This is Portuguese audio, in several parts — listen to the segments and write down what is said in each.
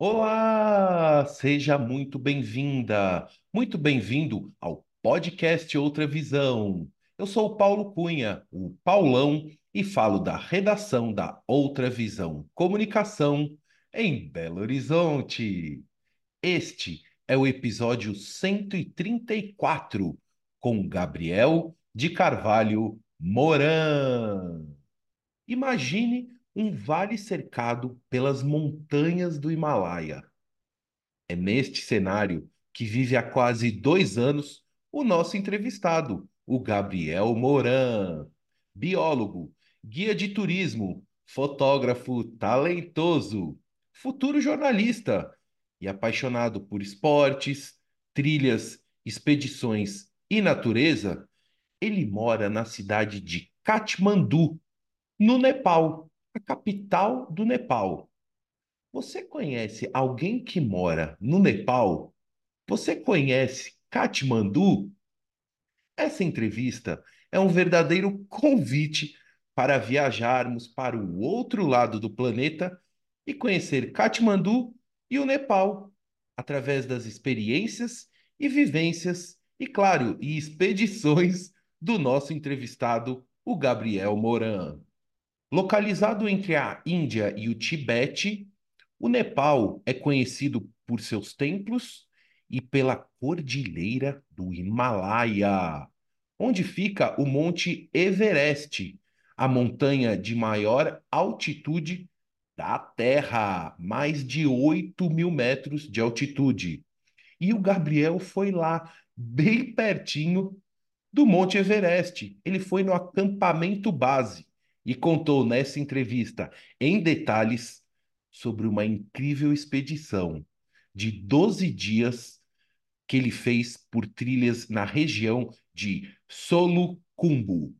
Olá, seja muito bem-vinda, muito bem-vindo ao podcast Outra Visão. Eu sou o Paulo Cunha, o Paulão, e falo da redação da Outra Visão Comunicação em Belo Horizonte. Este é o episódio 134 com Gabriel de Carvalho Moran. Imagine um vale cercado pelas montanhas do Himalaia. É neste cenário que vive há quase dois anos o nosso entrevistado, o Gabriel Moran, biólogo, guia de turismo, fotógrafo talentoso, futuro jornalista e apaixonado por esportes, trilhas, expedições e natureza. Ele mora na cidade de Katmandu, no Nepal a capital do Nepal. Você conhece alguém que mora no Nepal? Você conhece Katmandu? Essa entrevista é um verdadeiro convite para viajarmos para o outro lado do planeta e conhecer Katmandu e o Nepal através das experiências e vivências e, claro, e expedições do nosso entrevistado, o Gabriel Moran. Localizado entre a Índia e o Tibete, o Nepal é conhecido por seus templos e pela cordilheira do Himalaia, onde fica o Monte Everest, a montanha de maior altitude da Terra, mais de 8 mil metros de altitude. E o Gabriel foi lá, bem pertinho do Monte Everest. Ele foi no acampamento base e contou nessa entrevista em detalhes sobre uma incrível expedição de 12 dias que ele fez por trilhas na região de Solukhumbu.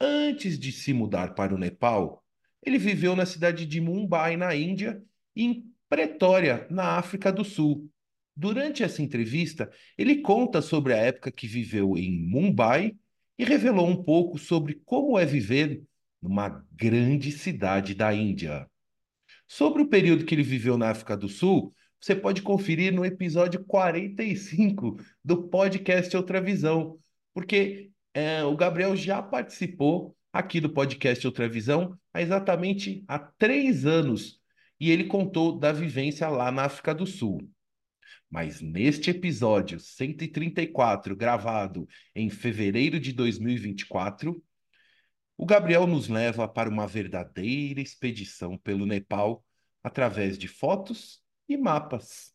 Antes de se mudar para o Nepal, ele viveu na cidade de Mumbai, na Índia, e em Pretória, na África do Sul. Durante essa entrevista, ele conta sobre a época que viveu em Mumbai e revelou um pouco sobre como é viver numa grande cidade da Índia. Sobre o período que ele viveu na África do Sul, você pode conferir no episódio 45 do podcast Outra Visão, porque é, o Gabriel já participou aqui do podcast Outra Visão há exatamente há três anos e ele contou da vivência lá na África do Sul. Mas neste episódio 134, gravado em fevereiro de 2024, o Gabriel nos leva para uma verdadeira expedição pelo Nepal através de fotos e mapas.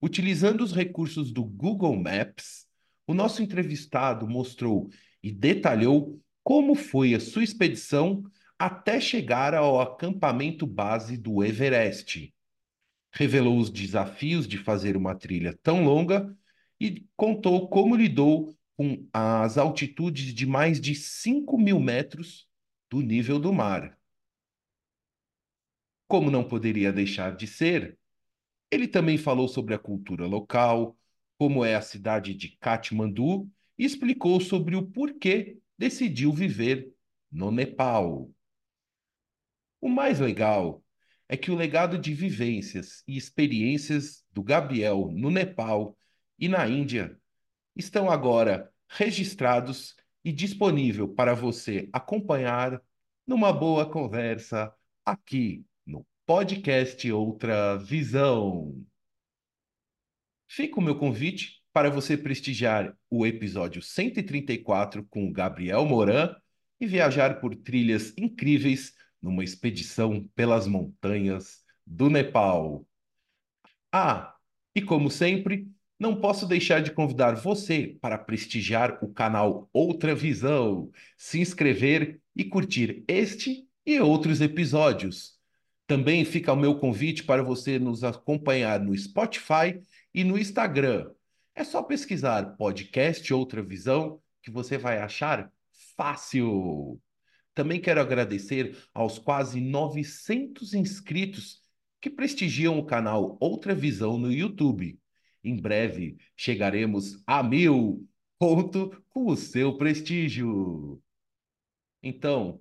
Utilizando os recursos do Google Maps, o nosso entrevistado mostrou e detalhou como foi a sua expedição até chegar ao acampamento base do Everest revelou os desafios de fazer uma trilha tão longa e contou como lidou com as altitudes de mais de 5 mil metros do nível do mar. Como não poderia deixar de ser, ele também falou sobre a cultura local, como é a cidade de Katmandu e explicou sobre o porquê decidiu viver no Nepal. O mais legal é que o legado de vivências e experiências do Gabriel no Nepal e na Índia estão agora registrados e disponível para você acompanhar numa boa conversa aqui no podcast Outra Visão. Fica o meu convite para você prestigiar o episódio 134 com Gabriel Moran e viajar por trilhas incríveis numa expedição pelas montanhas do Nepal. Ah, e como sempre, não posso deixar de convidar você para prestigiar o canal Outra Visão, se inscrever e curtir este e outros episódios. Também fica o meu convite para você nos acompanhar no Spotify e no Instagram. É só pesquisar podcast Outra Visão que você vai achar fácil. Também quero agradecer aos quase 900 inscritos que prestigiam o canal Outra Visão no YouTube. Em breve chegaremos a mil, ponto com o seu prestígio. Então,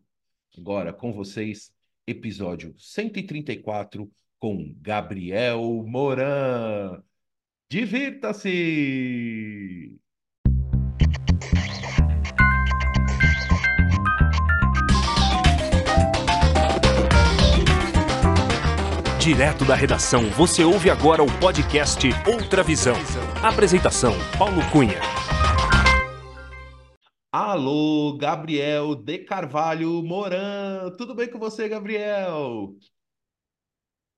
agora com vocês, episódio 134 com Gabriel Moran. Divirta-se! Direto da redação, você ouve agora o podcast Outra Visão. Apresentação: Paulo Cunha. Alô, Gabriel de Carvalho Moran. Tudo bem com você, Gabriel?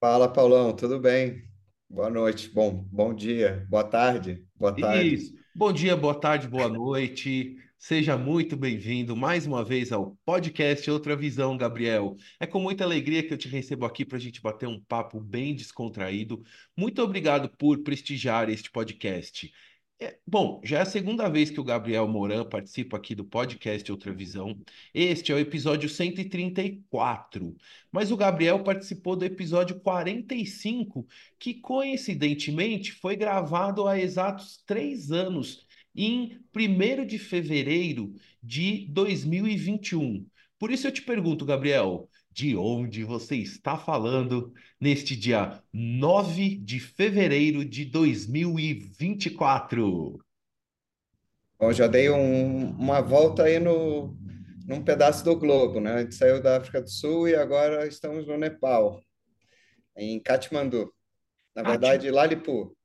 Fala, Paulão, tudo bem? Boa noite, bom, bom dia, boa tarde, boa tarde. Isso. Bom dia, boa tarde, boa noite. Seja muito bem-vindo mais uma vez ao podcast Outra Visão, Gabriel. É com muita alegria que eu te recebo aqui para a gente bater um papo bem descontraído. Muito obrigado por prestigiar este podcast. É, bom, já é a segunda vez que o Gabriel Moran participa aqui do podcast Outra Visão. Este é o episódio 134. Mas o Gabriel participou do episódio 45, que coincidentemente foi gravado há exatos três anos, em 1 de fevereiro de 2021. Por isso eu te pergunto, Gabriel, de onde você está falando neste dia 9 de fevereiro de 2024. Bom, já dei um, uma volta aí no, num pedaço do globo, né? A gente saiu da África do Sul e agora estamos no Nepal, em Katmandu. Na verdade, Lalipu.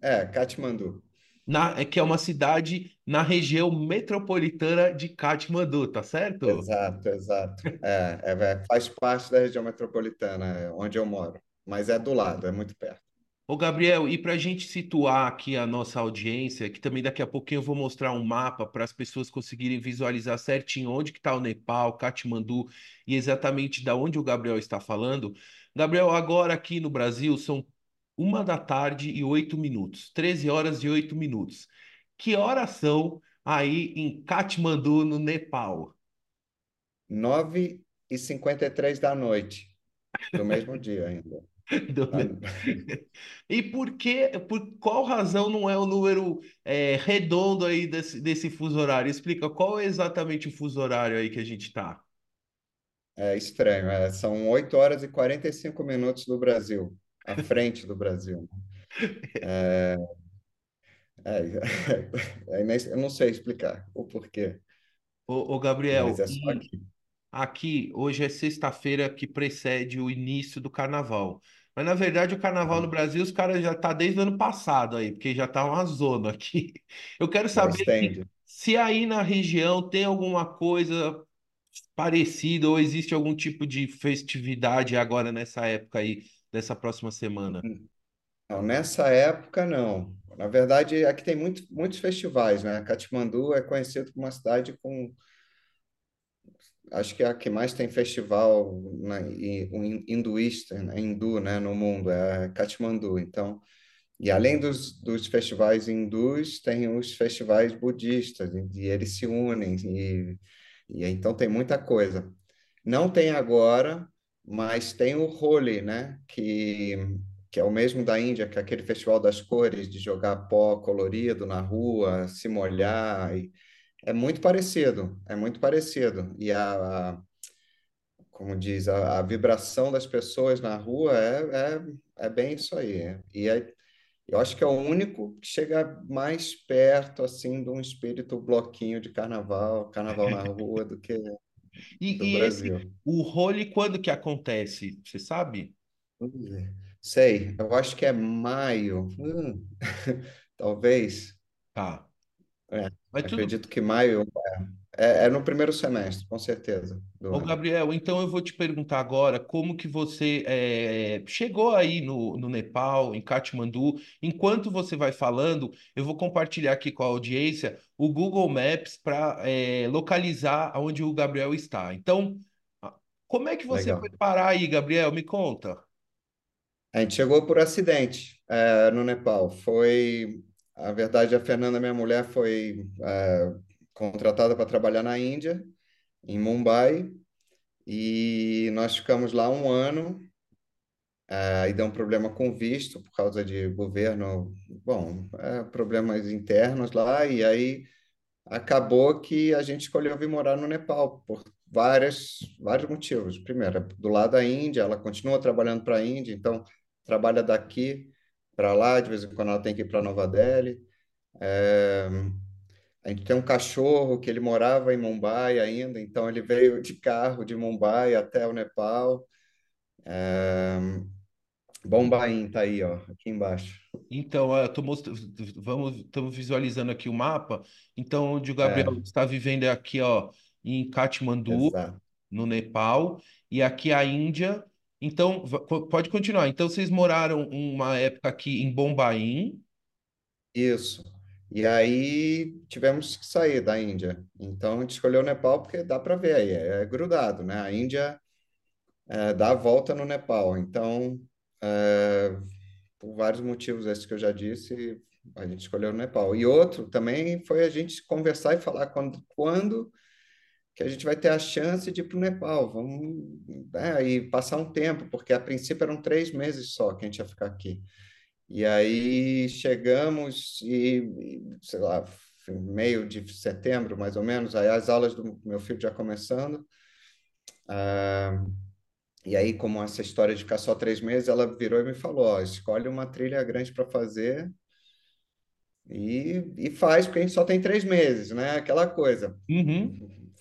É, Katmandu. Na, é que é uma cidade na região metropolitana de Katmandu, tá certo? Exato, exato. É, é, é, faz parte da região metropolitana, é onde eu moro, mas é do lado, é muito perto. Ô, Gabriel, e para a gente situar aqui a nossa audiência, que também daqui a pouquinho eu vou mostrar um mapa para as pessoas conseguirem visualizar certinho onde que está o Nepal, Katmandu e exatamente da onde o Gabriel está falando. Gabriel, agora aqui no Brasil são uma da tarde e oito minutos, 13 horas e oito minutos. Que horas são aí em Katmandu, no Nepal? 9 e 53 da noite, do mesmo dia ainda. Do... E por que, por qual razão não é o número é, redondo aí desse, desse fuso horário? Explica qual é exatamente o fuso horário aí que a gente está. É estranho, é, são 8 horas e 45 minutos do Brasil à frente do Brasil. É, é, é, eu não sei explicar o porquê. Ô, ô Gabriel, mas é só aqui. aqui hoje é sexta-feira que precede o início do carnaval. Mas na verdade o carnaval no Brasil os caras já tá desde o ano passado aí, porque já tá uma zona aqui. Eu quero saber se, se aí na região tem alguma coisa parecida ou existe algum tipo de festividade agora nessa época aí dessa próxima semana? Não, nessa época, não. Na verdade, aqui tem muito, muitos festivais, né? Katmandu é conhecido como uma cidade com. Acho que é a que mais tem festival na, hinduísta, né? hindu, né? no mundo, é Katmandu. Então, e além dos, dos festivais hindus, tem os festivais budistas, e eles se unem, e, e então tem muita coisa. Não tem agora, mas tem o Holi, né? Que, que é o mesmo da Índia, que é aquele festival das cores, de jogar pó colorido na rua, se molhar. E é muito parecido, é muito parecido. E a, a como diz, a, a, vibração das pessoas na rua é, é, é bem isso aí. E é, eu acho que é o único que chega mais perto assim de um espírito bloquinho de carnaval, carnaval na rua do que e, e esse, o role, quando que acontece? Você sabe? Sei, eu acho que é maio. Hum, talvez. Tá. É, Mas acredito tudo... que maio é, é, no primeiro semestre, com certeza. Ô, Gabriel, então eu vou te perguntar agora como que você é, chegou aí no, no Nepal, em Katmandu. Enquanto você vai falando, eu vou compartilhar aqui com a audiência o Google Maps para é, localizar onde o Gabriel está. Então, como é que você Legal. foi parar aí, Gabriel? Me conta. A gente chegou por acidente é, no Nepal. Foi, a verdade, a Fernanda, minha mulher, foi é, contratada para trabalhar na Índia, em Mumbai, e nós ficamos lá um ano. Aí deu um problema com visto por causa de governo, bom, é, problemas internos lá, e aí acabou que a gente escolheu vir morar no Nepal por várias, vários motivos. Primeiro, do lado da Índia, ela continua trabalhando para a Índia, então trabalha daqui para lá, de vez em quando ela tem que ir para Nova Delhi. É, a gente tem um cachorro que ele morava em Mumbai ainda, então ele veio de carro de Mumbai até o Nepal. É, Bombaim tá aí, ó, aqui embaixo. Então, ó, eu tô vamos, estamos visualizando aqui o mapa. Então, onde o Gabriel É, está vivendo é aqui, ó, em Katmandu, exato. no Nepal, e aqui a Índia. Então, pode continuar. Então, vocês moraram uma época aqui em Bombaim. Isso. E aí tivemos que sair da Índia. Então a gente escolheu o Nepal porque dá para ver aí, é grudado, né? A Índia é, dá a volta no Nepal. Então, é, por vários motivos esses que eu já disse, a gente escolheu o Nepal. E outro também foi a gente conversar e falar quando, quando que a gente vai ter a chance de ir para o Nepal. Vamos, né, e passar um tempo, porque a princípio eram três meses só que a gente ia ficar aqui. E aí chegamos e, sei lá, meio de setembro, mais ou menos, aí as aulas do meu filho já começando. Ah, e aí, como essa história de ficar só três meses, ela virou e me falou, ó, escolhe uma trilha grande para fazer e, e faz, porque a gente só tem três meses, né? Aquela coisa. Uhum.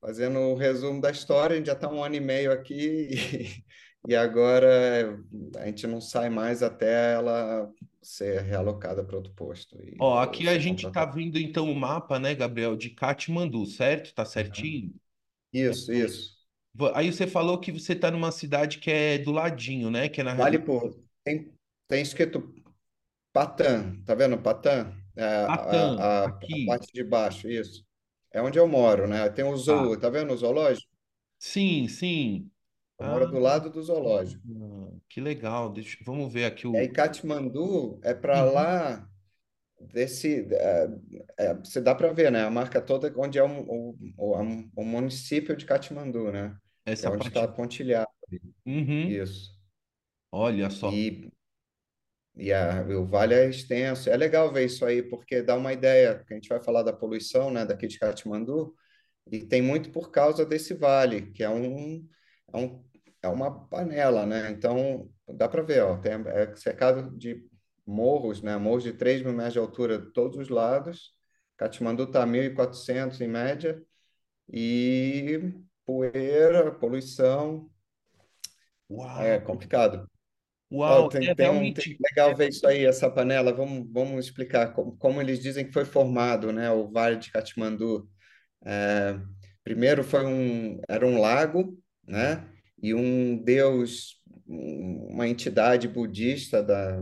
Fazendo o resumo da história, a gente já está um ano e meio aqui e, agora a gente não sai mais até ela ser realocada para outro posto e, Ó, aqui a gente tá contratada. vendo então o mapa, né, Gabriel, de Katmandu, certo? Tá certinho? Isso, isso. Va- Aí você falou que você tá numa cidade que é do ladinho, né? Que é na Vale por. Tem, tem escrito Patan, tá vendo? Patan, é, a, a, a aqui. parte de baixo, isso. É onde eu moro, né? Tem o zoo, tá vendo o zoológico? Sim, sim. Eu Ah, moro do lado do zoológico. que legal. Deixa... Vamos ver aqui E aí, o. Katmandu é para Uhum. lá desse. É, é, você dá para ver, né? A marca toda onde é o, o, o, o município de Katmandu, né? É Essa onde está parte. pontilhado. Uhum. Isso. Olha só. E, e a, o vale é extenso. É legal ver isso aí, porque dá uma ideia, a gente vai falar da poluição, né, daqui de Katmandu, e tem muito por causa desse vale, que é um, é um, é uma panela, né? Então, dá para ver, ó, tem, é cercado de morros, né? Morros de 3 mil metros de altura de todos os lados. Katmandu está a 1.400 em média, e poeira, poluição, é Uau! complicado. Ó, Uau! tem, É tem um tem legal ver isso aí, essa panela. Vamos, vamos explicar como, como eles dizem que foi formado, né? O Vale de Katmandu. É, primeiro foi um, era um lago, né? E um deus, um- uma entidade budista da,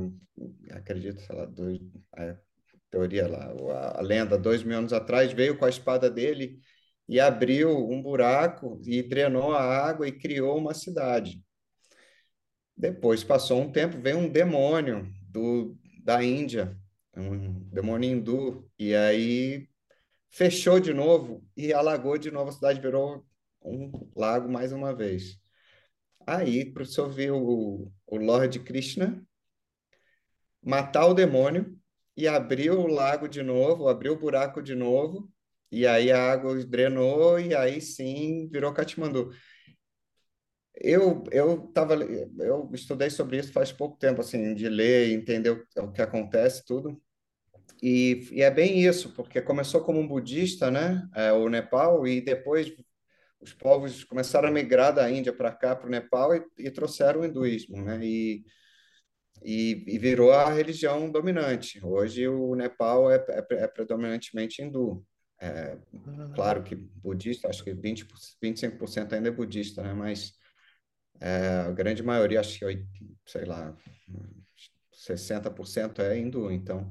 acredito, sei lá, do, a teoria lá, a, a lenda, dois mil anos atrás, veio com a espada dele e abriu um buraco e drenou a água e criou uma cidade. Depois passou um tempo, veio um demônio do, da Índia, um demônio hindu, e aí fechou de novo e alagou de novo, a cidade virou um lago mais uma vez. Aí, o senhor ver o, o Lord Krishna matar o demônio e abriu o lago de novo, abriu o buraco de novo, e aí a água drenou e aí sim virou Katmandu. Eu, eu tava, eu estudei sobre isso faz pouco tempo, assim, de ler entender o, o que acontece, tudo. E, e é bem isso, porque começou como um budista, né, é, o Nepal, e depois os povos começaram a migrar da Índia para cá, para o Nepal, e, e trouxeram o hinduísmo, né, e, e, e virou a religião dominante. Hoje o Nepal é, é, é predominantemente hindu. É, Ah, claro que budista, acho que 20, 25% ainda é budista, né, mas a grande maioria, acho que, sei lá, 60% é hindu. Então,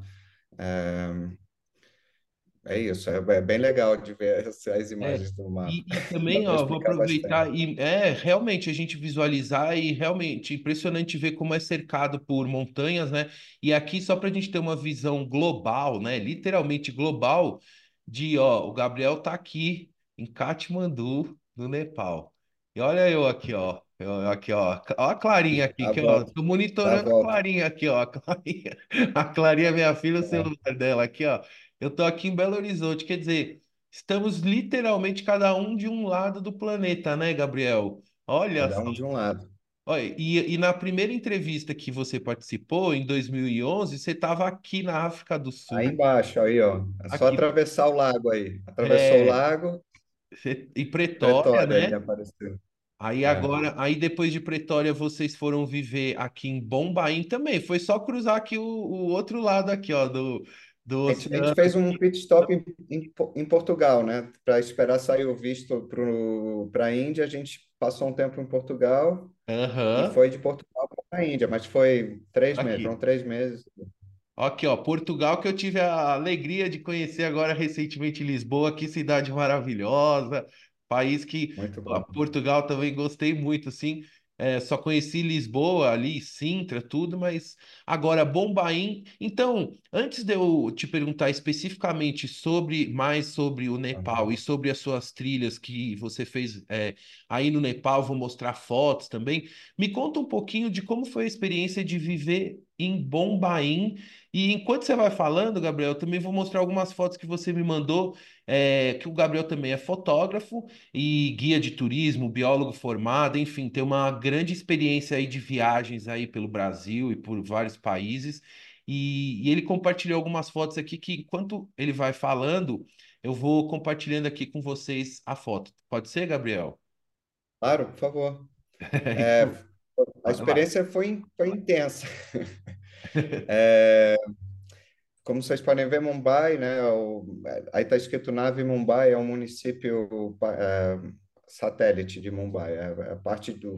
é isso. É, é bem legal de ver as, É. imagens do mapa. E, e também, ó, vou aproveitar bastante. e é realmente a gente visualizar e realmente impressionante ver como é cercado por montanhas, né? E aqui só para a gente ter uma visão global, né? Literalmente global, de ó, o Gabriel tá aqui em Katmandu, no Nepal. E olha eu aqui, ó. Eu, aqui, ó. Ó a Clarinha aqui, a que, ó. Tô a monitorando a volta. Clarinha aqui, ó. A Clarinha, a Clarinha é minha filha, o É, celular dela aqui, ó. Eu tô aqui em Belo Horizonte, quer dizer. Estamos literalmente cada um de um lado do planeta, né, Gabriel? Olha cada só. um de um lado. Olha, e, e na primeira entrevista que você participou, em 2011, você estava aqui na África do Aí Sul, embaixo, aí, ó. É só aqui, atravessar o lago aí. Atravessou o é, lago, você- em Pretória, Pretória aí né? apareceu. Aí É. agora, aí depois de Pretória, vocês foram viver aqui em Bombaim também. Foi só cruzar aqui o, o outro lado aqui, ó, do, do A gente, a gente fez um pit stop em, em, em Portugal, né? Para esperar sair o visto para a Índia, a gente passou um tempo em Portugal e Aham. foi de Portugal para a Índia, mas foi três meses, foram Aqui. três meses. Aqui, ó, Portugal, que eu tive a alegria de conhecer agora recentemente Lisboa, que cidade maravilhosa, país que. Portugal também gostei muito, assim, é, só conheci Lisboa ali, Sintra, tudo, mas agora Bombaim. Então, antes de eu te perguntar especificamente sobre, mais sobre o Nepal e sobre as suas trilhas que você fez, é, aí no Nepal, vou mostrar fotos também, me conta um pouquinho de como foi a experiência de viver em Bombaim e enquanto você vai falando, Gabriel, também vou mostrar algumas fotos que você me mandou, é, que o Gabriel também é fotógrafo e guia de turismo, biólogo formado, enfim, tem uma grande experiência aí de viagens aí pelo Brasil e por vários países. E, e ele compartilhou algumas fotos aqui que, enquanto ele vai falando, eu vou compartilhando aqui com vocês a foto. Pode ser, Gabriel? Claro, por favor. É, a experiência foi, foi intensa. É, como vocês podem ver, Mumbai, né? o- aí está escrito Navi Mumbai, é um município é, satélite de Mumbai, é, é parte do,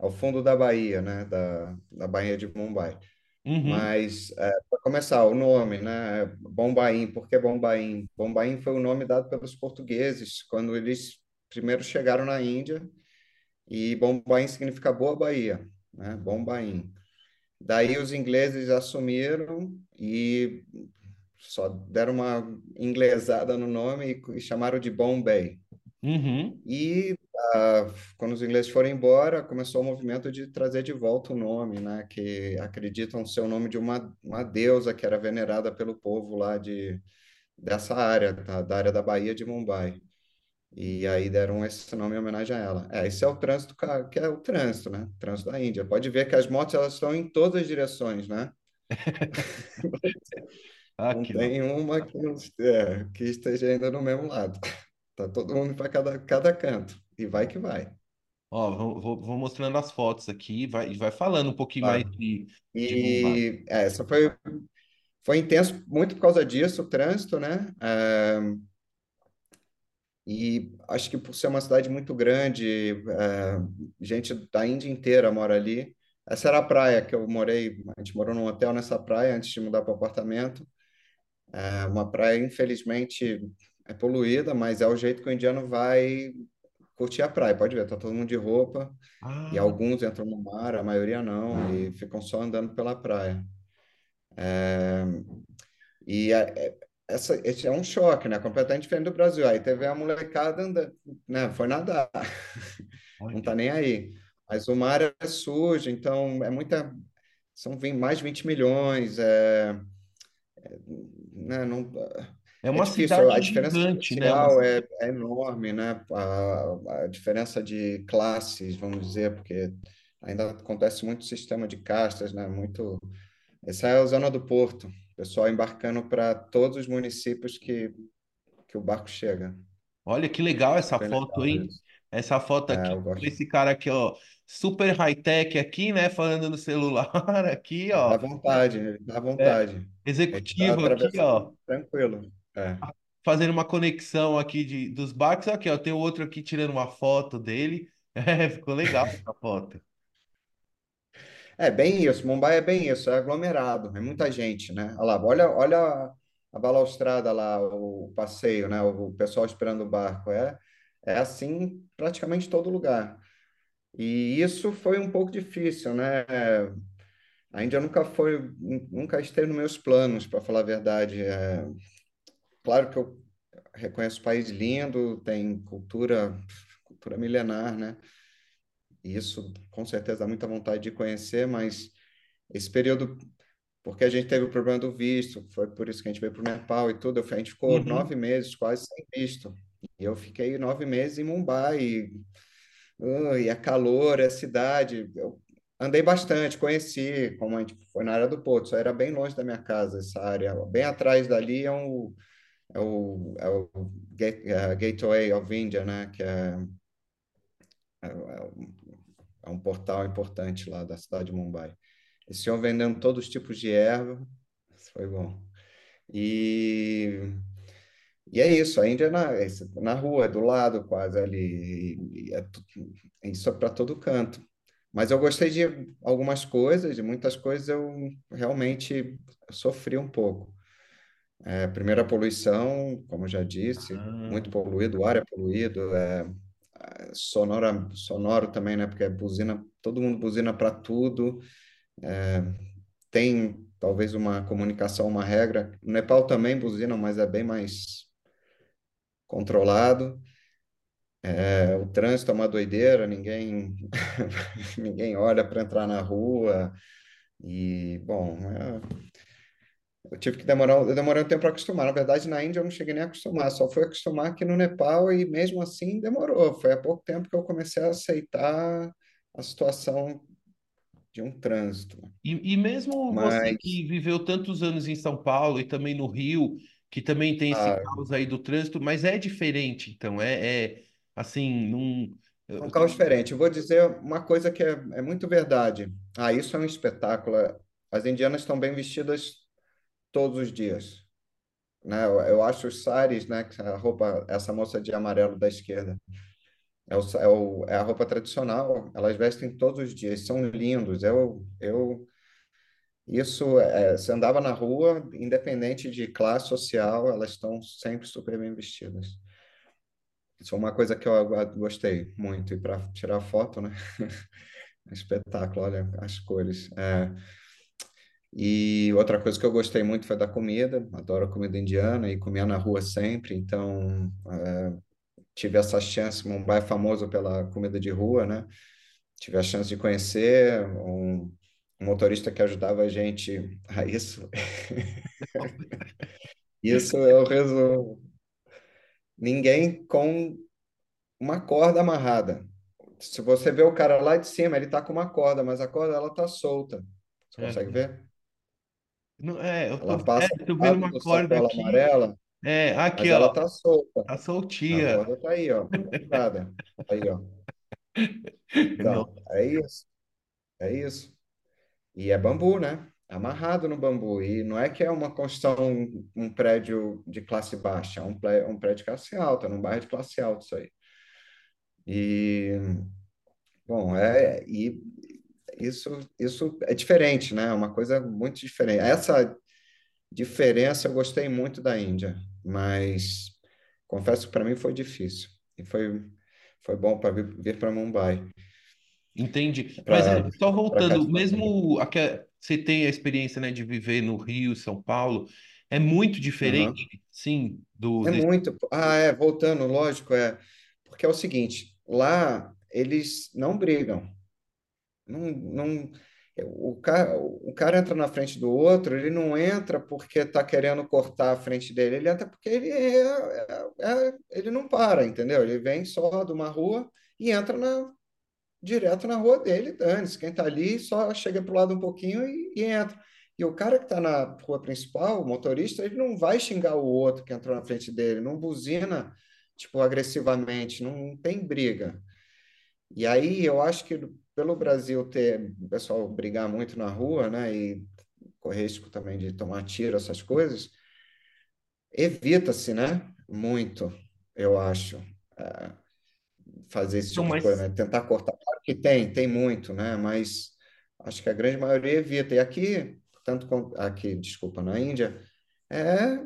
é o fundo da Bahia, né? Da, da Baía de Mumbai. Uhum, Mas, para começar, o nome, né? Bombaim, por que Bombaim? Bombaim foi o nome dado pelos portugueses quando eles primeiro chegaram na Índia, e Bombaim significa Boa Bahia, né? Bombaim. Daí os ingleses assumiram e só deram uma inglesada no nome e, chamaram de Bombay. uhum. E ah, quando os ingleses foram embora, começou o movimento de trazer de volta o nome, né? Que acreditam ser o nome de uma, uma deusa que era venerada pelo povo lá de, dessa área, tá? Da área da Baía de Mumbai. E aí deram esse nome em homenagem a ela. É, esse é o trânsito, que é o trânsito, né? Trânsito da Índia. Pode ver que as motos elas estão em todas as direções, né? Não Aqui, ó. tem uma que, não, é, que esteja ainda no mesmo lado. Tá todo mundo para cada, cada canto. E vai que vai. Ó, vou, vou, vou mostrando as fotos aqui, vai, e vai falando um pouquinho mais Claro. de. E é, essa foi, foi intenso muito por causa disso, o trânsito, né? É, e acho que por ser uma cidade muito grande, é, gente da Índia inteira mora ali. Essa era a praia que eu morei, a gente morou num hotel nessa praia antes de mudar para o apartamento. É uma praia, infelizmente, é poluída, mas é o jeito que o indiano vai curtir a praia. Pode ver, tá todo mundo de roupa e Ah, alguns entram no mar, a maioria não, e ficam só andando pela praia. E é, é- essa, esse é um choque, né? Completamente diferente do Brasil. Aí teve a molecada andando, né? Foi nadar, não tá olha. nem aí. Mas o mar é sujo, então é muita. São mais de 20 milhões, é, né? Não, É é uma. A cidade diferença gigante, né? É, é enorme, né? A, a diferença de classes, vamos dizer, porque ainda acontece muito sistema de castas, né? Muito. Essa é a zona do Porto. Pessoal embarcando para todos os municípios que, que o barco chega. Olha que legal essa Super foto, legal hein? isso. Essa foto É, aqui, gosto. esse cara aqui, ó, super high-tech aqui, né? Falando no celular aqui, Dá ó. vontade, dá É, vontade. Está executivo aqui, ó. tranquilo. É. Fazendo uma conexão aqui de, dos barcos. Aqui, ó. Tem o outro aqui tirando uma foto dele. É, ficou legal essa foto. É bem isso, Mumbai é bem isso, é aglomerado, é muita gente, né? Olha lá, olha, olha a balaustrada lá, o passeio, né? O pessoal esperando o barco, é, é assim praticamente todo lugar. E isso foi um pouco difícil, né? A Índia nunca foi, nunca esteve nos meus planos, para falar a verdade. É, claro que eu reconheço o país lindo, tem cultura, cultura milenar, né? E isso com certeza dá muita vontade de conhecer, mas esse período porque a gente teve o problema do visto, foi por isso que a gente veio para o Nepal e tudo. Eu- A gente ficou Uhum. nove meses quase sem visto. E eu fiquei nove meses em Mumbai, uh, e é calor, é cidade. Eu andei bastante, conheci, como a gente foi na área do Porto, só era bem longe da minha casa, essa área. Bem atrás dali é, um, é o, é o é Gateway of India, né? Que é, é, é um portal importante lá da cidade de Mumbai. Eles tinham vendendo todos os tipos de erva, isso foi bom. E e é isso, a Índia é na, é na rua, é do lado quase ali, e é, isso é para todo canto. Mas eu gostei de algumas coisas, de muitas coisas eu realmente sofri um pouco. É, primeiro, a poluição, como eu já disse, Ah, muito poluído, o ar é poluído, é, é sonora, sonoro também, né? Porque buzina, todo mundo buzina para tudo. É, tem talvez uma comunicação, uma regra. No Nepal também buzinam, mas é bem mais controlado. É, o trânsito é uma doideira, ninguém ninguém olha para entrar na rua. E, bom, é, eu tive que demorar, eu demorei um tempo para acostumar. Na verdade, na Índia eu não cheguei nem a acostumar, só fui acostumar aqui no Nepal e mesmo assim demorou. Foi há pouco tempo que eu comecei a aceitar a situação de um trânsito. E, e mesmo você Mas que viveu tantos anos em São Paulo e também no Rio, que também tem esse ah, caos aí do trânsito, mas é diferente, então, é, é assim, não. é um caos diferente. Eu vou dizer uma coisa que é, é muito verdade. Ah, isso é um espetáculo. As indianas estão bem vestidas todos os dias. Né? Eu, eu acho os saris, né, a roupa, essa moça de amarelo da esquerda, é, o, é, o, é a roupa tradicional, elas vestem todos os dias, são lindos. Eu, eu, isso, é, você andava na rua, independente de classe social, elas estão sempre super bem vestidas. Isso é uma coisa que eu gostei muito. E para tirar foto, né? Espetáculo, olha as cores. É, E outra coisa que eu gostei muito foi da comida. Adoro comida indiana e comia na rua sempre. Então, é, tive essa chance. Mumbai é famoso pela comida de rua, né? Tive a chance de conhecer um, um motorista que ajudava a gente a isso. Isso eu resumo. Ninguém com uma corda amarrada. Se você vê o cara lá de cima, ele tá com uma corda, mas a corda ela tá solta. Você consegue é. ver? Não, é, eu tô, Ela é, passa tô do vendo uma do corda sacola aqui. amarela, É, aqui, mas ela ó, tá solta. a A soltinha. corda tá aí, ó, pendurada. Aí, ó. Não, Então, é isso. É isso. E é bambu, né? Amarrado no bambu. E não é que é uma construção, um, um prédio de classe baixa, é um, um prédio de classe alta, num bairro de classe alta, isso aí. E, bom, é, e isso, isso é diferente, né? É uma coisa muito diferente. Essa diferença eu gostei muito da Índia, mas confesso que para mim foi difícil. E foi, foi bom para vir, vir para Mumbai, entendi. Mas para é, só voltando, mesmo aque- você tem a experiência, né, de viver no Rio, São Paulo, é muito diferente, sim, do É desse... muito. Ah, é, voltando, lógico, é. Porque é o seguinte, lá eles não brigam. Não, não, o cara, o cara entra na frente do outro, ele não entra porque está querendo cortar a frente dele, ele entra porque ele, é, é- é- ele não para, entendeu? Ele vem só de uma rua e entra na, direto na rua dele, dane-se. Quem está ali só chega para o lado um pouquinho e, e entra. E o cara que está na rua principal, o motorista, ele não vai xingar o outro que entrou na frente dele, não buzina, tipo, agressivamente, não tem briga. E aí eu acho que pelo Brasil ter o pessoal brigar muito na rua, né, e correr risco também de tomar tiro, essas coisas, evita-se, né, muito, eu acho, é, fazer esse Então, tipo de coisa, né? Tentar cortar. Claro que tem, tem muito, né, mas acho que a grande maioria evita. E aqui, tanto com, aqui, desculpa, na Índia, é,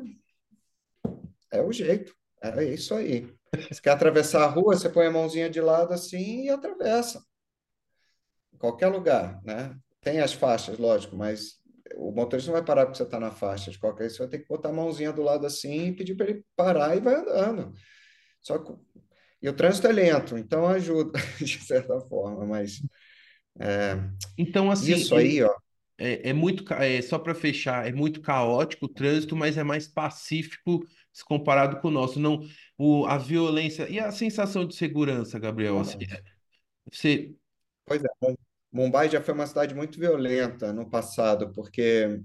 é o jeito, é isso aí. Se quer atravessar a rua, você põe a mãozinha de lado assim e atravessa. Qualquer lugar, né? Tem as faixas, lógico, mas o motorista não vai parar porque você está na faixa. De qualquer você vai ter que botar a mãozinha do lado assim e pedir para ele parar e vai andando. Só que, e o trânsito é lento, então ajuda, de certa forma, mas é, então assim, isso ele aí, ó, é, é muito, é, só para fechar, é muito caótico o trânsito, mas é mais pacífico se comparado com o nosso. Não, o, a violência e a sensação de segurança, Gabriel, assim, realmente. Você, Pois é, Mumbai já foi uma cidade muito violenta no passado, porque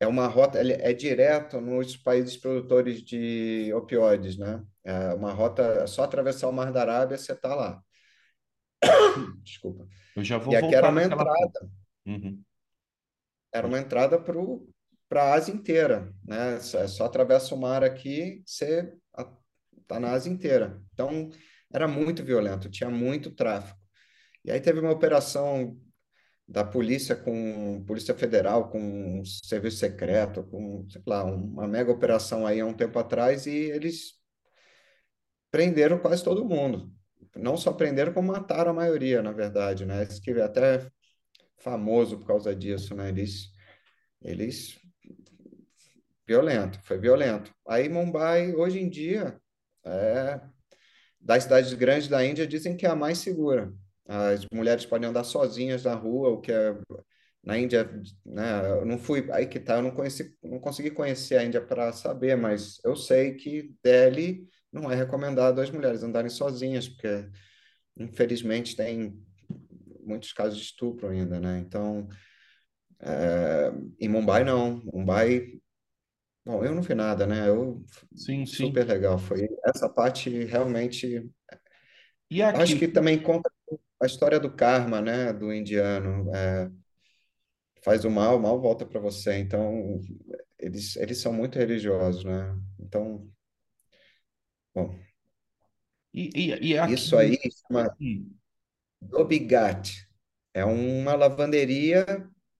é uma rota, é direto nos países produtores de opioides, né? É uma rota, é só atravessar o Mar da Arábia, você está lá. Desculpa. eu já vou E aqui era uma entrada, Uhum, era uma entrada para a Ásia inteira, né? Só, só atravessa o mar aqui, você está na Ásia inteira. Então, era muito violento, tinha muito tráfico. E aí teve uma operação da polícia com Polícia Federal, com um serviço secreto, com, sei lá, uma mega operação aí há um tempo atrás, e eles prenderam quase todo mundo. Não só prenderam, como mataram a maioria, na verdade, né? Esse que é até famoso por causa disso, né? Eles, eles, violento, foi violento. Aí Mumbai, hoje em dia, é, das cidades grandes da Índia, dizem que é a mais segura. As mulheres podem andar sozinhas na rua, o que é na Índia, né? Eu não fui aí que tá, eu não conheci, não consegui conhecer a Índia para saber, mas eu sei que Delhi não é recomendado as mulheres andarem sozinhas, porque infelizmente tem muitos casos de estupro ainda, né? Então, é, em Mumbai não, Mumbai, bom, eu não vi nada, né? Eu Sim, sim. super legal, foi essa parte realmente, E acho aqui, que também conta a história do karma, né? Do indiano. É, faz o mal, o mal volta para você. Então, eles, eles são muito religiosos, né? Então, bom, e, e, e isso aqui, aí chama hum, Dobigat. É uma lavanderia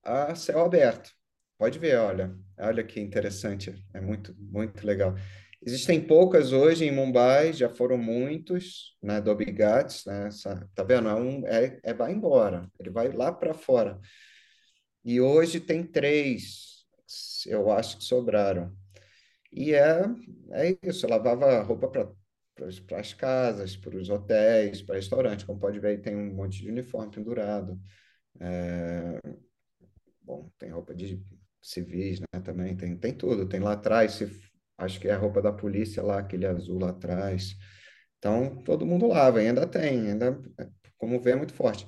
a céu aberto. Pode ver, olha. Olha que interessante. É muito, muito legal. Existem poucas hoje em Mumbai, já foram muitos, né, Dobigats, né? essa- Tá vendo? É, um, é, é vai embora. Ele vai lá para fora. E hoje tem três, eu acho que sobraram. E é, é isso, eu lavava roupa para para as casas, para os hotéis, para restaurantes. Como pode ver, tem um monte de uniforme pendurado. Bom, tem roupa de civis, né? Também tem, tem tudo. Tem lá atrás, se, acho que é a roupa da polícia lá, aquele azul lá atrás. Então, todo mundo lava, ainda tem, ainda, como vê, é muito forte.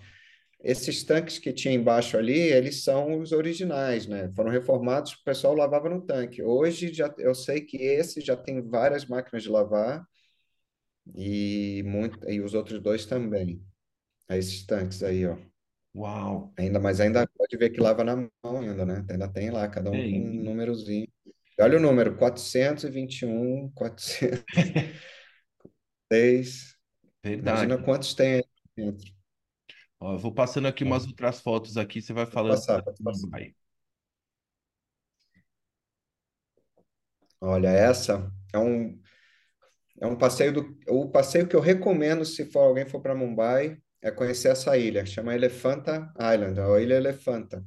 Esses tanques que tinha embaixo ali, eles são os originais, né? Foram reformados, o pessoal lavava no tanque. Hoje já, eu sei que esse já tem várias máquinas de lavar e, muito, e os outros dois também. É Esses tanques aí, ó. uau, Ainda, mas ainda pode ver que lava na mão ainda, né? Ainda tem lá, cada um com um númerozinho. Olha o número, 421, 406. Imagina verdade. quantos tem aí dentro. Ó, eu vou passando aqui umas outras fotos aqui, você vai pode falando passar, pode passar. Olha, essa é um, É um passeio do, o passeio que eu recomendo se for alguém for para Mumbai é conhecer essa ilha, chama Elephanta Island, ou Ilha Elefanta.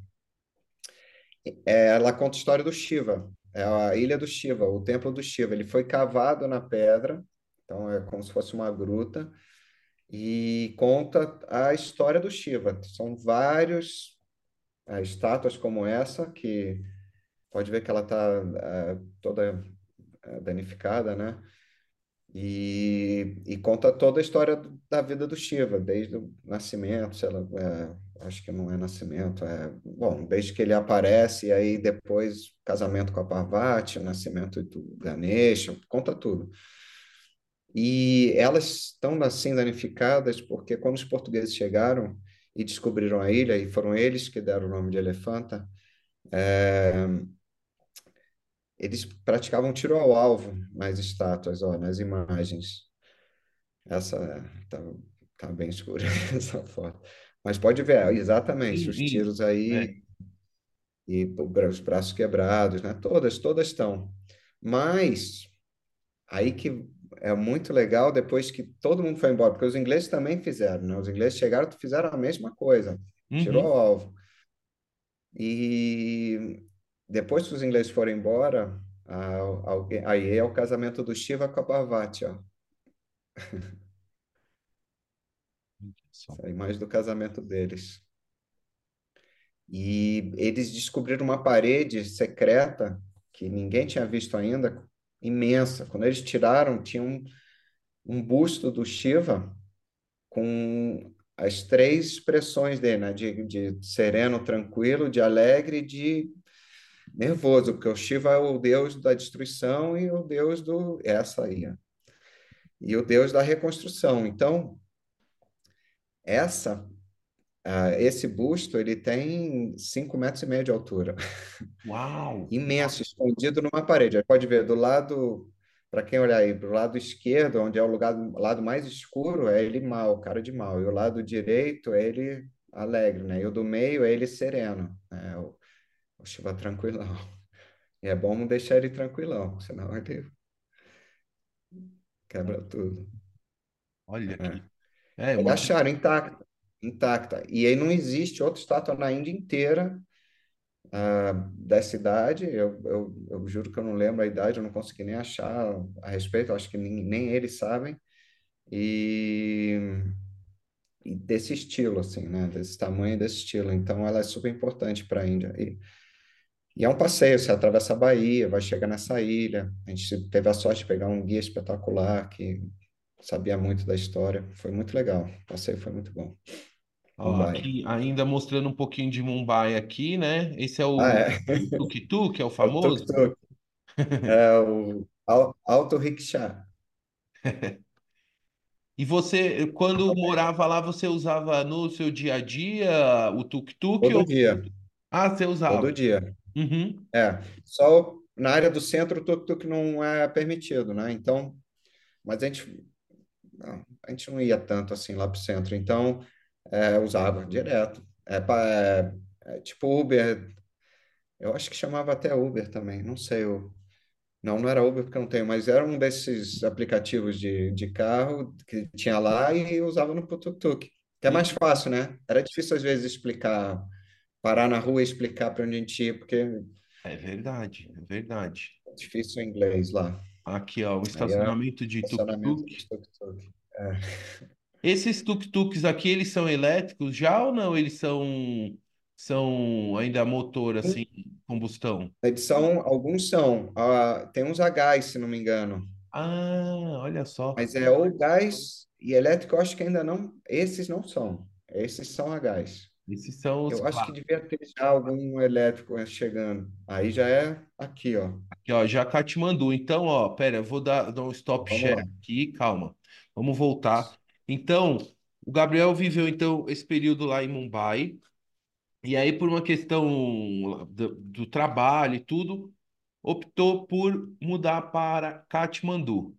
É, ela conta a história do Shiva, é a ilha do Shiva, o templo do Shiva. Ele foi cavado na pedra, então é como se fosse uma gruta e conta a história do Shiva. São vários é, estátuas como essa que pode ver que ela está toda é, danificada, né? E, e conta toda a história da vida do Shiva, desde o nascimento, sei lá, é, acho que não é nascimento, é, bom, desde que ele aparece, e aí depois casamento com a Parvati, o nascimento do Ganesha, conta tudo. E elas estão assim danificadas porque quando os portugueses chegaram e descobriram a ilha, e foram eles que deram o nome de Elefanta, eles praticavam tiro ao alvo nas estátuas, ó, nas imagens. Essa tá, tá bem escura essa foto. Mas pode ver, exatamente, Sim, os isso. tiros aí É. e o os braços quebrados, né? Todas, todas estão. Mas aí que é muito legal depois que todo mundo foi embora, porque os ingleses também fizeram, né? Os ingleses chegaram e fizeram a mesma coisa, tirou Uhum. ao alvo. E depois que os ingleses foram embora, aí é o casamento do Shiva com a Parvati, ó. Só. A imagem do casamento deles. E eles descobriram uma parede secreta que ninguém tinha visto ainda, imensa. Quando eles tiraram, tinha um, um busto do Shiva com as três expressões dele, né? De, de sereno, tranquilo, de alegre, de nervoso, porque o Shiva é o deus da destruição e o deus do essa aí, e o deus da reconstrução. Então, essa uh, esse busto ele tem cinco metros e meio de altura. Uau! Imenso, escondido numa parede. Aí pode ver do lado, para quem olhar aí, do lado esquerdo, onde é o lugar, lado mais escuro, é ele mal, cara de mal. E o lado direito é ele alegre, né? E o do meio é ele sereno, né? o, o Shiva tranquilão. E é bom deixar ele tranquilão, senão ele quebra tudo. Olha É. que. É, Eles uma... acharam intacta, intacta. E aí não existe outra estátua na Índia inteira dessa idade. Eu, eu, eu juro que eu não lembro a idade, eu não consegui nem achar a respeito, acho que nem, nem eles sabem. E, e desse estilo, assim, né? Desse tamanho, desse estilo. Então ela é super importante para a Índia. E, e é um passeio, você atravessa a Bahia, vai chegar nessa ilha. A gente teve a sorte de pegar um guia espetacular que sabia muito da história. Foi muito legal. O passeio foi muito bom. Ó, aqui ainda mostrando um pouquinho de Mumbai aqui, né? Esse é o Ah, é. tuk-tuk, é o É o famoso. tuk-tuk. É o au- auto-rickshaw. E você, quando morava lá, você usava no seu dia a dia o tuk-tuk Todo ou... dia. Ah, você usava. Todo dia. Uhum. É. Só na área do centro o tuk-tuk não é permitido, né? Então, mas a gente, não, a gente não ia tanto assim lá para o centro. Então, é, usava direto. É, pa- é, é tipo Uber. Eu acho que chamava até Uber também. Não sei. Eu, não, não era Uber porque eu não tenho, mas era um desses aplicativos de, de carro que tinha lá e usava no tuk-tuk. Que é mais fácil, né? Era difícil às vezes explicar, parar na rua e explicar para onde a gente ia, porque É verdade, é verdade. é difícil o inglês lá. Aqui, ó, Aí é estacionamento de tuk-tuk. tuk-tuk. Esses tuk-tuks aqui, eles são elétricos já ou não? Eles são, são ainda motor, assim, combustão? Edição, alguns são. Ah, tem uns a gás, se não me engano. Ah, olha só. Mas é ou gás e elétrico, eu acho que ainda não. Esses não são. Esses são a gás. Esses são os Eu acho que devia ter já algum elétrico chegando. Aí já é aqui, ó. Aqui, ó, já Katmandu. Então, ó, pera, eu vou dar, dar um stop Vamos share lá. aqui, calma. Vamos voltar. Então, o Gabriel viveu então esse período lá em Mumbai. E aí, por uma questão do, do trabalho e tudo, optou por mudar para Katmandu.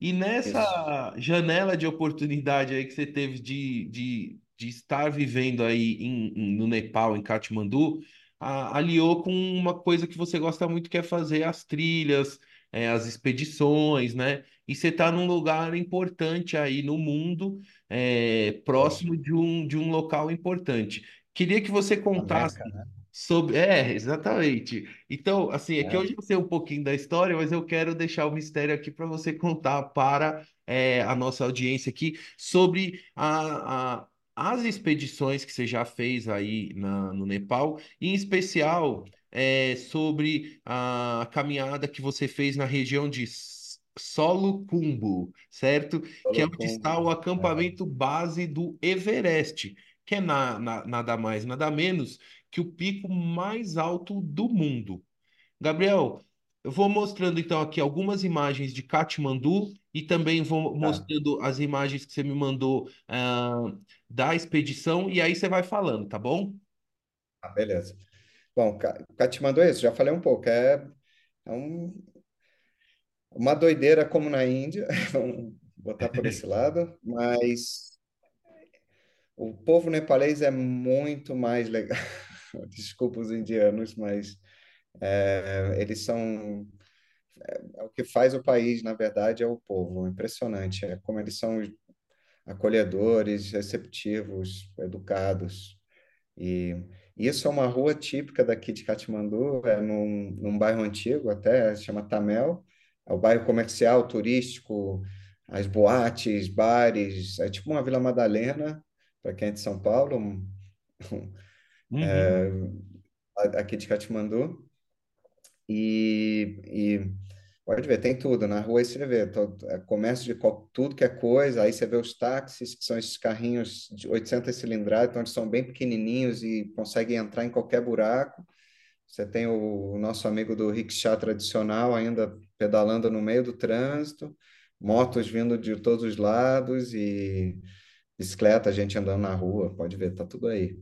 E Isso. nessa janela de oportunidade aí que você teve de, de, de estar vivendo aí em, em- no Nepal, em Katmandu, a- aliou com uma coisa que você gosta muito, que é fazer as trilhas, é, as expedições, né? E você está num lugar importante aí no mundo, é, próximo de um, de um local importante. Queria que você contasse Meca, né? sobre. É, exatamente. Então, assim, é que eu É, já sei um pouquinho da história, mas eu quero deixar o mistério aqui para você contar para é, a nossa audiência aqui sobre a, a- as expedições que você já fez aí na- no Nepal, e em especial é, sobre a caminhada que você fez na região de S- Solukhumbu, certo? Que é onde está o. É, acampamento base do Everest, que é na- na- nada mais, nada menos que o pico mais alto do mundo. Gabriel, eu vou mostrando então aqui algumas imagens de Katmandu e também vou tá, mostrando as imagens que você me mandou ah, da expedição e aí você vai falando, tá bom? tá, beleza. Bom, Katmandu é isso, já falei um pouco. É, é um- uma doideira como na Índia, vamos botar por esse lado, mas o povo nepalês é muito mais legal. Desculpa os indianos, mas é, eles são. É o que faz o país, na verdade, é o povo. Impressionante. É como eles são acolhedores, receptivos, educados. E isso é uma rua típica daqui de Katmandu, é num, num bairro antigo até, chama Tamel. É o bairro comercial, turístico, as boates, bares, é tipo uma Vila Madalena, para quem é de São Paulo, um- um- Uhum. aqui de Katmandu. E, e Pode ver, tem tudo. Na rua aí você vê, todo, é comércio de tudo que é coisa. Aí você vê os táxis, que são esses carrinhos de 800 cilindradas, então eles são bem pequenininhos e conseguem entrar em qualquer buraco. Você tem o, o nosso amigo do rickshaw tradicional ainda pedalando no meio do trânsito, motos vindo de todos os lados e bicicleta, gente andando na rua. Pode ver, tá tudo aí.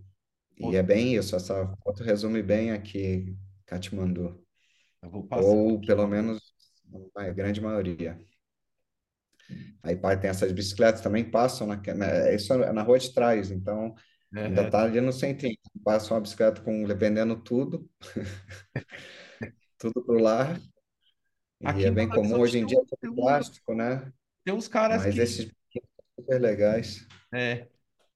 E é bem isso, essa foto resume bem aqui Katmandu, eu vou passar ou aqui. pelo menos a grande maioria. Aí tem essas bicicletas também passam na, na, isso é na rua de trás, então ainda Uhum. tá ali no centrinho. Passa uma bicicleta com vendendo tudo, tudo pro lar, e Aqui é em bem comum. Hoje em dia tem, um- plástico, né? tem uns caras Mas que. esses são super legais. É,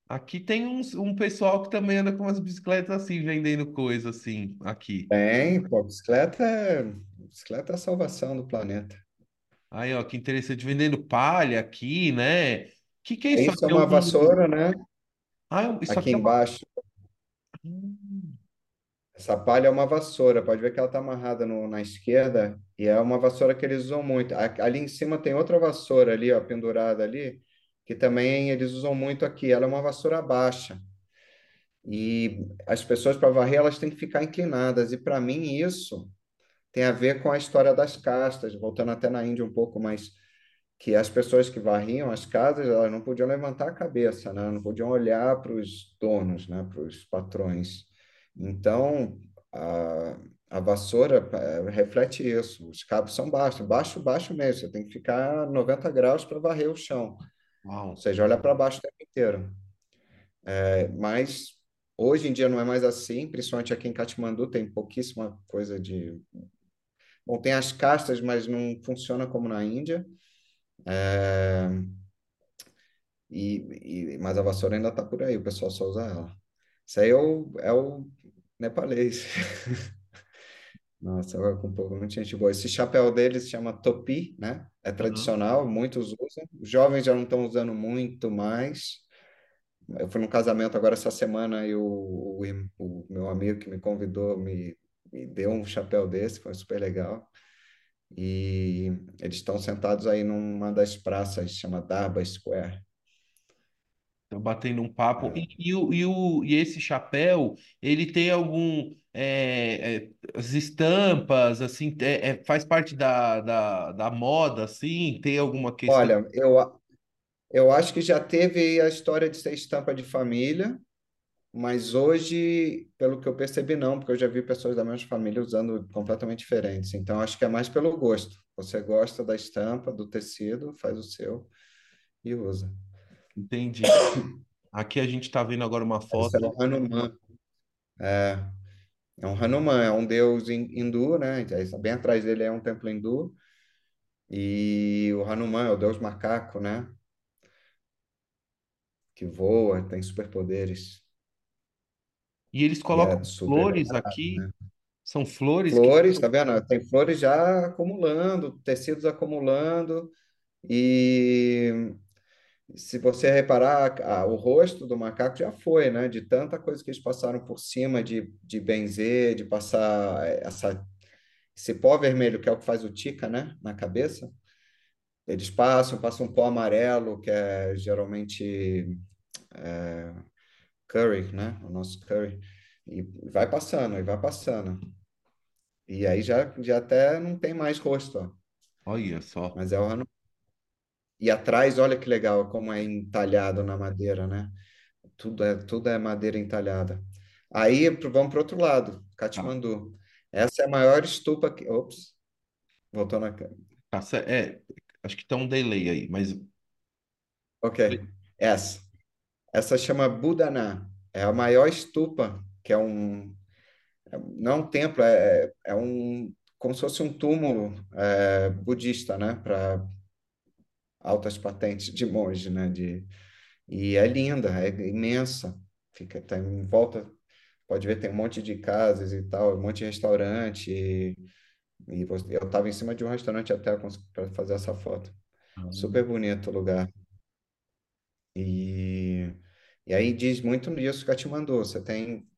aqui tem uns, um pessoal que também anda com umas bicicletas assim, vendendo coisa assim, aqui. Tem, pô, bicicleta é, bicicleta é a salvação do planeta. Aí, ó, que interessante, vendendo palha aqui, né? O que que é isso Isso é aqui? É uma um... vassoura, né? Ah, é um- isso Aqui aqui é uma. embaixo. Hum, Essa palha é uma vassoura, pode ver que ela está amarrada no- na esquerda, e é uma vassoura que eles usam muito. A- Ali em cima tem outra vassoura ali, ó, pendurada ali, que também eles usam muito aqui. Ela é uma vassoura baixa. E as pessoas, para varrer, elas têm que ficar inclinadas. E para mim, isso tem a ver com a história das castas, voltando até na Índia um pouco, mas que as pessoas que varriam as casas, elas não podiam levantar a cabeça, né? Não podiam olhar para os donos, né? Para os patrões. Então, a, a vassoura eh, reflete isso. Os cabos são baixos, baixo, baixo mesmo. Você tem que ficar 90 graus para varrer o chão. Ou uau. seja, olha para baixo o tempo inteiro. É, mas hoje em dia não é mais assim, principalmente aqui em Katmandu tem pouquíssima coisa de... Bom, tem as castas, mas não funciona como na Índia. É, E, e- mas a vassoura ainda está por aí, o pessoal só usa ela. Isso aí é o, é o nepalês. Nossa, agora com um pouco, muita gente boa. Esse chapéu deles se chama topi, né? É tradicional, muitos usam. Os jovens já não estão usando muito mais. Eu fui num casamento agora essa semana e o, o, o meu amigo que me convidou me, me deu um chapéu desse, foi super legal. E eles estão sentados aí numa das praças, chama Darba Square. Tô batendo um papo. É, E, e, o, e, o, e esse chapéu, ele tem algum. É, é, as estampas, assim, é, é- faz parte da, da, da moda, assim? Tem alguma questão? Olha, eu, Eu acho que já teve a história de ser estampa de família, mas hoje, pelo que eu percebi, não, porque eu já vi pessoas da mesma família usando completamente diferentes. Então, acho que é mais pelo gosto. Você gosta da estampa, do tecido, faz o seu e usa. Entendi. Aqui a gente está vendo agora uma Esse é foto. o Hanuman. É, é um Hanuman, é um deus hin- hindu, né? Bem atrás dele é um templo hindu. E o Hanuman é o deus macaco, né? Que voa, tem superpoderes. E eles E colocam é flores aqui. né? São flores que. Flores, tá vendo? Tem flores já acumulando, tecidos acumulando, e se você reparar, a- o rosto do macaco já foi, né? De tanta coisa que eles passaram por cima de, de benzer, de passar essa, esse pó vermelho, que é o que faz o tica, né? Na cabeça. Eles passam, passam um pó amarelo, que é geralmente é, curry, né? O nosso curry. E vai passando, e vai passando. E aí já, já até não tem mais rosto, ó. Olha só. Mas é o. E atrás, olha que legal como é entalhado na madeira, né? Tudo é, tudo é madeira entalhada. Aí vamos para o outro lado, Tá, Katmandu. Essa é a maior estupa que. Ops, voltou na. ca- tá, é, acho que tem um delay aí, mas. Ok, essa. Essa chama Budaná. É a maior estupa, que é um. é- não é um templo, é, é um. Como se fosse um túmulo é, budista, né? Para altas patentes de monge, né? De, E é linda, é imensa. Fica, tá em volta, pode ver, tem um monte de casas e tal, um monte de restaurante. E, e eu estava em cima de um restaurante até para fazer essa foto. Super bonito o lugar. E, e aí diz muito nisso Katmandu. Você tem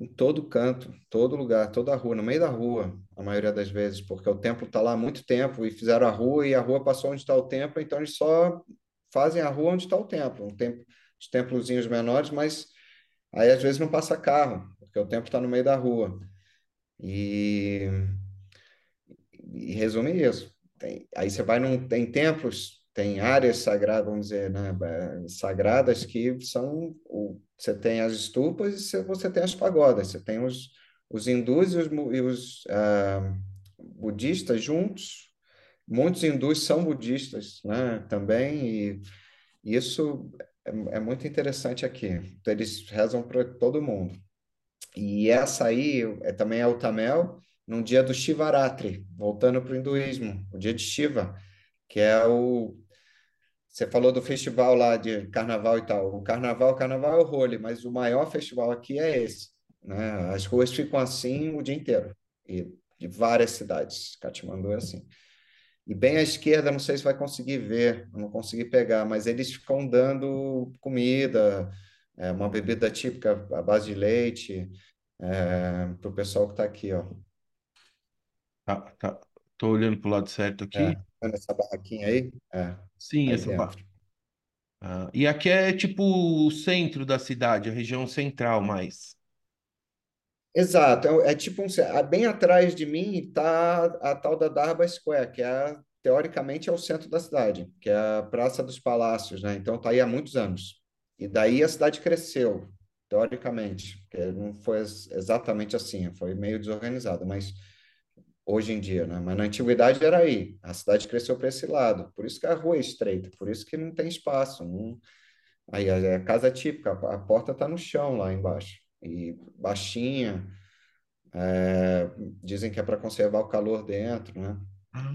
em todo canto, todo lugar, toda a rua, no meio da rua, a maioria das vezes, porque o templo está lá há muito tempo e fizeram a rua e a rua passou onde está o templo, então eles só fazem a rua onde está o templo, um templo, os templozinhos menores, mas aí às vezes não passa carro, porque o templo está no meio da rua. E, e resume isso. Tem, aí você vai num, tem templos, tem áreas sagradas, vamos dizer, né, sagradas que são o, você tem as estupas e você tem as pagodas, você tem os, os hindus e os, e os uh, budistas juntos. Muitos hindus são budistas né, também, e isso é, é muito interessante aqui. Então, eles rezam para todo mundo. E essa aí é, também é o Tamel, num dia do Shivaratri, voltando para o hinduísmo, o dia de Shiva, que é o você falou do festival lá de carnaval e tal. O carnaval, carnaval é o role, mas o maior festival aqui é esse. Né? As ruas ficam assim o dia inteiro. E de várias cidades. Katmandu é assim. E bem à esquerda, não sei se vai conseguir ver, não consegui pegar, mas eles ficam dando comida, é, uma bebida típica à base de leite, é, para o pessoal que está aqui, ó. Tá, tá. Tô olhando para o lado certo aqui. É, essa barraquinha aí? É. Sim, Aí essa dentro. parte. Ah, e aqui é tipo o centro da cidade, a região central mais. Exato, é, é tipo um, bem atrás de mim está a tal da Darba Square, que é teoricamente é o centro da cidade, que é a Praça dos Palácios, né? Então está aí há muitos anos. E daí a cidade cresceu, teoricamente, que não foi ex- exatamente assim, foi meio desorganizada, mas hoje em dia, né? Mas na antiguidade era aí. A cidade cresceu para esse lado. Por isso que a rua é estreita, por isso que não tem espaço. Não... Aí a, a casa é típica, a, a porta está no chão lá embaixo. E baixinha. é, dizem que é para conservar o calor dentro, né? Ah,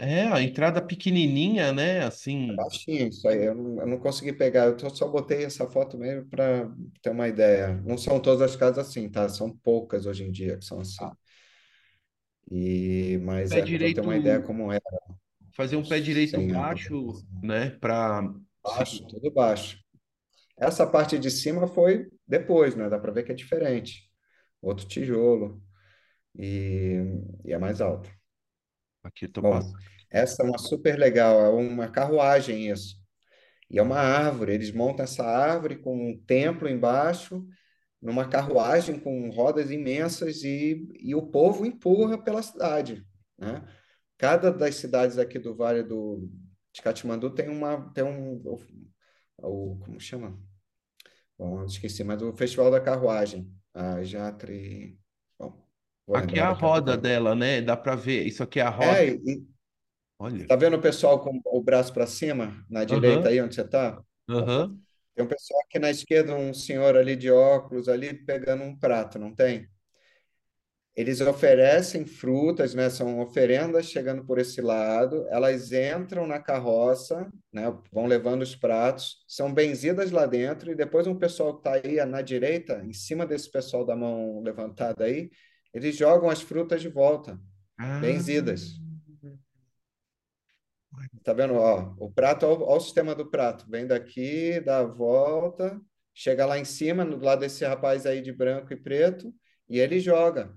é, a entrada pequenininha, né? É Assim. baixinho, isso aí. Eu não, eu não consegui pegar. Eu tô- só botei essa foto mesmo para ter uma ideia. Não são todas as casas assim, tá? São poucas hoje em dia que são assim. Ah, E, mas pé é para ter uma ideia direito, como é, fazer um pé direito sem baixo, né? Para baixo, tudo baixo. Essa parte de cima foi depois, né? Dá para ver que é diferente. Outro tijolo e, e é mais alto. aqui tô Bom, passando. essa é uma super legal, é uma carruagem isso. E é uma árvore, eles montam essa árvore com um templo embaixo, numa carruagem com rodas imensas e, e o povo empurra pela cidade, né? Cada das cidades aqui do Vale do, de Katmandu tem uma tem um o, o- como chama? Bom, esqueci, mas o Festival da Carruagem, a Jatri, bom, Aqui é a roda dela, né? Dá para ver. Isso aqui é a roda. É, e Olha. tá vendo o pessoal com o braço para cima, na direita Aham, aí onde você tá? aham. Tem um pessoal aqui na esquerda, um senhor ali de óculos ali pegando um prato, não tem? Eles oferecem frutas, né? São oferendas chegando por esse lado. Elas entram na carroça, né? Vão levando os pratos, são benzidas lá dentro e depois um pessoal que está aí na direita, em cima desse pessoal da mão levantada aí, eles jogam as frutas de volta, Ah, benzidas. Tá vendo? Ó, o prato, ó, ó o sistema do prato. Vem daqui, dá a volta, chega lá em cima, do lado desse rapaz aí de branco e preto, e ele joga.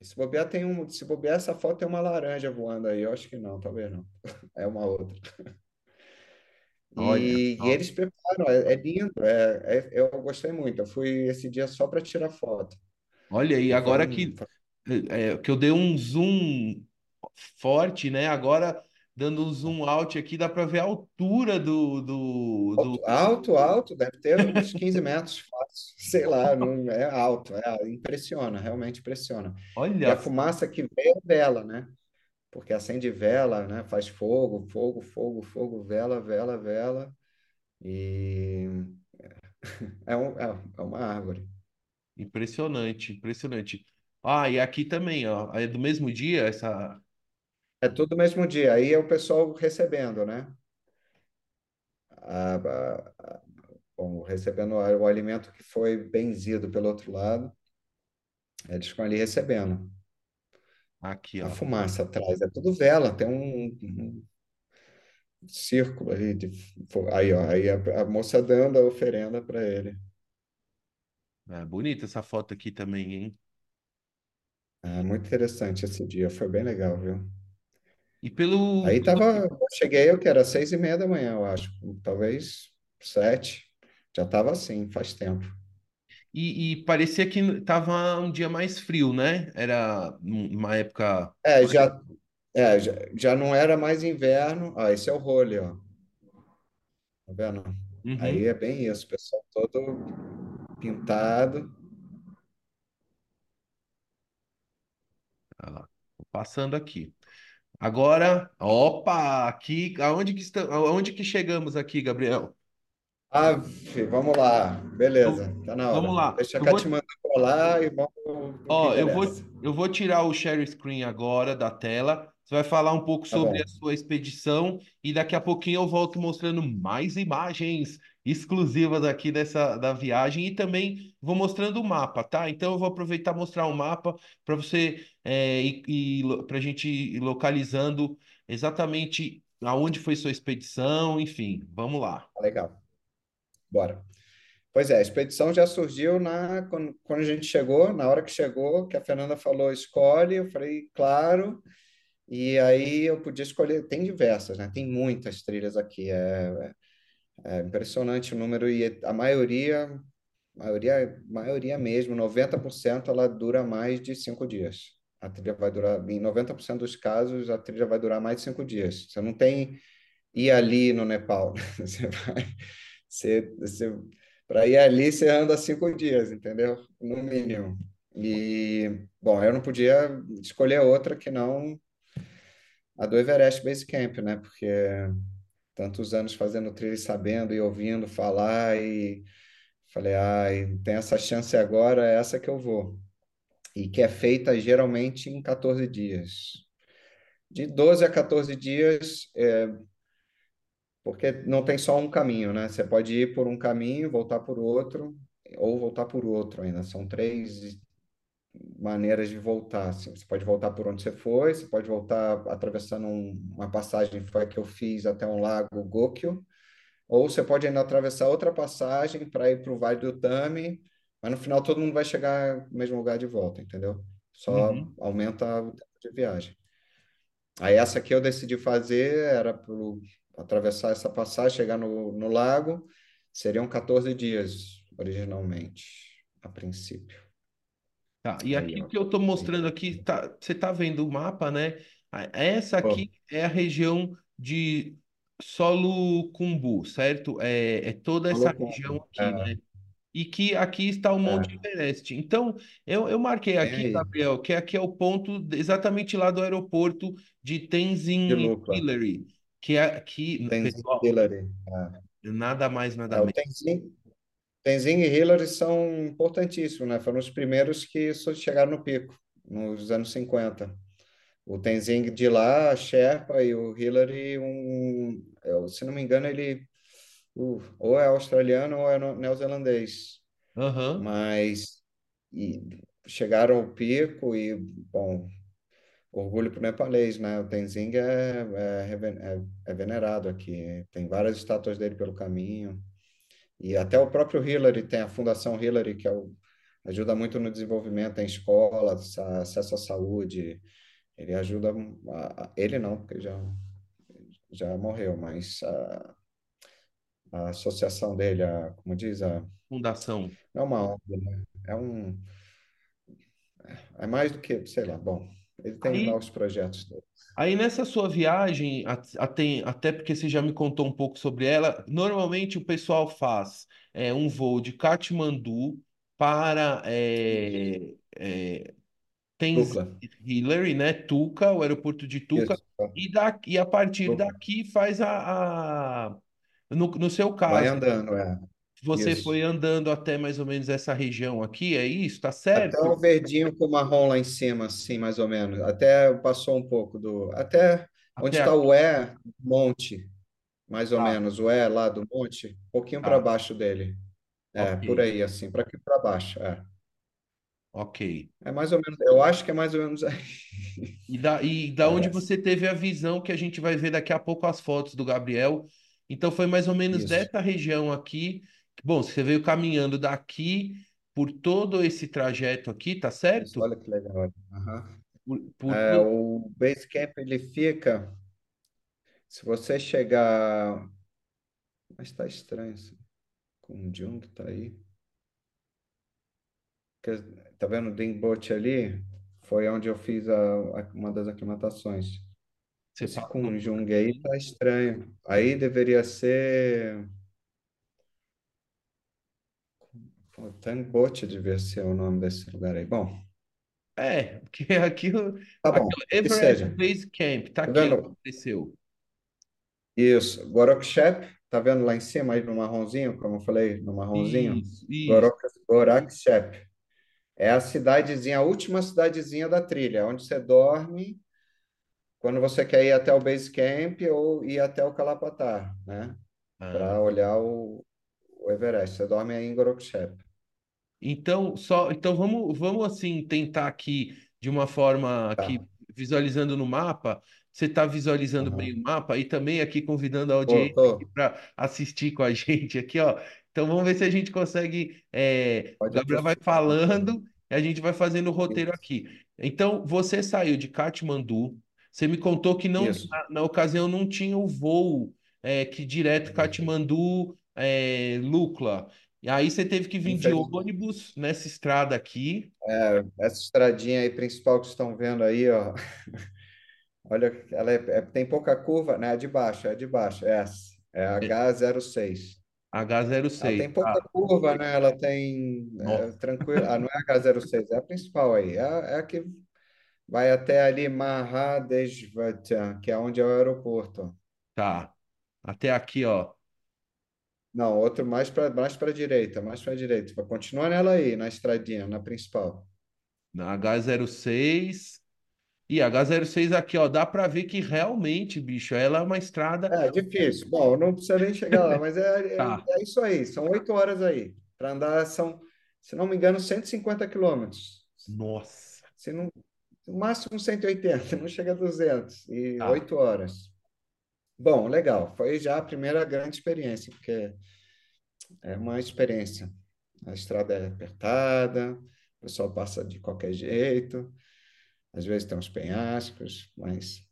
E se bobear, tem um, se bobear essa foto tem uma laranja voando aí. Eu acho que não, talvez não. É uma outra. olha E, e só. eles preparam, é, é lindo, é, é- eu gostei muito. Eu fui esse dia só para tirar foto. Olha, e E agora que, é, que eu dei um zoom forte, né? Agora, dando um zoom out aqui, dá para ver a altura do, do, do... Alto, alto, alto, deve ter uns 15 metros, fácil. Sei lá, não é alto, é, impressiona, realmente impressiona. E Olha a fumaça que vem é vela, né? Porque acende vela, né? Faz fogo, fogo, fogo, fogo, vela, vela, vela. E é, um, é, é uma árvore. Impressionante, impressionante. Ah, e aqui também, ó, é do mesmo dia essa. É tudo no mesmo dia. Aí é o pessoal recebendo, né? A, a- a- bom, recebendo o alimento que foi benzido pelo outro lado. Eles ficam ali recebendo. Aqui, A ó. fumaça atrás, é tudo vela, tem um, um círculo ali de aí, ó, aí a, a moça dando a oferenda para ele. É bonita essa foto aqui também, hein? É muito interessante esse dia, foi bem legal, viu? E pelo. Aí tava, eu cheguei, eu que era seis e meia da manhã, eu acho, talvez sete, já tava assim, faz tempo. E, e parecia que tava um dia mais frio, né? Era um- uma época. É, já, é, já, já não era mais inverno, ó, esse é o rolê, ó, tá vendo? Aí Uhum. é bem isso, o pessoal todo pintado. Ah passando aqui. Agora, opa, aqui, aonde que estamos, aonde que chegamos aqui, Gabriel? Ave, vamos lá, beleza, tá na vamos hora. lá. Deixa a Eu vou, lá e vamos ó, eu vou, eu vou tirar o share screen agora da tela. Você vai falar um pouco Tá sobre a sua expedição e daqui a pouquinho eu volto mostrando mais imagens exclusivas aqui dessa da viagem e também vou mostrando o mapa, tá? Então eu vou aproveitar e mostrar o mapa para você é, e, para a gente ir localizando exatamente aonde foi sua expedição, enfim, vamos lá. legal, bora. Pois é, a expedição já surgiu na, quando, quando a gente chegou, na hora que chegou, que a Fernanda falou, escolhe, eu falei, claro, e aí eu podia escolher, tem diversas, né? Tem muitas trilhas aqui, é, é impressionante o número, e a maioria, maioria, maioria mesmo, 90% ela dura mais de cinco dias. A trilha vai durar, em 90% dos casos, a trilha vai durar mais de cinco dias. Você não tem ir ali no Nepal, você vai, você, você para ir ali, você anda cinco dias, entendeu? No mínimo. E, bom, eu não podia escolher outra que não a do Everest Base Camp, né? Porque tantos anos fazendo trilha e sabendo e ouvindo falar e falei, ai, tem essa chance agora, é essa que eu vou. E que é feita geralmente em 14 dias. De 12 a 14 dias, é, porque não tem só um caminho, né? Você pode ir por um caminho, voltar por outro, ou voltar por outro ainda. São três maneiras de voltar. assim. Você pode voltar por onde você foi, você pode voltar atravessando um- uma passagem foi a que eu fiz até um lago Gokyo, ou você pode ainda atravessar outra passagem para ir para o Vale do Tami, mas no final todo mundo vai chegar no mesmo lugar de volta, entendeu? Só Uhum. aumenta o tempo de viagem. Aí essa que eu decidi fazer era pro, atravessar essa passagem, chegar no, no lago, seriam 14 dias originalmente, a princípio. Tá, e aqui o que eu estou mostrando aqui, tá, você está vendo o mapa, né? Essa aqui pô, é a região de solo Cumbu, certo? É, é toda essa região aqui, É, né? E que aqui está o Monte é, Everest. Então, eu, eu marquei bem aqui, Gabriel, que aqui é o ponto exatamente lá do aeroporto de Tenzin. Hillary, que é aqui, Tenzin pessoal, Hillary. É. nada mais, nada É, menos. Tenzin, Tenzin e Hillary são importantíssimos, né? Foram os primeiros que chegaram no pico, nos anos 50. O Tenzing de lá, a Sherpa, e o Hillary, um, eu, se não me engano, ele uh, ou é australiano ou é neozelandês. Aham, Mas chegaram ao pico e, bom, orgulho para o nepalês, né? O Tenzing é, é, é, é venerado aqui. Tem várias estátuas dele pelo caminho. E até o próprio Hillary tem a Fundação Hillary, que é o, ajuda muito no desenvolvimento, tem escola, acesso à saúde. Ele ajuda, a- ele não, porque já, já morreu, mas a, a associação dele, a, como diz, a, fundação. é uma ONG, né? É um, é mais do que, sei lá, bom, ele tem lá Aí os projetos dele. Aí nessa sua viagem, até, até porque você já me contou um pouco sobre ela, normalmente o pessoal faz é, um voo de Katmandu para é, é, Lucla, Hillary, né, Tuca, o aeroporto de Tuca, isso, tá. e, da, e a partir daqui faz a, a- no, no seu Vai caso, andando, é, você foi isso. andando até mais ou menos essa região aqui, é isso? Tá Até o certo? verdinho com o marrom lá em cima, assim, mais ou menos. Até passou um pouco do. Até onde Até está aqui. o E, monte, mais ou Tá, menos. O E lá do monte, um pouquinho para tá, baixo dele. É, ok, por aí, assim, para aqui para baixo. É. ok. é mais ou menos. Eu acho que é mais ou menos aí. E da, e da onde Parece. você teve a visão que a gente vai ver daqui a pouco as fotos do Gabriel. Então foi mais ou menos Isso. dessa região aqui. Bom, você veio caminhando daqui, por todo esse trajeto aqui, tá certo? olha que legal. Aham. Por, por É, o Basecamp ele fica. Se você chegar. Mas tá estranho isso. Com o Jung tá aí. Tá vendo o Dingboche ali? Foi onde eu fiz a, a- uma das aclimatações. Você Esse passou Kunjung aí tá estranho. Aí deveria ser. Pô, Tangboche devia ser o nome desse lugar aí. Bom, É, porque aqui, tá aqui bom. Que Everest seja. Base Camp, tá Tá aqui, vendo? apareceu. Isso. Gorakshep, tá vendo lá em cima aí no marronzinho, como eu falei, no marronzinho? Isso, isso. Gorakshep. É a cidadezinha, a última cidadezinha da trilha, onde você dorme quando você quer ir até o base camp ou ir até o Kalapatar, né? Ah, Para olhar o, o Everest. Você dorme aí em Gorakshep. Então, só, então vamos, vamos assim tentar aqui de uma forma Tá. visualizando no mapa. Você está visualizando bem Aham. o mapa e também aqui convidando a audiência para assistir com a gente aqui, ó. Então vamos ver se a gente consegue. é, o Pode Gabriel vai falando e a gente vai fazendo o roteiro Isso. aqui. Então você saiu de Katmandu. Você me contou que não, na, na ocasião não tinha o voo é, que direto Isso. Katmandu, é, Lukla. E aí você teve que vir de ônibus nessa estrada aqui. É, essa estradinha aí principal que vocês estão vendo aí, ó. Olha, ela é- é- tem pouca curva, né? É de baixo, é de baixo, é essa. É a é, H06. Ela H06. tem pouca Ah, curva, né? Ela tem é, nossa. tranquilo. Ah, não é a H06, é a principal aí. É, a é a que vai até ali Mahadeshvata, que é onde é o aeroporto. Tá. Até aqui, ó. Não, outro mais para mais para direita, mais para direita. Vai continuar nela aí, na estradinha, na principal. Na H06. E a H06 aqui, ó. Dá pra ver que realmente, bicho, ela é uma estrada. É difícil. Bom, não precisa nem chegar lá, mas é, é, Tá. é isso aí. São oito horas aí. Para andar são, se não me engano, 150 quilômetros. Nossa. Se não, no máximo 180, não chega a 200. E Tá. oito horas. Bom, legal. Foi já a primeira grande experiência, porque é uma experiência. A estrada é apertada, o pessoal passa de qualquer jeito, às vezes tem uns penhascos, mas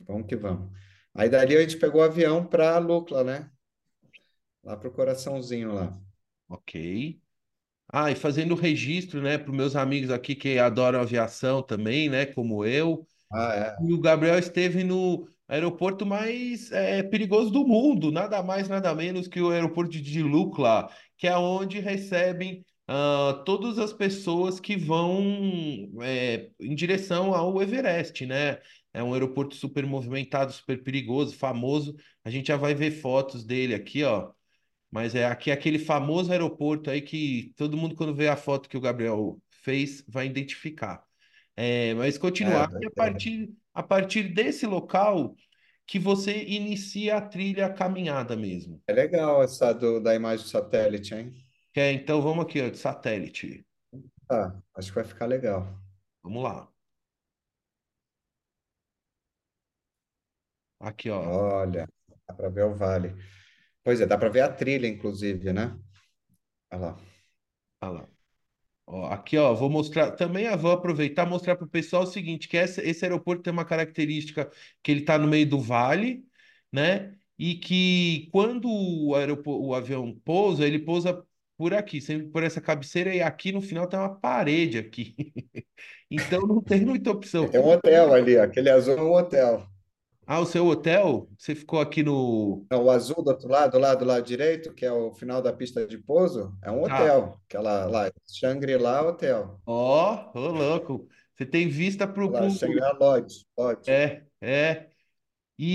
vamos que vamos. Aí dali a gente pegou o avião para Lukla, né? Lá pro coraçãozinho lá. Ok. Ah, e fazendo registro, né, para os meus amigos aqui que adoram aviação também, né, como eu. Ah, é. E o Gabriel esteve no aeroporto mais é, perigoso do mundo, nada mais, nada menos que o aeroporto de Lukla, que é onde recebem ah, todas as pessoas que vão é, em direção ao Everest, né? É um aeroporto super movimentado, super perigoso, famoso. A gente já vai ver fotos dele aqui, ó. Mas é aqui é aquele famoso aeroporto aí que todo mundo, quando vê a foto que o Gabriel fez, vai identificar. É, mas É, continuar, e a partir, a partir desse local que você inicia a trilha, a caminhada mesmo. É legal essa do, da imagem do satélite, hein? É, então vamos aqui, ó, de satélite. Tá, acho que vai ficar legal. Vamos lá. Aqui, ó. Olha, dá para ver o vale. Pois é, dá para ver a trilha, inclusive, né? Olha lá. Olha lá. Ó, aqui, ó, vou mostrar. Também eu vou aproveitar e mostrar para o pessoal o seguinte: que esse, aeroporto tem uma característica que ele está no meio do vale, né? E que quando o, o avião pousa, ele pousa por aqui, sempre por essa cabeceira, e aqui no final tem uma parede aqui. Então não tem muita opção. Tem um hotel ali, aquele azul é um hotel. Ah, o seu hotel? Você ficou aqui no. Não, o azul do outro lado, lá do lado direito, que é o final da pista de pouso, é um Tá. hotel. Aquela lá, Shangri-La Hotel. Ó, ô louco. Você tem vista pro, Lá, pro... Shangri-La Lodge, Lodge. É, é. E,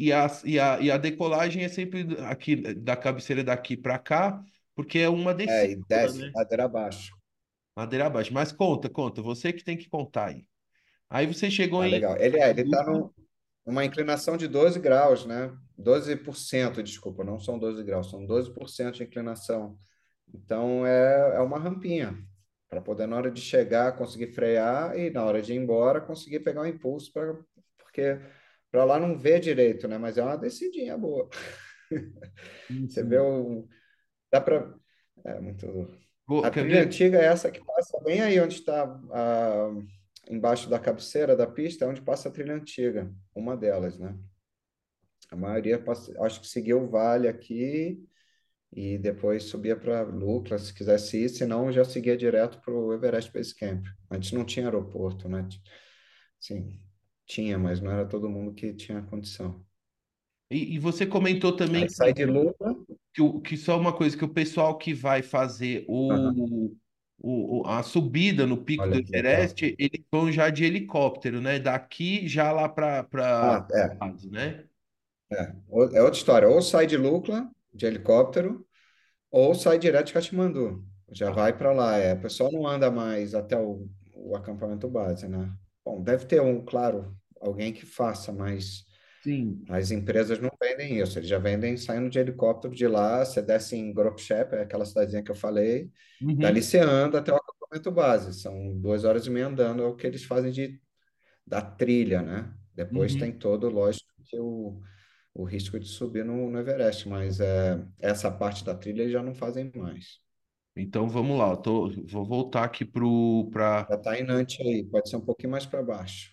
e, e, e, a, e, a, e a decolagem é sempre aqui, da cabeceira daqui para cá, porque é uma É, e descida, desce né? ladeira abaixo. Madeira abaixo. Mas conta, conta. Você que tem que contar aí. Aí você chegou Ah, em. legal. Ele é, ele está numa inclinação de 12 graus, né? 12%, desculpa, não são 12 graus, são 12% de inclinação. Então é, é uma rampinha para poder, na hora de chegar, conseguir frear e na hora de ir embora, conseguir pegar o impulso, pra, porque para lá não vê direito, né? Mas é uma descidinha boa. Você vê o. Dá para. É muito. Vou- A trilha antiga é essa que passa bem aí onde está, ah, embaixo da cabeceira da pista, é onde passa a trilha antiga, uma delas, né? A maioria, passa- acho que seguiu o vale aqui e depois subia para Lucla, se quisesse ir, senão já seguia direto para o Everest Base Camp. Antes não tinha aeroporto, né? Sim, tinha, mas não era todo mundo que tinha condição. E, e você comentou também Aí sai de que, Lucla, que, que só uma coisa, que o pessoal que vai fazer o, o, o- a subida no pico do olha que legal. Everest, eles vão já de helicóptero, né? Daqui já lá para para Ah, é, né? é. É outra história. Ou sai de Lucla, de helicóptero, ou sai direto de Katmandu. Já Tá. vai para lá. É, o pessoal não anda mais até o, o acampamento base, né? Bom, deve ter um, claro, alguém que faça, mas Sim. as empresas não vendem isso. Eles já vendem saindo de helicóptero de lá. Você desce em Gropshep, é aquela cidadezinha que eu falei. Dali Uhum, você anda até o acampamento base. São duas horas e meia andando, é o que eles fazem de, da trilha, né? Depois tem uhum. todo, lógico, que o, o risco de subir no, no Everest, mas é, essa parte da trilha eles já não fazem mais. Então vamos lá, tô, vou voltar aqui para Já está em Nantes aí, pode ser um pouquinho mais para baixo.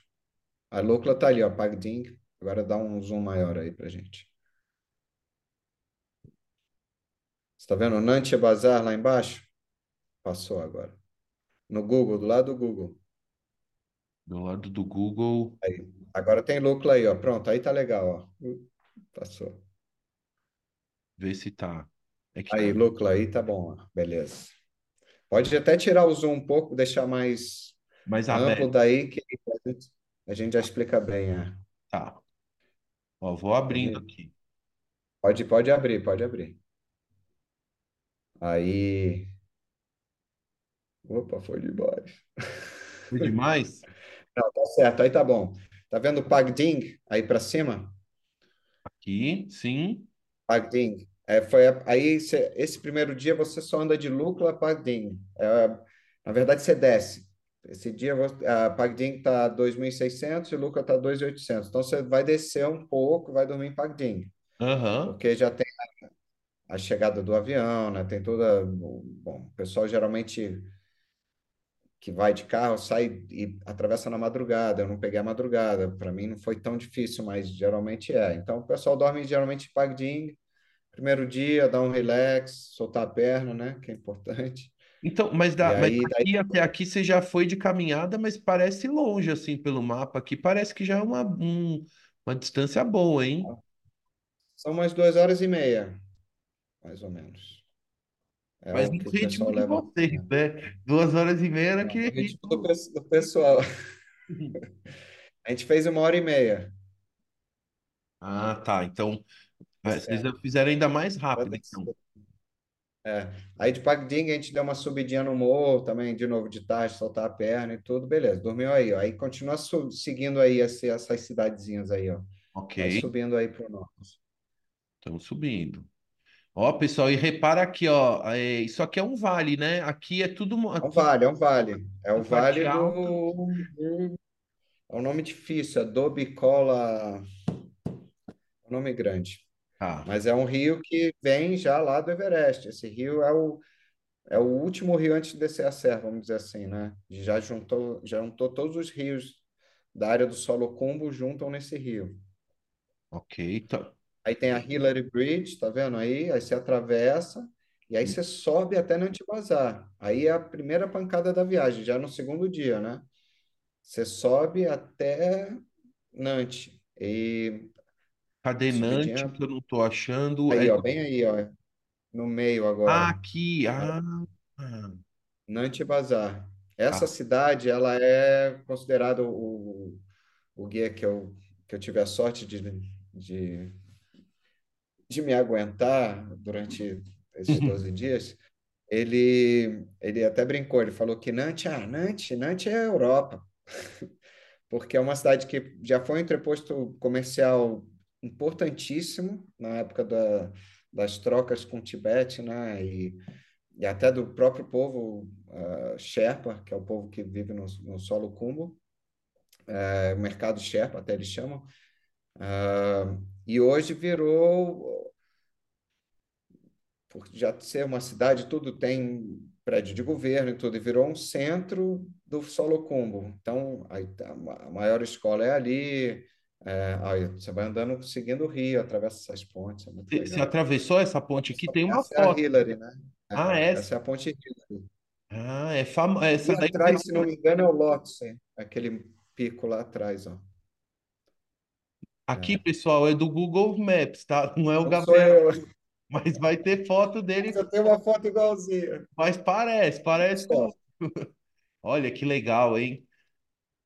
A Lukla está ali, ó, Pagding. Agora dá um zoom maior aí pra gente. Você está vendo o Nantes Bazar lá embaixo? Passou agora. No Google, do lado do Google. do lado do Google, Aí. Agora tem Lukla aí, ó. Pronto, aí tá legal, ó. Uh, Passou. ver se tá. É Aí, Lukla aí tá bom, ó. Beleza. Pode até tirar o zoom um pouco, deixar mais mais amplo aberto, daí, que a gente, a gente já explica bem, é. tá. Ó, vou abrindo aqui. pode, pode abrir, pode abrir. Aí. Opa, foi demais. Foi demais? Não, tá certo, aí tá bom. Tá vendo o Pagding aí para cima? Aqui, sim. Pagding. É, foi aí cê- esse primeiro dia você só anda de Lukla a Pagding. É, na verdade você desce. Esse dia a Pagding tá 2.600 e Lukla tá 2.800. Então você vai descer um pouco, vai dormir em Pagding, Aham. porque já tem a chegada do avião, né? Tem toda, bom, o pessoal geralmente que vai de carro sai e atravessa na madrugada. Eu não peguei a madrugada, para mim não foi tão difícil, mas geralmente é. Então o pessoal dorme geralmente em Pagding. Primeiro dia, dá um relax, soltar a perna, né? Que é importante. Então, mas, da, mas aí, daí, daqui até aqui você já foi de caminhada, mas parece longe, assim, pelo mapa aqui. Parece que já é uma, um- uma distância boa, hein? são umas duas horas e meia, mais ou menos. É Mas no que ritmo de leva. vocês, né? Duas horas e meia naquele no ritmo do, pessoal. A gente fez uma hora e meia. Ah, tá. Então, Tá é, vocês certo. fizeram ainda mais rápido, então. É. Aí de Pagding a gente deu uma subidinha no morro também, de novo de tarde, soltar a perna e tudo, beleza. Dormiu aí, ó. Aí continua seguindo aí esse- essas cidadezinhas aí, ó. Ok, Vai subindo aí pro norte. estamos subindo. Ó, pessoal, e repara aqui, ó, é, isso aqui é um vale, né? Aqui é tudo, mo- É um aqui vale, é um vale. É a o parte vale alta. do, É um nome difícil, Adobe Cola. É um nome grande. Tá, Mas é um rio que vem já lá do Everest. Esse rio é o, é o último rio antes de descer a serra, vamos dizer assim, né? Já juntou, já juntou todos os rios da área do Solo Cumbo juntam nesse rio. ok, tá. Aí tem a Hillary Bridge, tá vendo aí? Aí você atravessa e aí você sobe até Nantibazar. Aí é a primeira pancada da viagem, já no segundo dia, né? Você sobe até Nantes. E Cadenante, que eu não tô achando. aí, É... ó, bem aí, ó, no meio Ah, agora. aqui. Olha, Ah, Nantibazar. Essa tá. cidade, ela é considerada o, o guia que eu, que eu tive a sorte de, de, de me aguentar durante esses 12 dias. Ele, ele até brincou, ele falou que Nantes, ah, Nantes, Nantes é a Europa, porque é uma cidade que já foi um entreposto comercial importantíssimo na época da, das trocas com o Tibete, né? E, e até do próprio povo uh, Sherpa, que é o povo que vive no, no solo Kumbo, é, mercado Sherpa, até eles chamam. Uh, e hoje virou, por já ser uma cidade, tudo tem prédio de governo e tudo, e virou um centro do Solocumbo. Então, aí, tá, a maior escola é ali, é, aí você vai andando seguindo o rio, atravessa essas pontes, é muito Você você legal. atravessou essa ponte aqui, tem uma Essa é a foto. Hillary, né? Ah, É, essa? essa é a ponte Hillary. Ah, é famo... E essa daí atrás, se não me engano, é o Lhotse, aquele pico lá atrás, ó. Aqui, É. pessoal, é do Google Maps, tá? Não é o Não Gabriel, mas vai ter foto dele, eu tenho uma foto igualzinha. mas parece, parece com. Olha que legal, hein?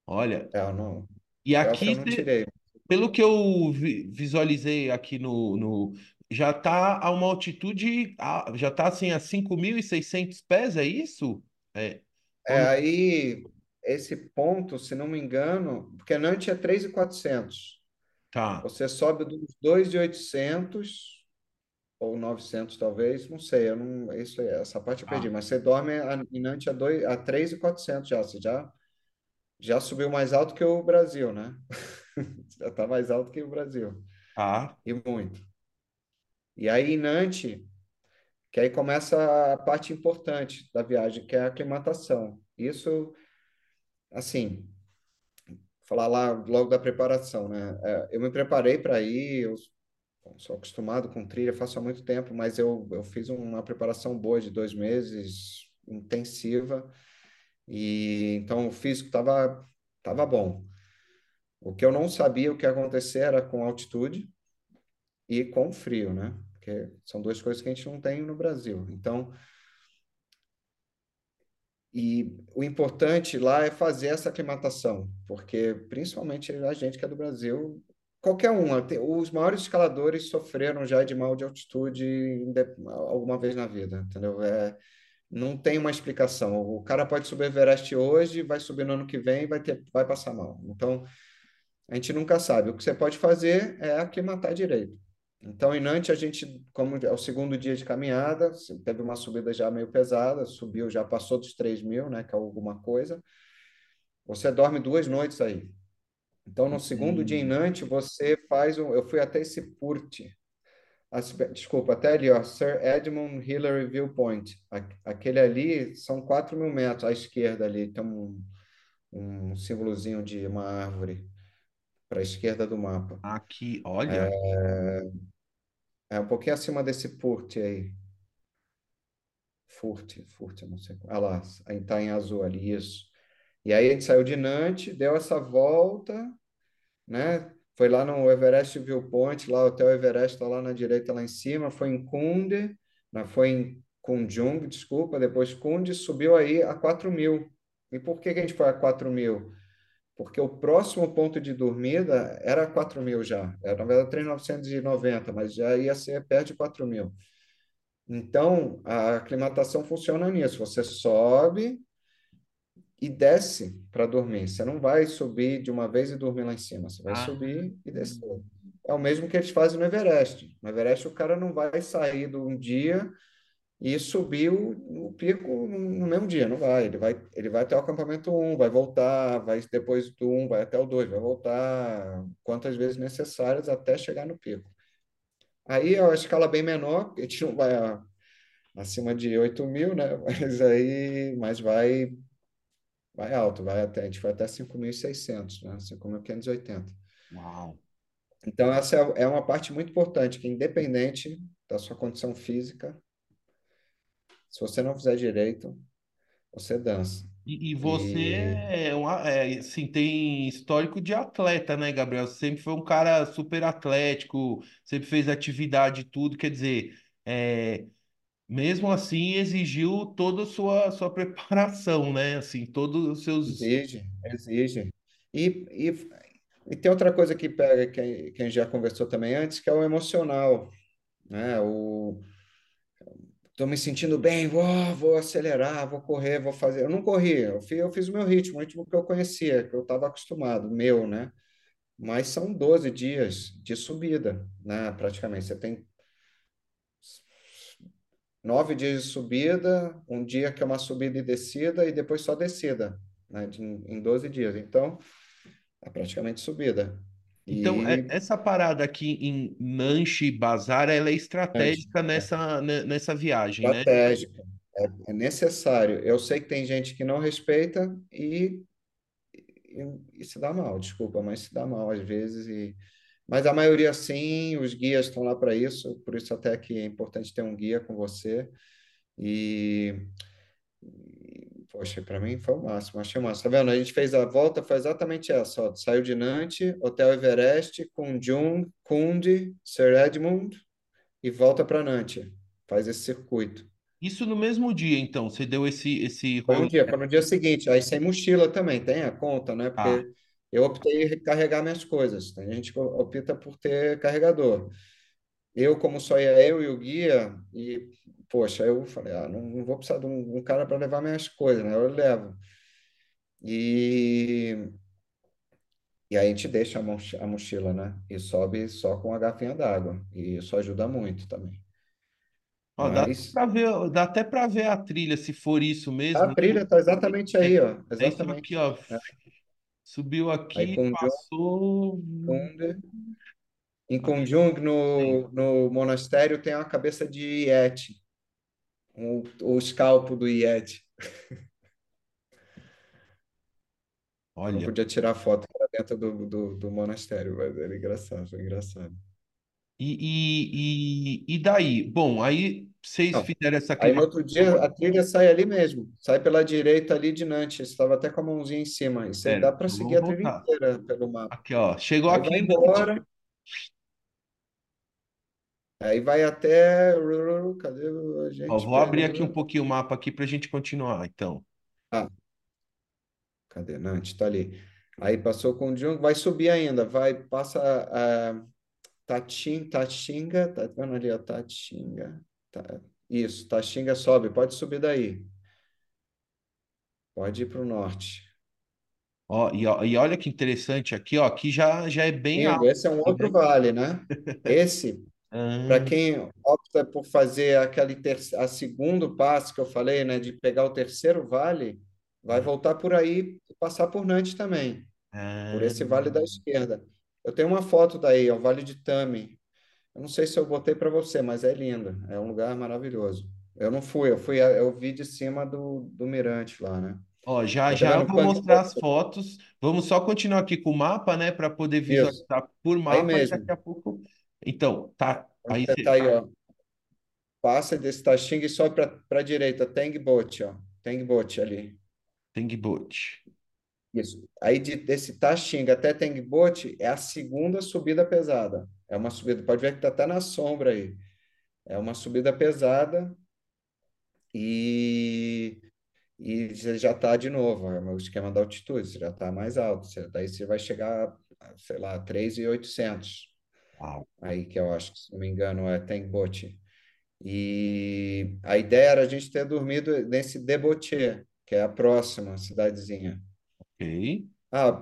Olha, É, não, e selfie eu aqui, não tirei. Pelo que eu vi- visualizei aqui no, no, já tá a uma altitude, ah, já tá assim a 5.600 pés, é isso? É, É, aí, esse ponto, se não me engano, porque Nantes é 3.400. Tá. Você sobe dos 2.800 ou 900 talvez, não sei, eu não, isso, essa parte eu perdi, Tá. mas você dorme a- em Nantes a, dois- a 3.400 já, você já, já subiu mais alto que o Brasil, né? Já está mais alto que o Brasil, Tá. e muito. E aí em Nantes, que aí começa a parte importante da viagem, que é a aclimatação. Isso, assim, falar lá logo da preparação, né? É, eu me preparei para ir, eu bom, sou acostumado com trilha, faço há muito tempo, mas eu, eu fiz uma preparação boa de dois meses, intensiva, e então o físico estava tava bom. O que eu não sabia o que acontecer era com altitude e com frio, né? Porque são duas coisas que a gente não tem no Brasil. Então, e o importante lá é fazer essa aclimatação, porque principalmente a gente que é do Brasil, qualquer um, os maiores escaladores sofreram já de mal de altitude alguma vez na vida, entendeu? É, não tem uma explicação. O cara pode subir Everest hoje, vai subir no ano que vem, e vai ter, vai passar mal. Então, a gente nunca sabe. O que você pode fazer é aclimatar direito. Então, em Nantes, a gente, como é o segundo dia de caminhada, teve uma subida já meio pesada, subiu, já passou dos 3 mil, né, que é alguma coisa. Você dorme duas noites aí. Então, no segundo dia em Hum, Nantes, você faz um. Eu fui até esse Purt, desculpa, até ali, ó, Sir Edmund Hillary Viewpoint. Aquele ali são 4 mil metros à esquerda ali, tem um, um símbolozinho de uma árvore para a esquerda do mapa. aqui, olha. É um pouquinho acima desse Purt aí. Furt, Furt, não sei. Ah lá, aí tá em azul ali, isso. E aí a gente saiu de Nantes, deu essa volta, né? Foi lá no Everest Viewpoint, lá o Hotel Everest está lá na direita, lá em cima. Foi em Kunde, não, foi em Kunjung, desculpa, depois Kunde, subiu aí a 4 mil. E por que que a gente foi a 4 mil? Porque o próximo ponto de dormida era 4 mil já. Era, na verdade, 3.990, mas já ia ser perto de 4 mil. Então, a aclimatação funciona nisso. Você sobe e desce para dormir. Você não vai subir de uma vez e dormir lá em cima. Você vai Ah, subir e descer. É o mesmo que eles fazem no Everest. No Everest, o cara não vai sair de um dia e subir o, pico no, mesmo dia. Não vai. Ele vai, ele vai até o acampamento 1, vai voltar, vai depois do 1, vai até o 2, vai voltar quantas vezes necessárias até chegar no pico. Aí é uma escala bem menor, a gente não vai acima de 8 mil, né? Mas aí, mas vai, vai alto, vai até, a gente vai até 5.600, né? 5.580. uau. Então, essa é é uma parte muito importante, que independente da sua condição física, se você não fizer direito, você dança. E, e você E é, um, é, assim, tem histórico de atleta, né, Gabriel? Você sempre foi um cara super atlético, sempre fez atividade e tudo. Quer dizer, é, mesmo assim, exigiu toda a sua, sua preparação, né? Assim, todos os seus. exige, exige. E, e, e tem outra coisa que pega, que, que a gente já conversou também antes, que é o emocional, né? O, Estou me sentindo bem, vou, vou acelerar, vou correr, vou fazer. Eu não corri, eu fiz, eu fiz o meu ritmo, o ritmo que eu conhecia, que eu estava acostumado, meu, né? Mas são 12 dias de subida, né? Praticamente. Você tem nove dias de subida, um dia que é uma subida e descida, e depois só descida, né? Em 12 dias. Então, é praticamente subida. Então, é- E essa parada aqui em Nanche Bazar, ela é estratégica é, nessa, ne- nessa viagem, né? estratégica. é necessário. Eu sei que tem gente que não respeita e, e, e se dá mal, desculpa, mas se dá mal às vezes. E... Mas a maioria sim, os guias estão lá para isso, por isso até que é importante ter um guia com você. E, e poxa, para mim foi o máximo, achei o máximo. Tá vendo? A gente fez a volta, foi exatamente essa, ó. Saiu de Nantes, Hotel Everest, Kunjung, Kundi, Sir Edmund e volta para Nantes. Faz esse circuito. Isso no mesmo dia, então, você deu esse, esse Foi um dia, foi no dia seguinte. Aí sem mochila também, tem a conta, né? Ah, Porque eu optei em carregar minhas coisas. Tem gente opta por ter carregador. Eu, como só ia eu e o guia, e, poxa, eu falei, ah, não, não vou precisar de um, um cara para levar minhas coisas, né? Eu levo. E, e aí a gente deixa a mochi- a mochila, né? E sobe só com a garrafinha d'água. E isso ajuda muito também. ó, dá até Mas pra ver, dá até para ver a trilha, se for isso a mesmo. trilha está exatamente É, aí, ó. é isso aqui, Exatamente. ó. É. Subiu Aí aqui, com John passou. Em Aí, Kunjung, sim. no, no monastério, tem uma cabeça de Yeti, um, o escalpo do Yeti. Eu não Olha. podia tirar foto lá dentro do, do, do monastério, mas era engraçado, foi engraçado. E, e, e, daí? Bom, aí vocês Não, fizeram essa aí no outro dia a trilha sai ali mesmo, sai pela direita ali de Nantes, estava até com a mãozinha em cima, e você dá Pera, para então seguir a trilha voltar. inteira pelo mapa. Aqui, ó. Chegou Aí aqui vai embora, aí vai até. Cadê a Ó, gente? vou abrir aqui um pouquinho o mapa aqui para a gente continuar, então. Ah, cadê? Nantes, tá ali. Aí passou com o Jung, vai subir ainda, vai, passa a Tatin, Tatinga, tá vendo ali, ó, Tatinga. Tá, isso, Tatinga sobe, pode subir daí, pode ir para o norte. Ó, e, ó, e olha que interessante aqui, ó. Aqui já, já é bem Lindo, alto, esse é um né? outro vale, né? Esse, para Ah, quem opta por fazer aquele a segundo passo que eu falei, né, de pegar o terceiro vale, vai voltar por aí e passar por Nantes também. por ah, esse vale da esquerda. Eu tenho uma foto daí, é o Vale de Tami. Eu não sei se eu botei para você, mas é lindo. É um lugar maravilhoso. Eu não fui, eu fui, eu vi de cima do, do mirante lá, né? ó, já tá já vou mostrar as fotos. Vamos só continuar aqui com o mapa, né, para poder Isso, visualizar por aí mapa daqui a pouco. Então, tá. Onde Aí você tá aí, ó. Passa desse Taxing e sobe para a direita. Tangbot, ó. Tangbot ali. Tengboat. Isso. Aí de, desse Taxing até Tangbot é a segunda subida pesada. É uma subida, pode ver que tá até na sombra aí. É uma subida pesada e e você já está de novo, é o esquema da altitude, você já está mais alto, você- daí você vai chegar, sei lá, 3.800, Uau. Aí que eu acho que, se não me engano, é Tengbot. E a ideia era a gente ter dormido nesse Deboche, que é a próxima cidadezinha. Ok. Ah,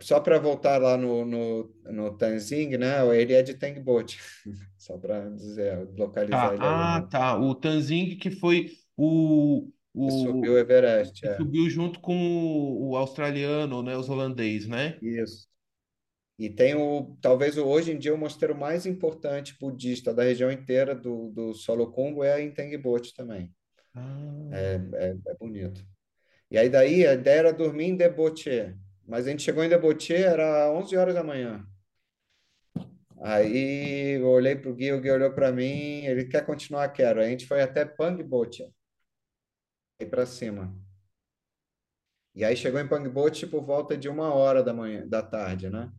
só para voltar lá no, no, no Tanzing, né? Ele é de Tengbot, só para dizer, localizar Tá. ele Ah, né? tá. O Tanzing que foi o, Que o subiu o Everest, que é. subiu junto com o, o australiano, né, os holandês, né? Isso. E tem o, talvez hoje em dia o mosteiro mais importante budista da região inteira do, do Solokhumbu é em Tengbot também. Ah, É, é, é bonito. E aí daí a ideia era dormir em Deboche, mas a gente chegou em Deboche, era 11 horas da manhã. Aí eu olhei para o guia, o guia olhou para mim, ele quer continuar, quero. Aí a gente foi até Pangboche, aí para cima. E aí chegou em Pangboche por volta de uma hora da manhã, da tarde, né?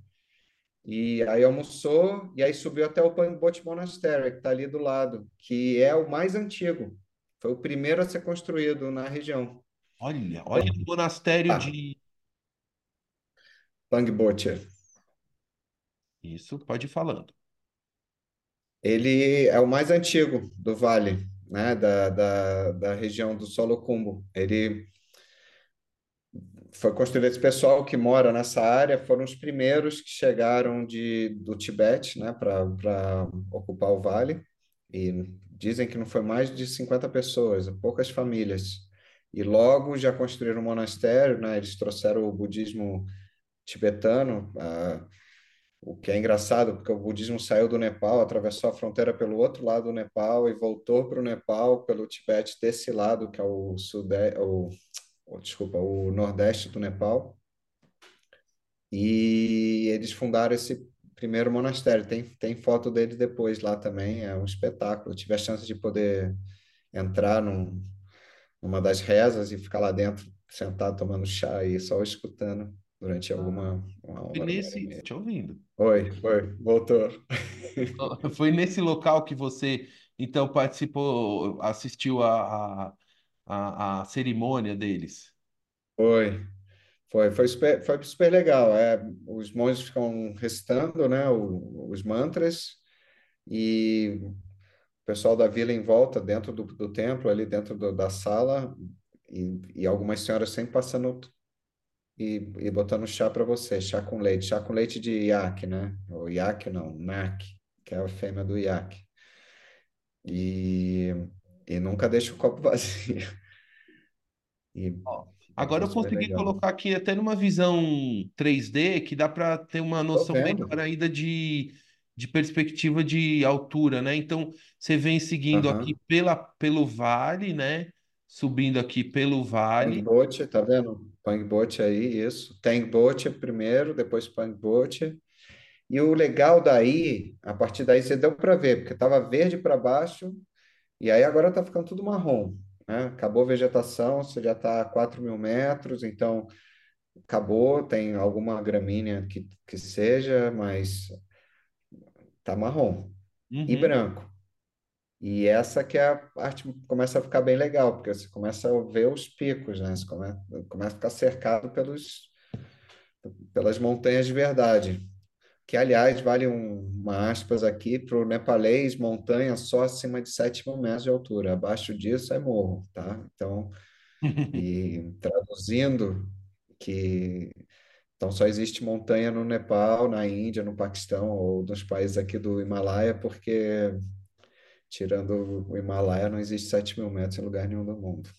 E aí almoçou e aí subiu até o Pangboche Monastery, que está ali do lado, que é o mais antigo. Foi o primeiro a ser construído na região. olha, olha o monastério Ah, de. Pangboche. Isso, pode ir falando. Ele é o mais antigo do vale, né? Da, da, da região do Solokhumbu. Ele foi construído esse pessoal que mora nessa área foram os primeiros que chegaram de, do Tibete, né, para ocupar o vale. E dizem que não foi mais de 50 pessoas, poucas famílias. E logo já construíram um monastério, né? Eles trouxeram o budismo tibetano, o que é engraçado, porque o budismo saiu do Nepal, atravessou a fronteira pelo outro lado do Nepal e voltou para o Nepal pelo Tibete desse lado, que é o sudeste, o, desculpa, o nordeste do Nepal. E eles fundaram esse primeiro monastério. Tem, tem foto dele depois lá também, é um espetáculo. Eu tive a chance de poder entrar num, numa das rezas e ficar lá dentro, sentado tomando chá e só escutando durante alguma uma Foi nesse, te ouvindo. Oi, foi, voltou. Foi nesse local que você então participou, assistiu a, a, a, a cerimônia deles. Foi, foi, foi super, foi super legal. É, os monges ficam recitando, né, o- os mantras e o pessoal da vila em volta, dentro do, do templo, ali dentro do- da sala, e, e algumas senhoras sempre passando e, e botando chá para você, chá com leite, chá com leite de iaque, né? Ou iaque não, nac, que é a fêmea do iaque. E, e nunca deixa o copo vazio. E Ó, agora eu consegui legal. colocar aqui até numa visão 3D que dá para ter uma noção melhor ainda de, de perspectiva de altura, né? Então você vem seguindo aqui Aham. pela, pelo vale, né? Subindo aqui pelo vale. Pangboche, tá vendo? Pangboche aí, isso. Tangboche primeiro, depois Pangboche. E o legal daí, a partir daí você deu para ver, porque estava verde para baixo, e aí agora está ficando tudo marrom, né? Acabou a vegetação, você já está a 4 mil metros, então acabou, tem alguma gramínea que, que seja, mas tá marrom e Uhum. branco. E essa que é a parte que começa a ficar bem legal, porque você começa a ver os picos, né? Você come- começa a ficar cercado pelos, pelas montanhas de verdade. Que, aliás, vale um, uma aspas aqui para o nepalês, montanha só acima de 7 mil metros de altura. Abaixo disso é morro, tá? Então, e traduzindo, que então só existe montanha no Nepal, na Índia, no Paquistão ou nos países aqui do Himalaia, porque tirando o Himalaia não existe 7 mil metros em lugar nenhum do mundo.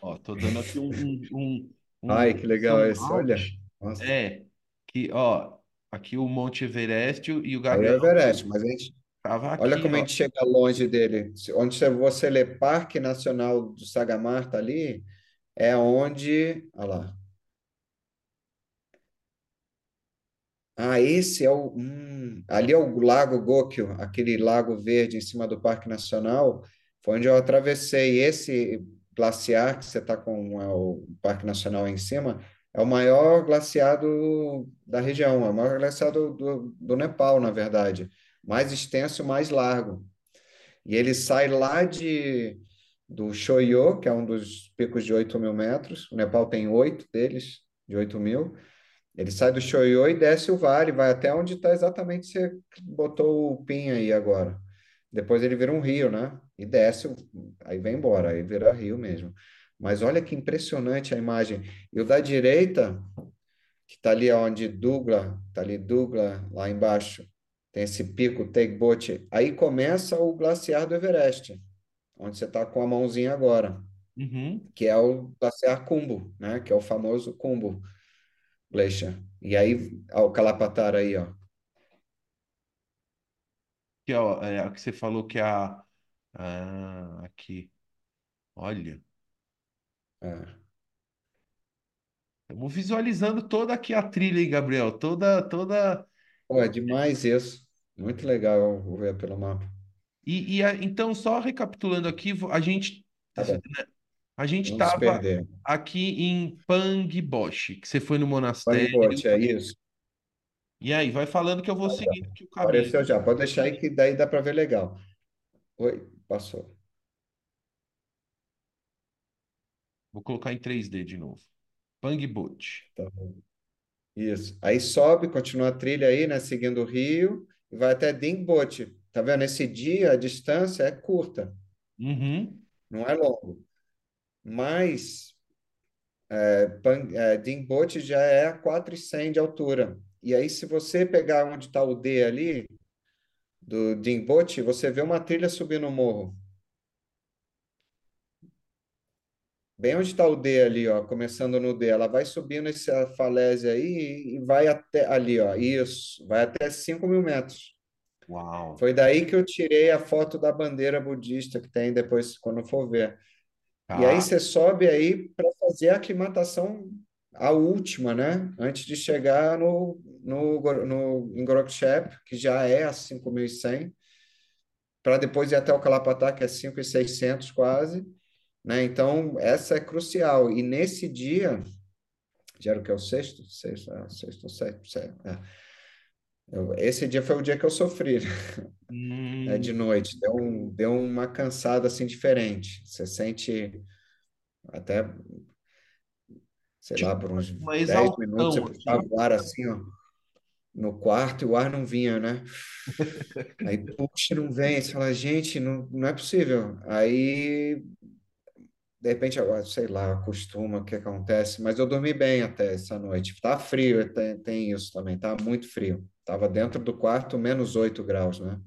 Ó, tô dando aqui um, um, um, Ai, que legal esse, olha. Nossa, É, que, ó, aqui o Monte Everest e o aí é o Gabriel Everest, mas a gente, tava olha aqui, como a ó. gente chega longe dele. Onde você lê Parque Nacional do Sagamar, tá ali, é onde, olha lá. Ah, esse é o. hum, ali é o Lago Gokyo, aquele lago verde em cima do Parque Nacional. Foi onde eu atravessei esse glaciar que você está com é, o Parque Nacional em cima. É o maior glaciado da região, é o maior glaciado do, do Nepal, na verdade. Mais extenso, mais largo. E ele sai lá de, do Choyo, que é um dos picos de 8 mil metros. O Nepal tem oito deles, de 8 mil. Ele sai do Choiô e desce o vale, vai até onde está exatamente você botou o pin aí agora. Depois ele vira um rio, né? E desce, aí vem embora, aí vira rio mesmo. Mas olha que impressionante a imagem. E o da direita, que está ali onde Dugla, está ali Dugla, lá embaixo, tem esse pico, Teigbot. Aí começa o glaciar do Everest, onde você está com a mãozinha agora, Uhum. que é o glaciar Khumbu, né? Que é o famoso Khumbu. Glacier. E aí, ó, o Calapatar aí, ó. Que, ó, é, a que você falou que é a. Ah, aqui. Olha. É. Estamos visualizando toda aqui a trilha, hein, Gabriel? Toda, toda. Pô, é demais isso. Muito legal ver pelo mapa. E, e a- então, só recapitulando aqui, a gente Tá a gente estava aqui em Pangboche, que você foi no monastério. Pangbote, é isso. E aí, vai falando que eu vou seguindo aqui o caminho. Apareceu já. Pode deixar aí que daí dá para ver legal. Oi, passou. Vou colocar em 3D de novo. Pangboche. Tá bom. Isso. Aí sobe, continua a trilha aí, né? Seguindo o rio e vai até Dingboche. Tá vendo? Esse dia a distância é curta, Uhum. não é longo. Mas Pan- é, Dingboche já é a 4,100 de altura. E aí, se você pegar onde está o D ali, do Dingboche, você vê uma trilha subindo o morro. Bem onde está o D ali, ó, começando no D, ela vai subindo essa falésia aí e vai até ali, ó, isso, vai até 5 mil metros. Uau. Foi daí que eu tirei a foto da bandeira budista que tem depois, quando for ver. E aí você sobe aí para fazer a aclimatação, a última, né? Antes de chegar no, no, no, em Gorokchep, que já é a 5.100, para depois ir até o Calapatá, que é 5.600 quase, né? Então, essa é crucial. E nesse dia, já era o que é o sexto? Sexto, é, sexto ou sétimo? sétimo, é. Eu- esse dia foi o dia que eu sofri, né? De Hum, noite. Deu, um, deu uma cansada assim diferente. Você sente até sei lá, tipo, por uns uma 10 minutos, você puxava aqui. o ar assim, ó, no quarto e o ar não vinha, né? Aí, puxa, não vem. Você fala, gente, não, não é possível. Aí, de repente, agora, sei lá, acostuma, o que acontece. Mas eu dormi bem até essa noite. Tá frio, tem, tem isso também, tá muito frio. Tava dentro do quarto, menos 8 graus, né?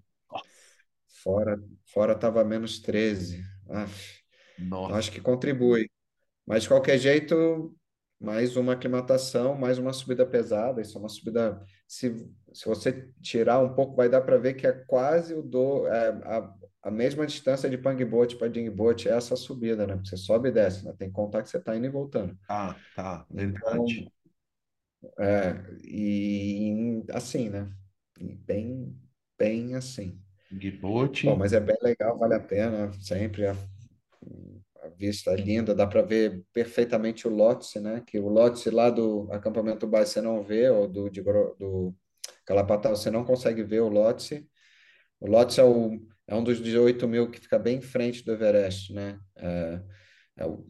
Fora, fora tava menos 13. Aff. Então, Nossa. acho que contribui. Mas, de qualquer jeito, mais uma aclimatação, mais uma subida pesada. Isso é uma subida. Se, se você tirar um pouco, vai dar para ver que é quase o do, é, a, a mesma distância de Pangbot para Dingbot, é essa subida, né? Porque você sobe e desce, né? Tem que contar que você está indo e voltando. Tá, tá, Então, verdade. é, e assim, né? Bem, bem assim. Bom, Gibote. mas é bem legal, vale a pena, sempre. A, a vista é linda, dá para ver perfeitamente o Lhotse, né? Que o Lhotse lá do acampamento base você não vê, ou do, de, do Calapatão você não consegue ver o Lhotse. O Lhotse é, o, é um dos 18 mil que fica bem em frente do Everest, né? É, é o,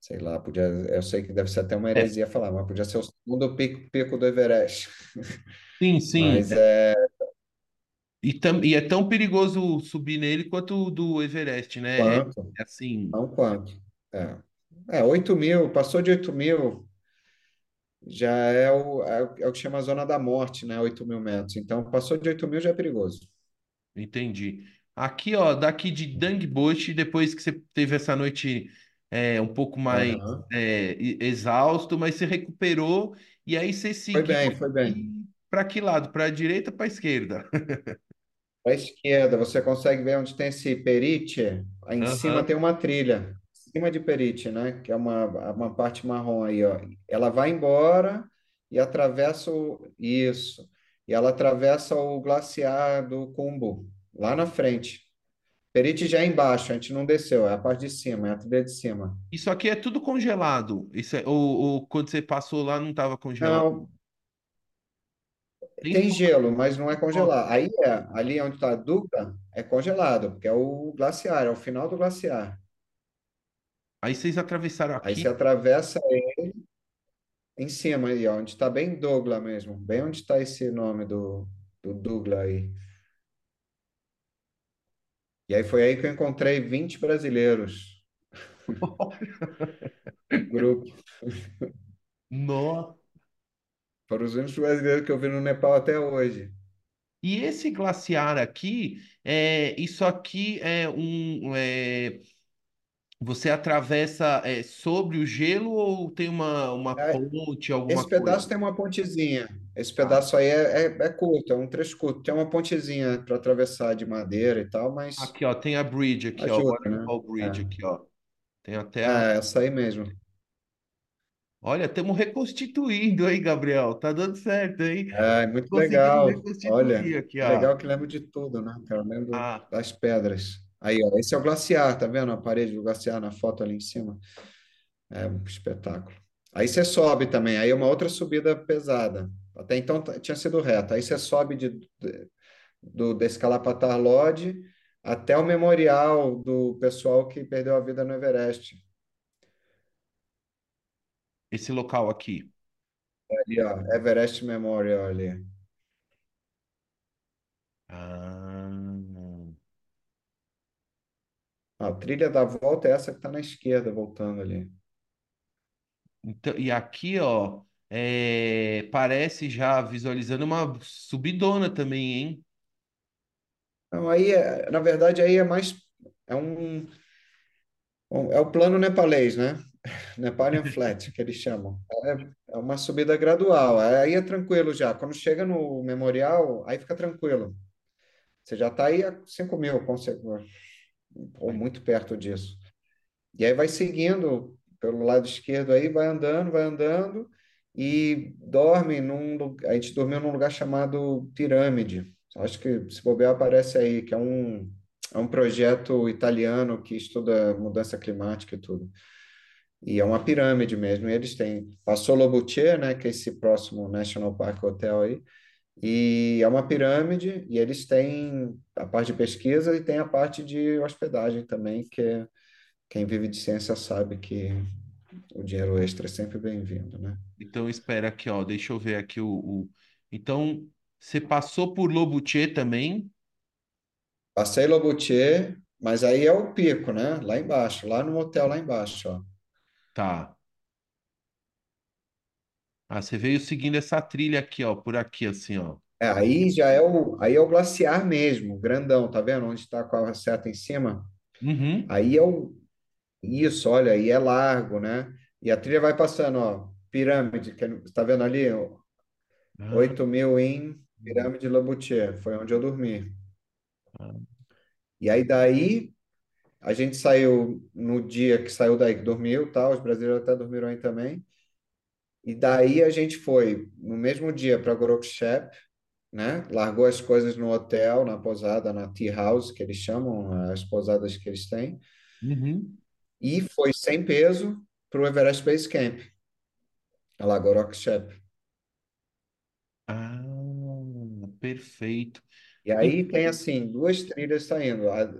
sei lá, podia, eu sei que deve ser até uma É, heresia falar, mas podia ser o segundo pico, pico do Everest. sim, sim. Mas é E, tam, e é tão perigoso subir nele quanto o do Everest, né? É, quanto? é assim, Não quanto. É, é 8 mil, passou de 8 mil, já é o, é, o é o que chama a zona da morte, né? 8 mil metros. Então, passou de 8 mil já é perigoso. Entendi. Aqui, ó, daqui de Dangboche, depois que você teve essa noite é, um pouco mais Aham. é, e- exausto, mas você recuperou e aí você Foi seguiu bem, foi bem. para que lado? Para a direita ou para a esquerda? Para a esquerda, você consegue ver onde tem esse Periche? Aí em cima Aham. tem uma trilha. Em cima de Periche, né? Que é uma, uma parte marrom aí, ó. Ela vai embora e atravessa o... Isso. E ela atravessa o glaciar do Khumbu, lá na frente. Periche já é embaixo, a gente não desceu, é a parte de cima, é a trilha de cima. Isso aqui é tudo congelado. Isso é, ou, ou quando você passou lá não estava congelado? Não, Tem tem gelo, mas não é congelado. Aí é, ali onde está a Duca, é congelado, porque é o glaciar, é o final do glaciar. Aí vocês atravessaram Aí aqui. você atravessa em cima aí, ó, onde está bem Douglas mesmo, bem onde está esse nome do, do Douglas aí. E aí foi aí que eu encontrei 20 brasileiros, grupo. Nossa. Foram os únicos brasileiros que eu vi no Nepal até hoje. E esse glaciar aqui, é, isso aqui é um, é, você atravessa é, sobre o gelo ou tem uma, uma É, ponte, alguma Esse coisa? pedaço tem uma pontezinha. Esse Tá. pedaço aí é, é, é curto, é um trecho curto. Tem uma pontezinha para atravessar de madeira e tal, mas Aqui, ó, tem a bridge aqui, ó, né? Waterfall Bridge aqui, ó. Tem até a... É, é essa aí mesmo. Olha, estamos reconstituindo aí, Gabriel. Tá dando certo, hein? É, muito Conseguimos legal. Olha, reconstituir aqui, que ó. legal que lembro de tudo, né, cara? Eu lembro Ah, das pedras. Aí, ó, esse é o glaciar, tá vendo a parede do glaciar na foto ali em cima? É um espetáculo. Aí você sobe também, aí é uma outra subida pesada. Até então tinha sido reta. Aí você sobe de, de- do desse Kalapatar Lodge até o memorial do pessoal que perdeu a vida no Everest. esse local aqui. Ali, ó, Everest Memorial ali. Ah. A trilha da volta é essa que está na esquerda, voltando ali. Então, e aqui, ó, é, parece já visualizando uma subidona também, hein? Não, aí, é- na verdade, aí é mais. É um. É o plano nepalês, né? Nepalian Flat, que eles chamam. É, é uma subida gradual. Aí é tranquilo já. Quando chega no memorial, aí fica tranquilo. Você já está aí a 5 mil, com certeza, ou muito perto disso. E aí vai seguindo pelo lado esquerdo aí, vai andando, vai andando e dorme num. A gente dormiu num lugar chamado Pirâmide. Acho que se bobear aparece aí, que é um, é um projeto italiano que estuda mudança climática e tudo. E é uma pirâmide mesmo. E eles têm. Passou Lobutier, né, que é esse próximo National Park Hotel aí. E é uma pirâmide, e eles têm a parte de pesquisa e tem a parte de hospedagem também, que é, quem vive de ciência sabe que o dinheiro extra é sempre bem-vindo, né? Então, espera aqui, ó. Deixa eu ver aqui o. o- Então, você passou por Lobutier também? Passei Lobutier, mas aí é o pico, né? Lá embaixo, lá no hotel lá embaixo, ó. Tá. Ah, você veio seguindo essa trilha aqui, ó, por aqui, assim, ó. É, aí já é o, aí é o glaciar mesmo, grandão, tá vendo? Onde está com a seta em cima? Uhum. Aí é o, isso, olha, aí é largo, né? E a trilha vai passando, ó, pirâmide, que é- tá vendo ali? Ah, 8 mil em Pirâmide Lobutier, foi onde eu dormi. ah. E aí daí a gente saiu no dia que saiu daí, que dormiu, tá? Os brasileiros até dormiram aí também. E daí a gente foi no mesmo dia para Gorokshep, né? Largou as coisas no hotel, na pousada, na tea house, que eles chamam, as pousadas que eles têm, Uhum. e foi sem peso para o Everest Base Camp, lá Gorokshep. Ah, perfeito. E aí tem assim duas trilhas saindo, a-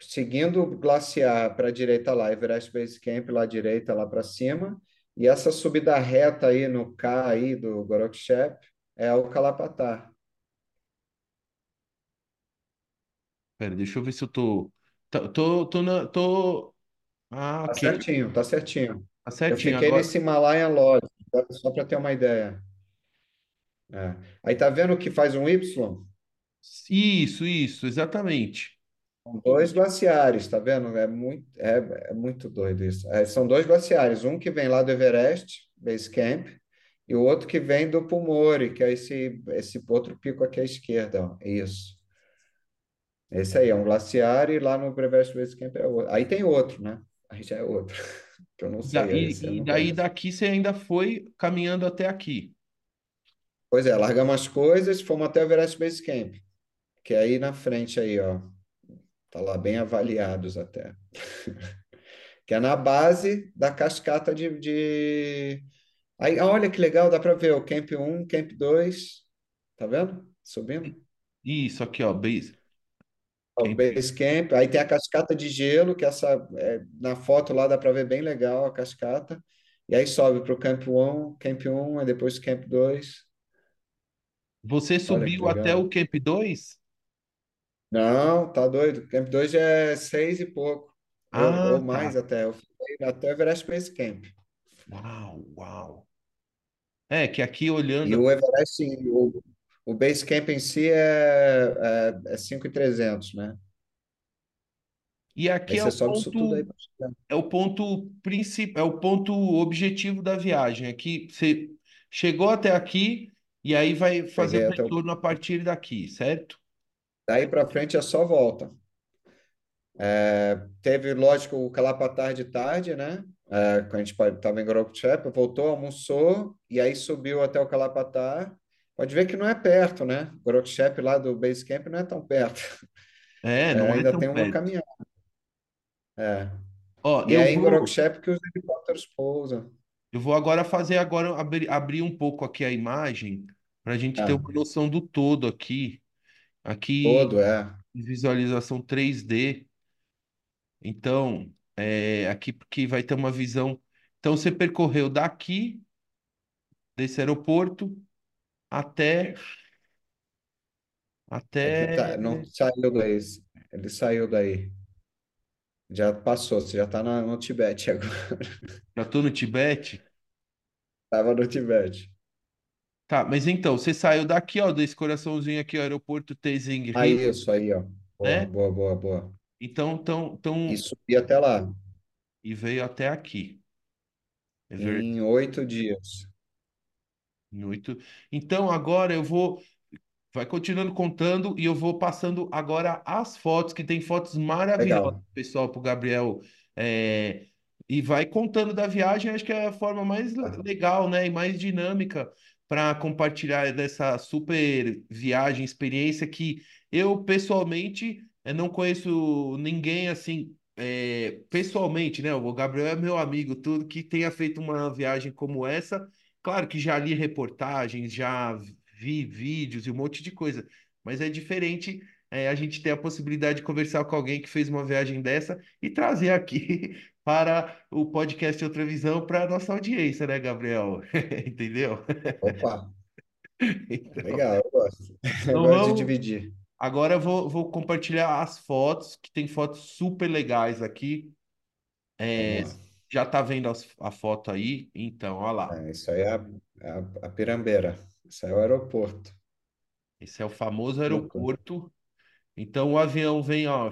seguindo o glaciar para a direita lá, Everest Base Camp lá à direita, lá para cima, e essa subida reta aí no K aí do Gorokshep é o Kalapatar. pera, deixa eu ver se eu tô. Tô, tô, tô, na- tô... Ah, Tá ok. certinho, tá certinho. Tá Eu certinho. fiquei Agora. nesse Himalayan Lodge, só para ter uma ideia. É. Aí tá vendo que faz um Y? Isso, isso, exatamente. São dois glaciares, tá vendo? É muito, é, é muito doido isso. É, são dois glaciares, um que vem lá do Everest, Base Camp, e o outro que vem do Pumori, que é esse, esse outro pico aqui à esquerda. Ó. Isso. Esse aí é um glaciar e lá no Everest Base Camp é outro. Aí tem outro, né? Aí já é outro, que eu não sei, esse e- daí conheço. daqui você ainda foi caminhando até aqui. Pois é, largamos as coisas, fomos até o Everest Base Camp, que é aí na frente aí, ó. Tá lá bem avaliados até. Que é na base da cascata de, de... Aí, olha que legal, dá para ver o Camp um Camp dois tá vendo? Subindo. Isso aqui, ó, base camp. Base Camp, aí tem a cascata de gelo, que essa é, na foto lá dá para ver bem legal a cascata. E aí sobe para o Camp um Camp um aí depois Camp dois Você Olha que subiu até o. Camp 2? Não, tá doido. Camp 2 já é seis e pouco, ou, ou Ah, mais tá. até. Eu fiquei até o Everest Base Camp. Uau, uau. É, que aqui E olhando. o Everest, o, o Base Camp em si é, é, é 5.300, né? E Aí aqui é você o aí ponto, chegar. é o ponto principal, é o ponto objetivo da viagem. Aqui você chegou até aqui e aí vai fazer o... retorno a partir daqui, certo? Daí para frente é só volta. Teve, lógico, o Calapatar de tarde, né? É, quando a gente estava em Gorokchep, voltou, almoçou e aí subiu até o Calapatar. Pode ver que não é perto, né? Gorokchep lá do Base Camp não é tão perto. É, É, não é ainda tão tem uma caminhada. É. Ó, E é em vou, Gorokchep que os helicópteros pousam. eu vou agora fazer agora abrir, abrir um pouco aqui a imagem para a gente ter É, uma noção do todo aqui. Aqui todo, é. visualização 3D. Então, é, aqui porque vai ter uma visão. Então, você percorreu daqui, desse aeroporto, até, Ele até. tá, não saiu daí. Ele saiu daí. Já passou, você já está no Tibete agora. Já estou no Tibete. Estava no Tibete. Tá, mas então, você saiu daqui, ó, desse coraçãozinho aqui, o aeroporto Tenzing Rinhu, isso aí, ó. Boa, né? boa, boa, boa. Então, tão, E tão, subi até lá. e veio até aqui. É verdade. em oito dias. Muito. Então, agora eu vou. Vai continuando contando e eu vou passando agora as fotos, que tem fotos maravilhosas, Legal. pessoal, para o Gabriel. é, e vai contando da viagem, acho que é a forma mais le- legal, né? E mais dinâmica para compartilhar dessa super viagem, experiência que eu, pessoalmente, eh, não conheço ninguém assim. é, pessoalmente, né? O Gabriel é meu amigo, tudo que tenha feito uma viagem como essa. Claro que já li reportagens, já vi vídeos e um monte de coisa, mas é diferente é, a gente ter a possibilidade de conversar com alguém que fez uma viagem dessa e trazer aqui para o podcast Outra Visão para a nossa audiência, né, Gabriel? Entendeu? Opa, Então, legal, eu gosto. Eu então gosto de vamos. dividir. Agora eu vou, vou compartilhar as fotos, que tem fotos super legais aqui. É, já tá vendo as- a foto aí? Então, olha lá. É, isso aí é a, é a, a Pirambeira. Isso aí é o aeroporto. Esse é o famoso aeroporto. Então o avião vem, ó,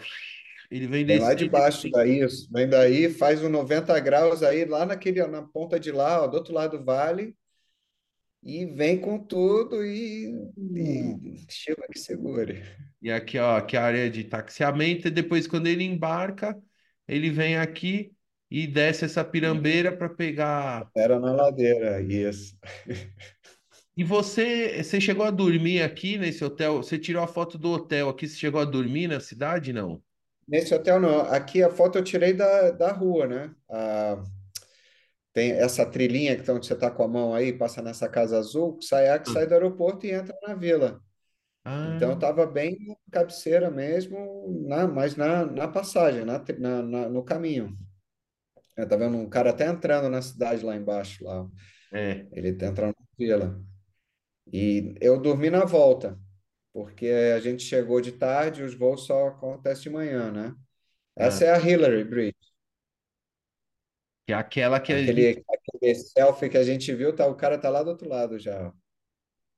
ele vem Vem lá de baixo daí, isso. vem daí, faz um 90 graus aí, lá naquele, na ponta de lá, ó, do outro lado do vale, e vem com tudo e, e Shiva que segure. E aqui, ó, aqui é a área de taxiamento, e depois, quando ele embarca, ele vem aqui e desce essa pirambeira para pegar. Era na ladeira, isso. E você, você chegou a dormir aqui nesse hotel? Você tirou a foto do hotel aqui, você chegou a dormir na cidade, não? Nesse hotel não, aqui a foto eu tirei da, da rua, né? Ah, tem essa trilhinha que você está com a mão aí, passa nessa casa azul, que sai, que sai do aeroporto e entra na vila. Ah, Então eu estava bem na cabeceira mesmo, na, mas na, na passagem, na, na, na- no caminho. Eu tá vendo um cara até entrando na cidade lá embaixo, lá. é. Ele tá entrando na vila. E eu dormi na volta, porque a gente chegou de tarde e os voos só acontecem de manhã, né? Ah, Essa é a Hillary Bridge. que é aquela que a gente. Aquele, aquele selfie que a gente viu, tá, o cara tá lá do outro lado já.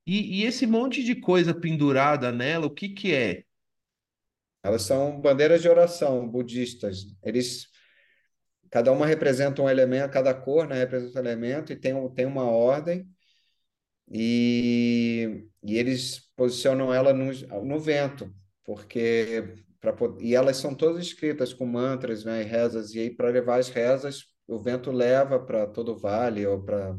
E, e esse monte de coisa pendurada nela, o que que é? Elas são bandeiras de oração budistas. Eles, cada uma representa um elemento, cada cor, né, representa um elemento e tem, um, tem uma ordem. E, e eles posicionam ela no, no vento, porque pra, e elas são todas escritas com mantras, né, e rezas, e aí para levar as rezas, o vento leva para todo o vale ou para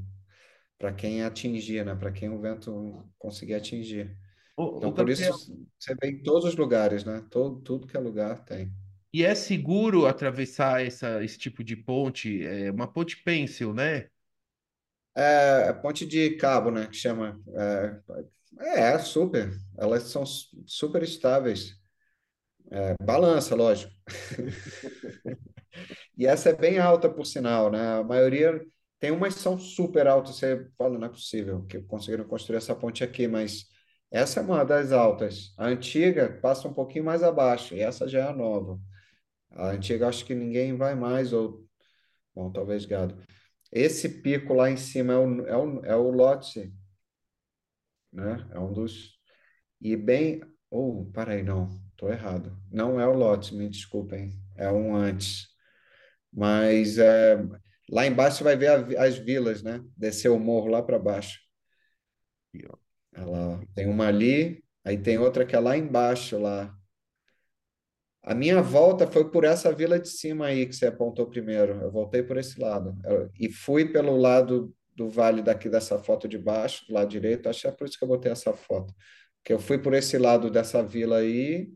para quem atingir, né, para quem o vento conseguir atingir. Ô, Então, por isso Gabriel, você vê em todos os lugares, né? Todo, tudo que é lugar tem. e é seguro atravessar essa, esse tipo de ponte? É uma ponte pêncil, né? É, é ponte de cabo, né? Que chama. É, é super. Elas são su- super estáveis. É, balança, lógico. E essa é bem alta, por sinal, né? A maioria tem umas são super altas. Você fala, não é possível que conseguiram construir essa ponte aqui, mas essa é uma das altas. A antiga passa um pouquinho mais abaixo, e essa já é a nova. A antiga acho que ninguém vai mais, ou, bom, talvez gado. Esse pico lá em cima é o, é o, é o Lhotse, né? É um dos. E bem. Oh, peraí, não, tô errado. Não é o Lhotse, me desculpem. É um antes. Mas é, lá embaixo você vai ver a as vilas, né? Descer o morro lá para baixo. Ó. Ela, tem uma ali, aí tem outra que é lá embaixo, lá. A minha volta foi por essa vila de cima aí que você apontou primeiro. Eu voltei por esse lado. Eu- e fui pelo lado do vale daqui dessa foto de baixo, do lado direito. Acho que é por isso que eu botei essa foto. Porque eu fui por esse lado dessa vila aí,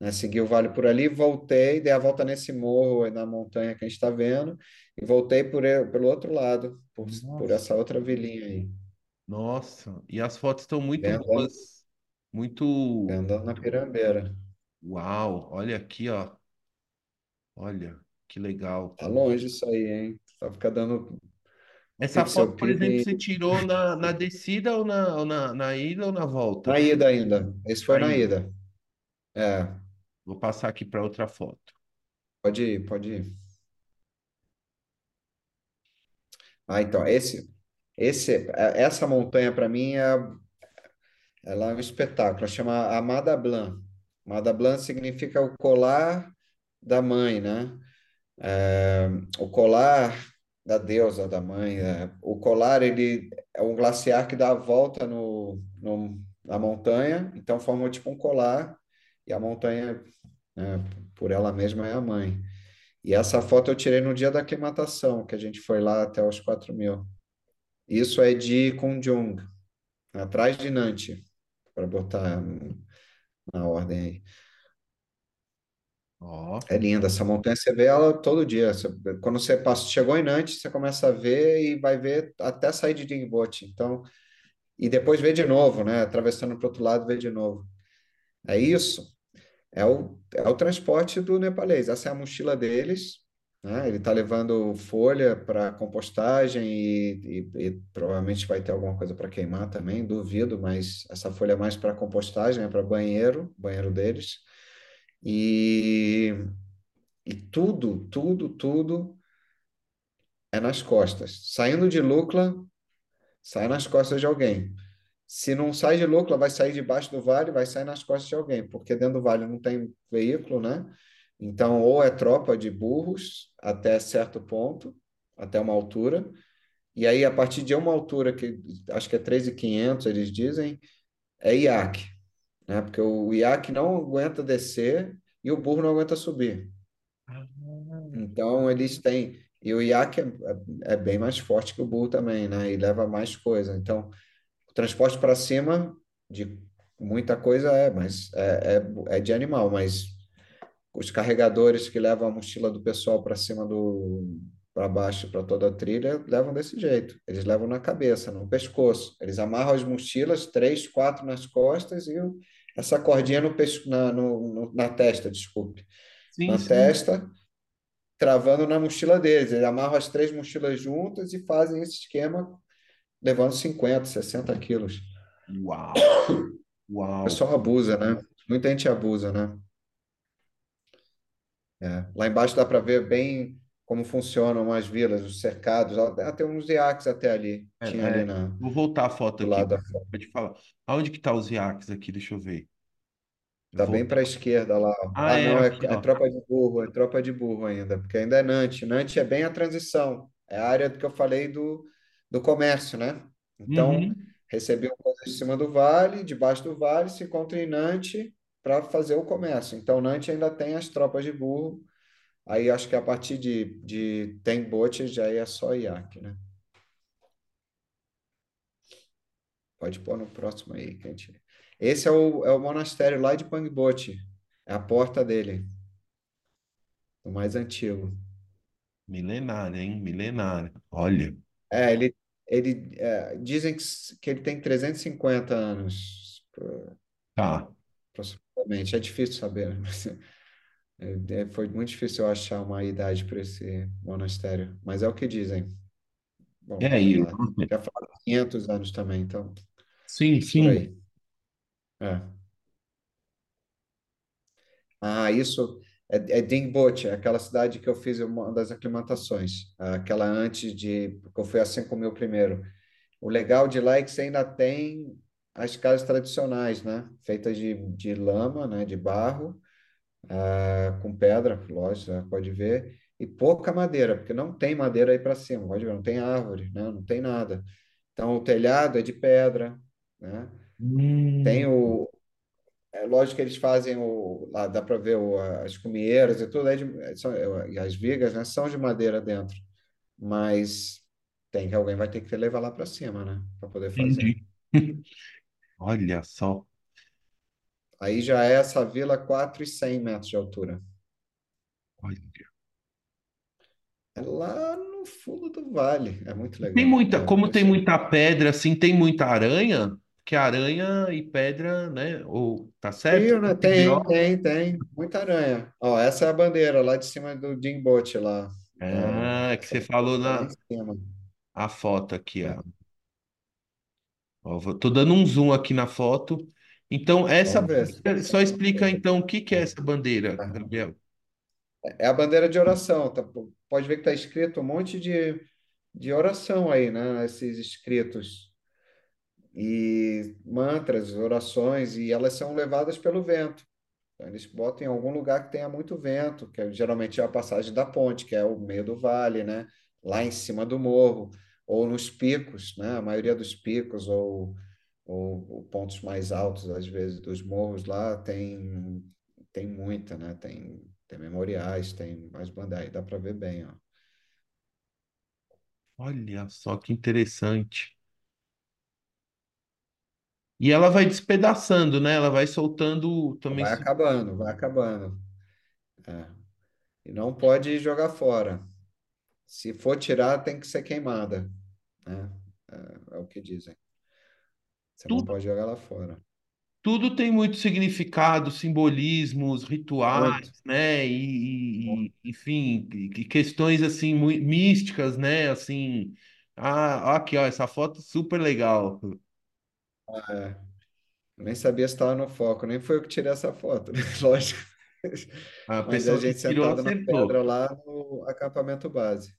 né? Segui o vale por ali, voltei, dei a volta nesse morro aí na montanha que a gente está vendo, e voltei por, pelo outro lado, por, por essa outra vilinha aí. nossa. E as fotos estão muito andando, boas. Muito. andando na Pirambeira. Uau, olha aqui, ó. Olha, que legal. Tá longe isso aí, hein? Só fica dando Essa foto, por exemplo, você tirou na, na descida ou na, ou na, na ida ou na volta? na ida ainda. Esse foi Na na ida. ida. É, Vou passar aqui para outra foto. pode ir, pode ir. Ah, então, esse, esse, é- essa montanha para mim é, ela é um espetáculo. Ela chama Amada Blanc. Amada Blanc significa o colar da mãe, né? É, o colar da deusa, da mãe, é, o colar ele é um glaciar que dá a volta no, no, na montanha, então forma tipo um colar e a montanha, né, por ela mesma, é a mãe. E essa foto eu tirei no dia da aclimatação, que a gente foi lá até os 4 mil. Isso é de Kunjung, atrás de Nantes, para botar na ordem aí. Ó, É linda essa montanha, você vê ela todo dia. Quando você passa, chegou em Nantes, você começa a ver e vai ver até sair de Dingbote. Então, e depois vê de novo, né? Atravessando para o outro lado, vê de novo. É isso. É o, é o transporte do nepalês. Essa é a mochila deles, né? Ele está levando folha para compostagem e, e- e provavelmente vai ter alguma coisa para queimar também, duvido, mas essa folha é mais para compostagem, é para banheiro, banheiro deles. E, e tudo, tudo, tudo é nas costas. Saindo de Lukla, sai nas costas de alguém. Se não sai de Lukla, vai sair debaixo do vale, vai sair nas costas de alguém, porque dentro do vale não tem veículo, né? Então, ou é tropa de burros até certo ponto, até uma altura, e aí a partir de uma altura que acho que é 3.500, eles dizem, é iaque, né? Porque o iaque não aguenta descer e o burro não aguenta subir. Então, eles têm. E o iaque é, é é bem mais forte que o burro também, né? E leva mais coisa. Então, o transporte para cima de muita coisa é, mas é, é, é de animal, mas os carregadores que levam a mochila do pessoal para cima do para baixo para toda a trilha levam desse jeito. Eles levam na cabeça, no pescoço. Eles amarram as mochilas, três, quatro nas costas e o- essa cordinha no, na, no, na testa, desculpe, sim, na sim. testa, travando na mochila deles. Eles amarram as três mochilas juntas e fazem esse esquema levando 50, 60 quilos. Uau, O uau. pessoal abusa, né? Muita gente abusa, né? É. Lá embaixo dá para ver bem como funcionam as vilas, os cercados. Até uns iaques até ali. É, Tinha ali é, na, vou voltar a foto do aqui. lado da Pode falar. Aonde que tá os iaques aqui? Deixa eu ver. Eu Tá vou... bem para a esquerda lá. Ah, Ah, é não, é, aqui, é tropa de burro, é tropa de burro ainda, porque ainda é Nantes. Nantes é bem a transição, é a área que eu falei do, do comércio, né? Então, Uhum. recebiam coisas em cima do vale, debaixo do vale, se encontra em Nantes para fazer o comércio. Então, Nantes ainda tem as tropas de burro. Aí acho que a partir de, de tem bote já é só iaque, né? Pode pôr no próximo aí, que a gente... Esse é o, é o monastério lá de Pangbote. É a porta dele, o mais antigo. Milenária, hein? Milenária. Olha. É, ele, ele é, dizem que, que ele tem 350 anos, Tá. aproximadamente. É difícil saber, né? mas é, é, foi muito difícil eu achar uma idade para esse monastério. Mas é o que dizem. Bom, É aí. lá. Já falaram 500 anos também, então, Sim, sim. É. Ah, isso é, é Dingboche, aquela cidade que eu fiz uma das aclimatações, aquela antes de, porque eu fui a 5 mil primeiro. O legal de lá é que você ainda tem as casas tradicionais, né? Feitas de, de lama, né? De barro, ah, com pedra, lógico, você pode ver, e pouca madeira, porque não tem madeira aí para cima, pode ver, não tem árvore, né? Não tem nada. Então, o telhado é de pedra, né? Tem Hum, o, é lógico que eles fazem o. Lá dá para ver o, as cumieiras e tudo, é de, são, e as vigas, né, são de madeira dentro. Mas tem que alguém vai ter que levar lá para cima, né? Para poder fazer. entendi. Olha só. Aí já é essa vila 4,100 metros de altura. Olha. É lá no fundo do vale. É muito Tem legal. muita, como É, tem esse- muita pedra, assim, tem muita aranha, que aranha e pedra, né? Ou tá certo? Né? Tem Tem, tem, tem. Muita aranha. Ó, essa é a bandeira lá de cima do Dingbote lá. É, Ah, que essa você falou na a foto aqui, É, ó. Ó, vou- tô dando um zoom aqui na foto. Então, essa bandeira- só explica então o que que é essa bandeira, É. Gabriel. É a bandeira de oração, tá? Pode ver que está escrito um monte de, de oração aí, né? Esses escritos e mantras, orações, e elas são levadas pelo vento. Então, eles botam em algum lugar que tenha muito vento, que é, geralmente é a passagem da ponte, que é o meio do vale, né? Lá em cima do morro, ou nos picos, né? A maioria dos picos ou, ou, ou pontos mais altos, às vezes, dos morros lá tem, tem muita, né? Tem, tem memoriais, tem mais bandeiras, dá para ver bem, ó. Olha só que interessante. E ela vai despedaçando, né? Ela vai soltando também. Vai acabando, vai acabando. É. E não pode jogar fora. Se for tirar, tem que ser queimada, né? É, é o que dizem. Você não Tudo, pode jogar lá fora. tudo tem muito significado, simbolismos, Muito. rituais, né? E, e- enfim, e questões assim místicas, né? Assim, ah, aqui, ó, essa foto super legal. É. Eu nem sabia se estava no foco, nem foi eu que tirei essa foto, né? Lógico. A Mas a pessoa que gente sentado na pedra lá no acampamento base.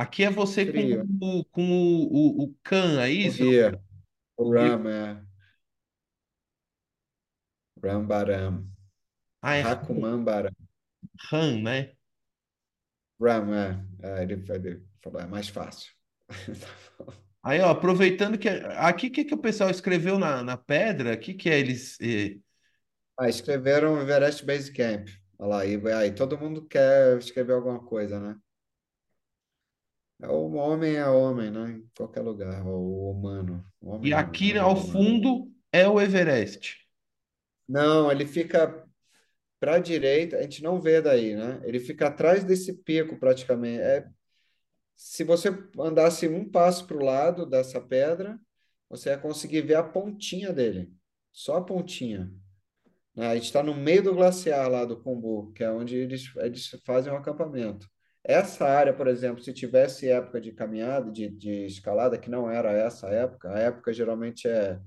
Aqui é você com o, com o, o, o Khan, é isso? o. Ram, é. Rambaram. Ah, é. Han, né? Ram, é. É, ele, falou, é mais fácil. Aí, ó, aproveitando que aqui o que, que o pessoal escreveu na, na pedra, o que, que é eles. eh, Ah, escreveram Everest Base Camp. Olha lá, e aí todo mundo quer escrever alguma coisa, né? É O homem é homem, né? Em qualquer lugar. O humano. O e homem não, né? aqui O ao humano. fundo é o Everest. Não, ele fica para a direita, a gente não vê daí, né? Ele fica atrás desse pico praticamente. É, se você andasse um passo para o lado dessa pedra, você ia conseguir ver a pontinha dele. Só a pontinha. né? A gente está no meio do glaciar lá do Kumbu, que é onde eles, eles fazem o acampamento. Essa área, por exemplo, se tivesse época de caminhada, de, de escalada, que não era essa época, a época geralmente é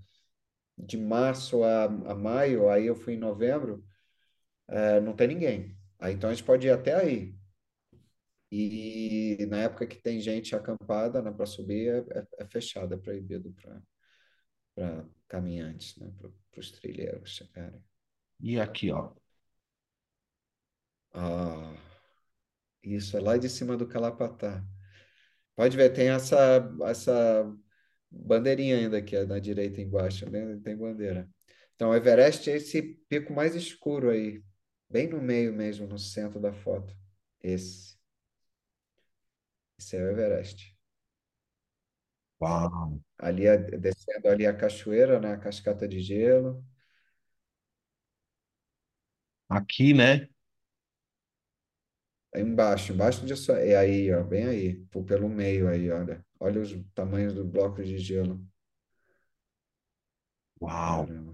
de março a, a maio, aí eu fui em novembro, é, não tem ninguém. Aí, então a gente pode ir até aí. E na época que tem gente acampada, né, para subir, é, é, é fechado, é proibido para caminhantes, né, para os trilheiros chegarem. E aqui, ó. Ah, isso é lá de cima do Calapatá. Pode ver, tem essa, essa bandeirinha ainda aqui na direita embaixo, né? Tem bandeira. Então, o Everest é esse pico mais escuro aí, bem no meio mesmo, no centro da foto. Esse, esse é o Everest. Uau. Ali, é- descendo ali a cachoeira, né? A cascata de gelo. Aqui, né? Aí embaixo, embaixo disso, é aí, ó, bem aí, pelo meio aí, olha. Olha os tamanhos do bloco de gelo. Uau. Caramba.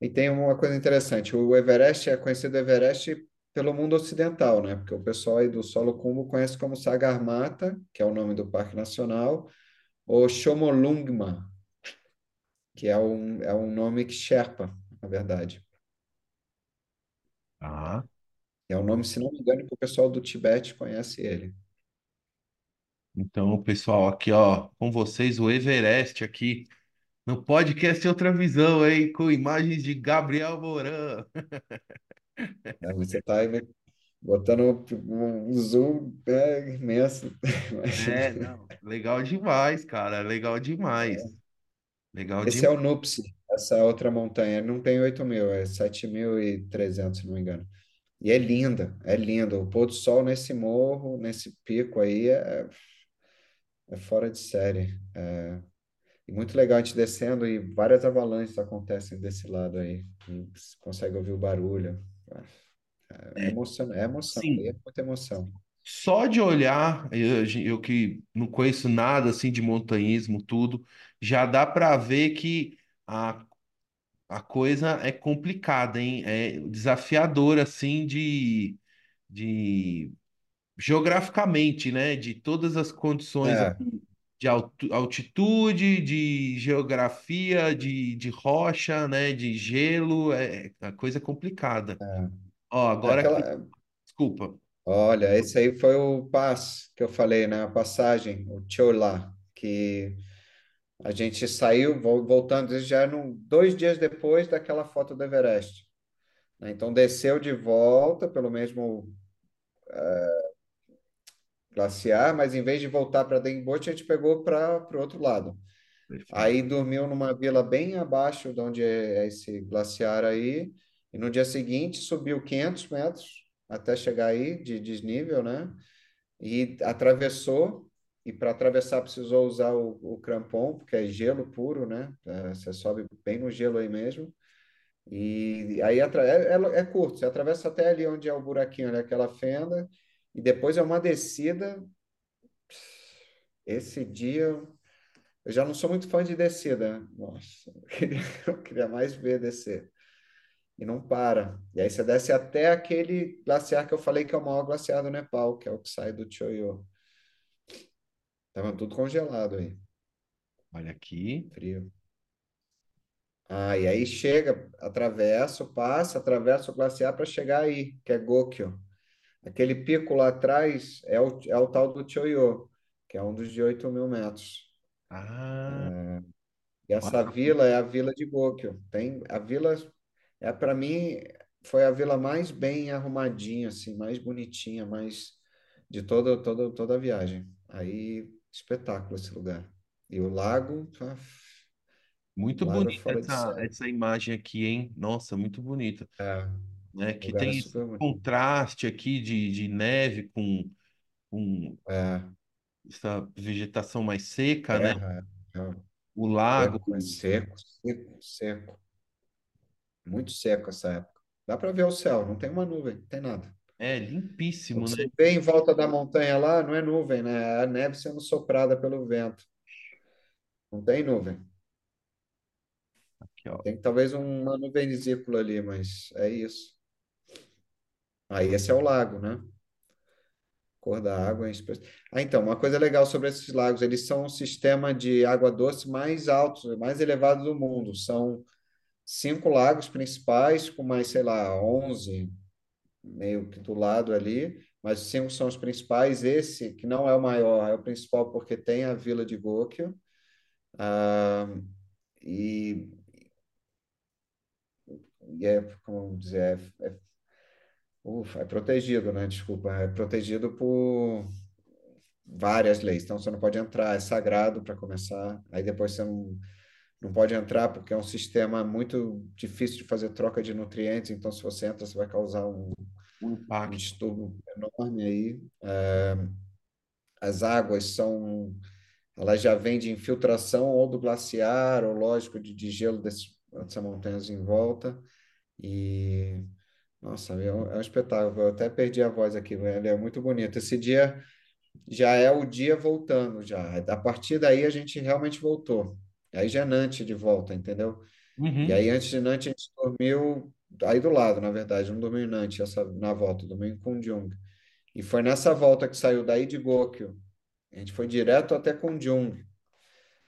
E tem uma coisa interessante, o Everest é conhecido Everest pelo mundo ocidental, né? Porque o pessoal aí do Solo Khumbu conhece como Sagarmatha, que é o nome do Parque Nacional, ou Chomolungma, que é um, é um nome que Sherpa, na verdade. Tá. É um nome, se não me engano, que o pessoal do Tibete conhece ele. Então, pessoal, aqui, ó, com vocês o Everest aqui no podcast Outra Visão, hein? Com imagens de Gabriel Moran. Aí Você está botando um zoom é, imenso. É, não, legal demais, cara, legal demais. Legal Esse é demais. o Nuptse, essa outra montanha. Não tem 8 mil, é 7.300, se não me engano. E é linda, é linda. O pôr do sol nesse morro, nesse pico aí, é, é fora de série. É, e muito legal a gente descendo e várias avalanches acontecem desse lado aí. Você consegue ouvir o barulho. É, é É, emoção, é emoção, aí é sim, muita emoção. só de olhar, eu, eu que não conheço nada assim de montanhismo, tudo, já dá para ver que a, a coisa é complicada, hein? É desafiadora assim de, de geograficamente, né? De todas as condições É, de altu- altitude, de geografia, de, de rocha, né? De gelo, é, a coisa é complicada. Ó, é agora aqui, aquela, desculpa. olha, esse aí foi o pass que eu falei, né? A passagem, o Chola, que A gente saiu, vol- voltando, já eram dois dias depois daquela foto do Everest. né? Então desceu de volta pelo mesmo glaciar, mas em vez de voltar para Denbote, a gente pegou para o outro lado. Perfeito. Aí dormiu numa vila bem abaixo de onde é esse glaciar aí, e no dia seguinte subiu 500 metros até chegar aí de desnível, né? E atravessou, e para atravessar precisou usar o, o crampon, porque é gelo puro, né? É, você sobe bem no gelo aí mesmo. E aí é, é, é curto, você atravessa até ali onde é o buraquinho, ali, aquela fenda, e depois é uma descida. Esse dia eu já não sou muito fã de descida. Nossa, eu queria, eu queria mais ver descer. E não para. E aí você desce até aquele glaciar que eu falei que é o maior glaciar do Nepal, que é o que sai do Choyo. Tava tudo congelado aí, Olha aqui. frio. Ah, e aí chega, atravessa, passa, atravessa o glaciar para chegar aí, que é Gokyo. Aquele pico lá atrás é o, é o tal do Choyo, que é um dos de 8 mil metros. Ah, E essa olha, vila é a vila de Gokyo. Tem a vila é para mim foi a vila mais bem arrumadinha assim, mais bonitinha, mais de toda toda toda a viagem. Aí espetáculo esse lugar. E o lago, ah, muito lago é bonita essa, essa imagem aqui, hein? Nossa, muito bonita. É, Né? Que é tem esse super bonito. contraste aqui de, de neve com, com É, essa vegetação mais seca, né? é, O lago. é seco, seco, seco. Muito seco essa época. Dá para ver o céu, não tem uma nuvem, não tem nada. É limpíssimo, né? você vê em volta da montanha lá não é nuvem, né? É a neve sendo soprada pelo vento. Não tem nuvem. Aqui. Tem talvez uma nuvem vesícula ali, mas é isso. Aí esse é o lago, né? Cor da água é Ah, então, uma coisa legal sobre esses lagos, eles são o sistema de água doce mais alto, mais elevado do mundo. São cinco lagos principais, com mais, sei lá, 11 meio que do lado ali, mas os cinco são os principais. Esse, que não é o maior, é o principal porque tem a vila de Gokyo. Ah, e, e é, como dizer, é, é, é protegido, né? Desculpa, é protegido por várias leis. Então você não pode entrar, é sagrado para começar. Aí depois você não, não pode entrar porque é um sistema muito difícil de fazer troca de nutrientes. Então se você entra, você vai causar um, um impacto. distúrbio enorme aí. É, as águas são, elas já vêm de infiltração ou do glaciar, ou lógico, de, de gelo desse, dessas montanhas em volta. E, nossa, é um, é um espetáculo. Eu até perdi a voz aqui, velho. É muito bonito. Esse dia já é o dia voltando já. A partir daí a gente realmente voltou. Aí já é Nantes de volta, entendeu? E Uhum. aí antes de Nantes a gente dormiu aí do lado, na verdade, não dormiu em Nantes essa, na volta, dormiu em Kunjung. E foi nessa volta que saiu daí de Gokyo. A gente foi direto até Kunjung.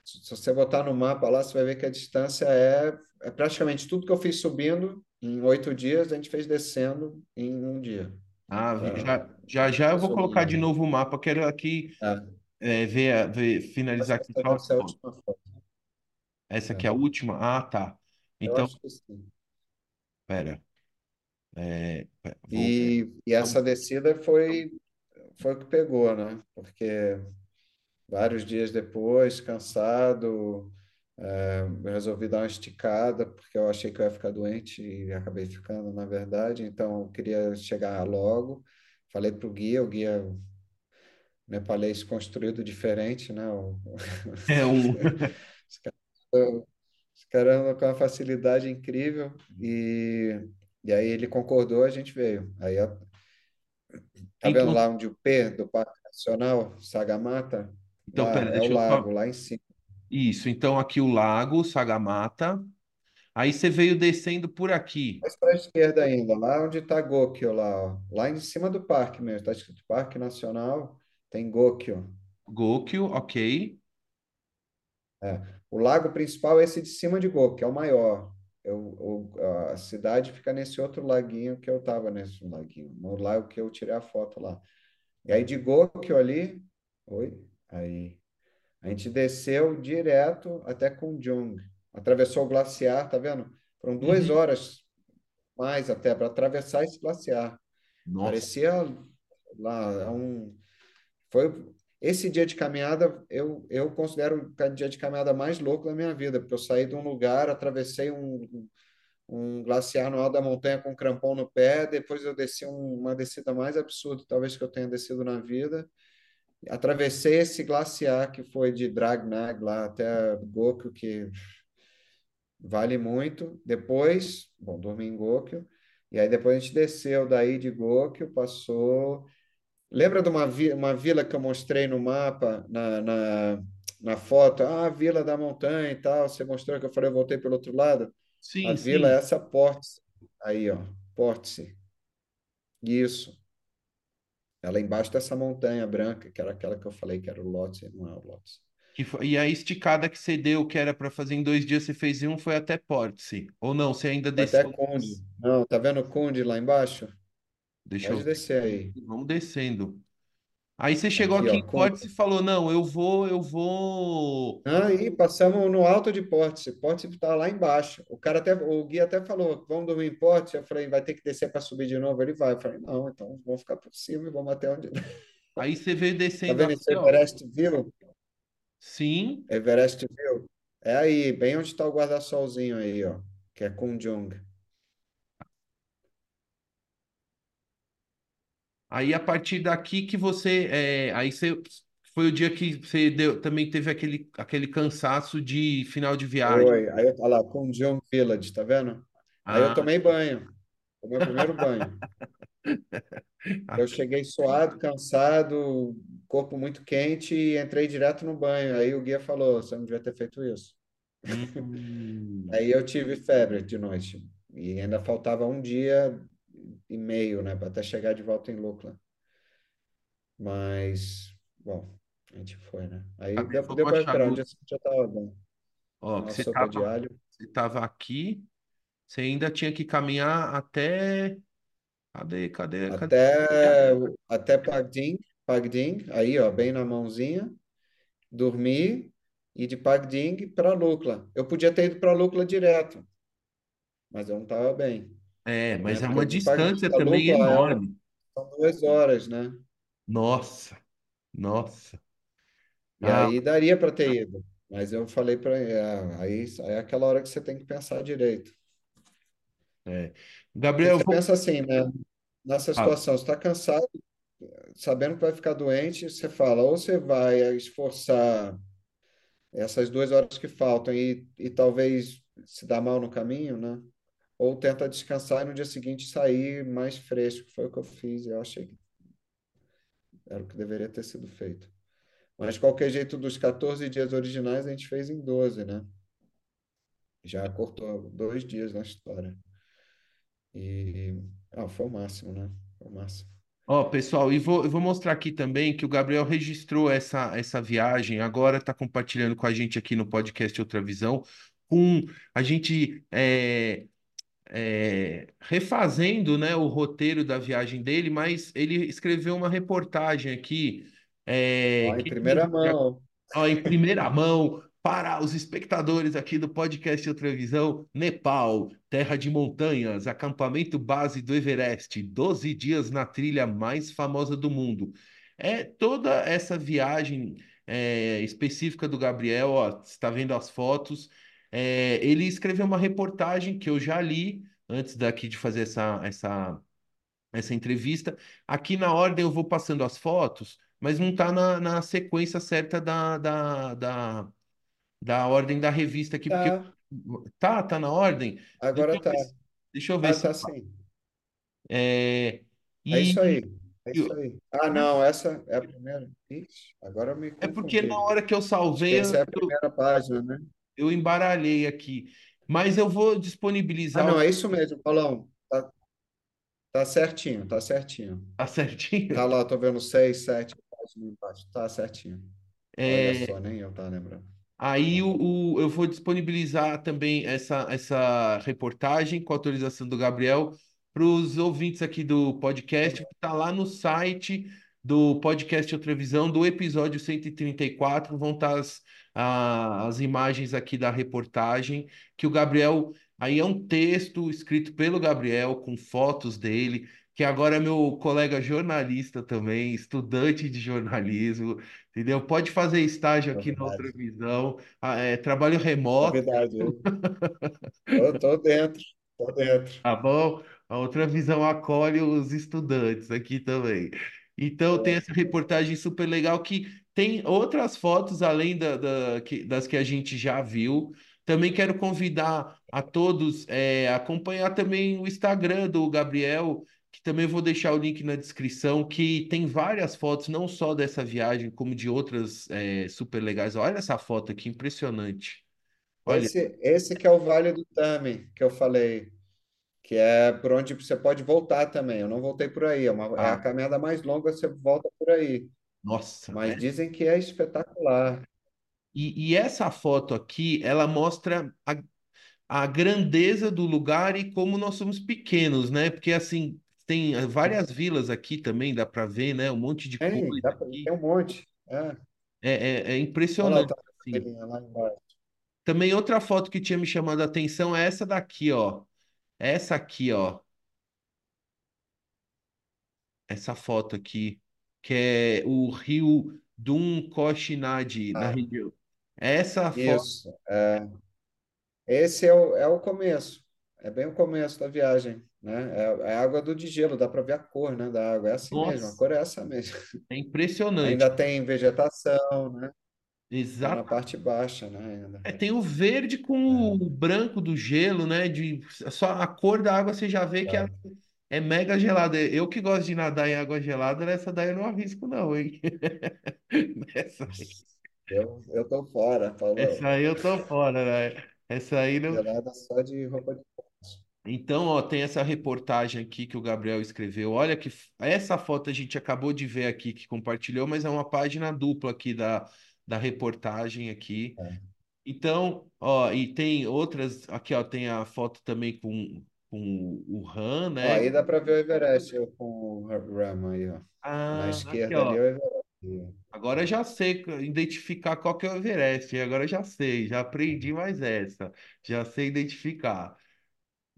Se se você botar no mapa lá, você vai ver que a distância é, é praticamente tudo que eu fiz subindo em oito dias, a gente fez descendo em um dia. Ah, Pra, já, já já eu vou colocar de novo o mapa. Quero aqui É, é, ver, ver, finalizar aqui só deve as ser a fotos. última foto. Essa aqui É, é a última? Ah, tá. eu Então, pera. É, pera. E, e essa descida foi, foi o que pegou, né? Porque vários dias depois, cansado, é, resolvi dar uma esticada, porque eu achei que eu ia ficar doente e acabei ficando, na verdade. Então, eu queria chegar logo. Falei para o guia, o guia nepalês construído diferente, né? O- É um. Os caras andam com uma facilidade incrível e, e aí ele concordou, a gente veio. Aí, ó, tá vendo Então, lá onde o P do Parque Nacional, Sagamata? então, Lá pera, é o lago, só. lá em cima. Isso, então aqui o lago, Sagamata. Aí você veio descendo por aqui. Mais para a esquerda ainda, lá onde está Gokyo, lá, ó. Lá em cima do parque mesmo, está escrito Parque Nacional, tem Gokyo. Gokyo, ok. É. O lago principal é esse de cima de Gokyo, que é o maior. Eu, o- a cidade fica nesse outro laguinho que eu estava nesse laguinho, no lago que eu tirei a foto lá. E aí de Gokyo ali, oi, aí, A gente desceu direto até Kunjung, atravessou o glaciar, tá vendo? Foram duas Uhum. horas mais até para atravessar esse glaciar. Nossa, Parecia lá um foi esse dia de caminhada eu eu considero o dia de caminhada mais louco da minha vida, porque eu saí de um lugar, atravessei um, um glaciar no alto da montanha com um crampão no pé, depois eu desci um- uma descida mais absurda, talvez que eu tenha descido na vida. Atravessei esse glaciar que foi de Dragnag lá até Gokyo, que vale muito. Depois, bom, dormi em Gokyo, e aí depois a gente desceu daí de Gokyo, passou. Lembra de uma, vi uma vila que eu mostrei no mapa, na, na, na foto? Ah, a Vila da Montanha e tal. Você mostrou que eu falei, eu voltei pelo outro lado. A sim, vila é sim. essa Pórtice. Aí, ó, Pórtice. Isso. Ela é embaixo dessa montanha branca, que era aquela que eu falei que era o Lhotse, não é o foi- E a esticada que você deu, que era para fazer em dois dias, você fez em um, foi até Pórtice. Ou não, você ainda Foi até desceu. Conde. Não, tá vendo Conde lá embaixo? Deixa eu Pode ver. descer aí. Vamos descendo. Aí você chegou Aqui, aqui ó, em. Pórtice e falou: Não, eu vou, eu vou. Aí passamos no alto de Pórtice. Pórtice está lá embaixo. O cara até, o guia até falou: Vamos dormir em Pórtice. Eu falei: Vai ter que descer para subir de novo. Ele vai. Eu falei: Não, então vamos ficar por cima e vamos até onde. Aí você veio Tá descendo vendo esse ó. Everest View? Sim. Everest View. É aí, bem onde está o guarda-solzinho aí, ó. Que é Kunjung. Aí a partir daqui que você. é, aí você. Foi o dia que você deu, também teve aquele, aquele cansaço de final de viagem. Oi. Aí, olha lá, Kunjung Village, tá vendo? Aí eu Ah, tomei banho. Foi o meu primeiro banho. Eu cheguei suado, cansado, corpo muito quente e entrei direto no banho. Aí o guia falou: você não devia ter feito isso. Hum. Aí eu tive febre de noite e ainda faltava um dia e meio, né, para até chegar de volta em Lukla. Mas, bom, a gente foi, né? Aí Gabriel, deu, deu para dia seguinte já estava bom. Ó, que você sopa de tava, alho. você tava aqui, você ainda tinha que caminhar até. Cadê, cadê, cadê? Até, até Pagding, Pagding, aí, ó, bem na mãozinha. Dormi e de Pagding para Lukla. Eu podia ter ido para Lukla direto, mas eu não estava bem, É, né? mas é Porque uma Pagding distância também é enorme. são duas horas, né? Nossa, nossa. E Ah, aí daria para ter ido, mas eu falei para aí, aí é aquela hora que você tem que pensar direito. é. Gabriel, você vou. pensa assim, né? Nessa situação, você está cansado, sabendo que vai ficar doente, você fala, ou você vai esforçar essas duas horas que faltam e, e talvez se dar mal no caminho, né? Ou tenta descansar e no dia seguinte sair mais fresco. Foi o que eu fiz. Eu achei que era o que deveria ter sido feito. Mas, de qualquer jeito, dos 14 dias originais, a gente fez em 12, né? Já cortou dois dias na história. E ah, foi o máximo, né? Foi o máximo. Ó, pessoal, e vou, vou mostrar aqui também que o Gabriel registrou essa, essa viagem, agora está compartilhando com a gente aqui no podcast Outra Visão, com a gente é, é, refazendo, né, o roteiro da viagem dele, mas ele escreveu uma reportagem aqui é, Ó, em que primeira mão. Ó, em primeira mão, para os espectadores aqui do podcast Outra Visão, Nepal, terra de montanhas, acampamento base do Everest, 12 dias na trilha mais famosa do mundo. É toda essa viagem é, específica do Gabriel, ó, você está vendo as fotos. É, ele escreveu uma reportagem que eu já li antes daqui de fazer essa, essa essa entrevista. Aqui na ordem eu vou passando as fotos, mas não está na, na sequência certa da, da, da, da ordem da revista aqui, porque Tá, tá, tá na ordem. Deixa agora eu tá. ver, deixa eu ver Tá, se tá sim. é, É isso e aí. É isso aí. Ah, não, essa é a primeira. Ixi, agora me é porque na confundi. hora que eu salvei essa é a eu, primeira página, né? Eu embaralhei aqui. Mas eu vou Ah, disponibilizar não, o é isso mesmo, Paulão. Tá, tá certinho, tá certinho. tá Tá certinho. lá, tô vendo seis, sete páginas embaixo. Tá certinho. Olha É, só, nem eu tava lembrando. Aí Tá. o, o- eu vou disponibilizar também essa, essa reportagem com autorização do Gabriel para os ouvintes aqui do Tá podcast, que está lá no site do podcast Outra Visão, do episódio 134, vão estar as, a- as imagens aqui da reportagem, que o Gabriel, aí é um texto escrito pelo Gabriel, com fotos dele, que agora é meu colega jornalista também, estudante de jornalismo, entendeu? Pode fazer estágio aqui na Outra. Visão, é, trabalho remoto, Novidade. Eu tô, tô dentro, tô dentro. Tá bom? A outra visão acolhe os estudantes aqui também. Então, tem essa reportagem super legal que tem outras fotos além da, da- que- das que a gente já viu. Também quero convidar a todos é, a acompanhar também o Instagram do Gabriel, que também vou deixar o link na descrição, que tem várias fotos, não só dessa viagem, como de outras é, super legais. Olha essa foto aqui, impressionante. Olha, Esse, esse que é o Vale do Tame, que eu falei, que é por onde você pode voltar também. Eu não voltei por aí, é, uma, é a ah, caminhada mais longa, você volta por aí. Nossa, Mas dizem que é espetacular. E, e essa foto aqui, ela mostra a, a grandeza do lugar e como nós somos pequenos, né? Porque assim, tem várias vilas aqui também, dá para ver, né? Um monte de Tem, coisa dá pra- aqui. tem um monte. É. É, é, é lá, impressionante, tá assim. lá embaixo. Também outra foto que tinha me chamado a atenção é essa daqui, ó. Essa aqui, ó. Essa foto aqui, que é o rio Dum Koshinadi, na Ah, região. Essa foto, isso. É. Esse é o, é o começo. É bem o começo da viagem, né? É, é água do Digelo, dá para ver a cor, né, da água. É assim mesmo, a nossa, cor é essa mesmo. é impressionante. Ainda tem vegetação, né? Tá na Exatamente. parte baixa, né, ainda. É, tem o verde com o É, branco do gelo, né? De só a cor da água você já vê que ela tá. É mega gelada. Eu que gosto de nadar em água gelada, essa daí eu não arrisco não, hein? Essa, Eu, eu tô fora, essa falou. aí eu tô fora, né? Essa aí não. Gelada só de roupa de. Então, ó, tem essa reportagem aqui que o Gabriel escreveu. Olha que essa foto a gente acabou de ver aqui que compartilhou, mas é uma página dupla aqui da, da reportagem aqui. É. Então, ó, e tem outras, aqui ó, tem a foto também com, com o Han, Ó, né? aí dá para ver o Everest eu com o Ram aí, ó. Na Ah, aqui esquerda ali ó, é o Everest. agora eu já sei identificar qual que é o Everest, agora já sei, já aprendi mais essa, já sei identificar.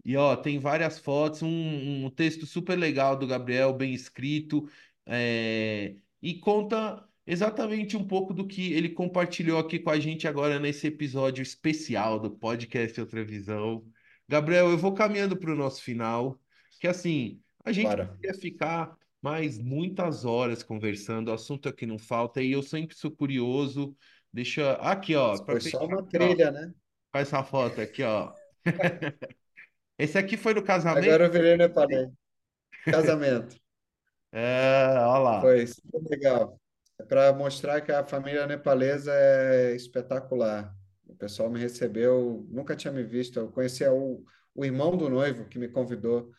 E ó, tem várias fotos, um, um texto super legal do Gabriel, bem escrito, é, e conta exatamente um pouco do que ele compartilhou aqui com a gente agora nesse episódio especial do podcast Outra Visão. Gabriel, eu vou caminhando para o nosso final, que assim, a gente Bora. quer ficar mais muitas horas conversando, o assunto aqui não falta, e eu sempre sou curioso. Deixa aqui, ó, Foi só uma aqui, ó, trilha, né? faz essa foto aqui, ó. Esse aqui foi no casamento? Agora eu virei nepalês. Casamento. É, olha lá. Foi super legal. É para mostrar que a família nepalesa é espetacular. O pessoal me recebeu, nunca tinha me visto. Eu conhecia o, o irmão do noivo que me convidou,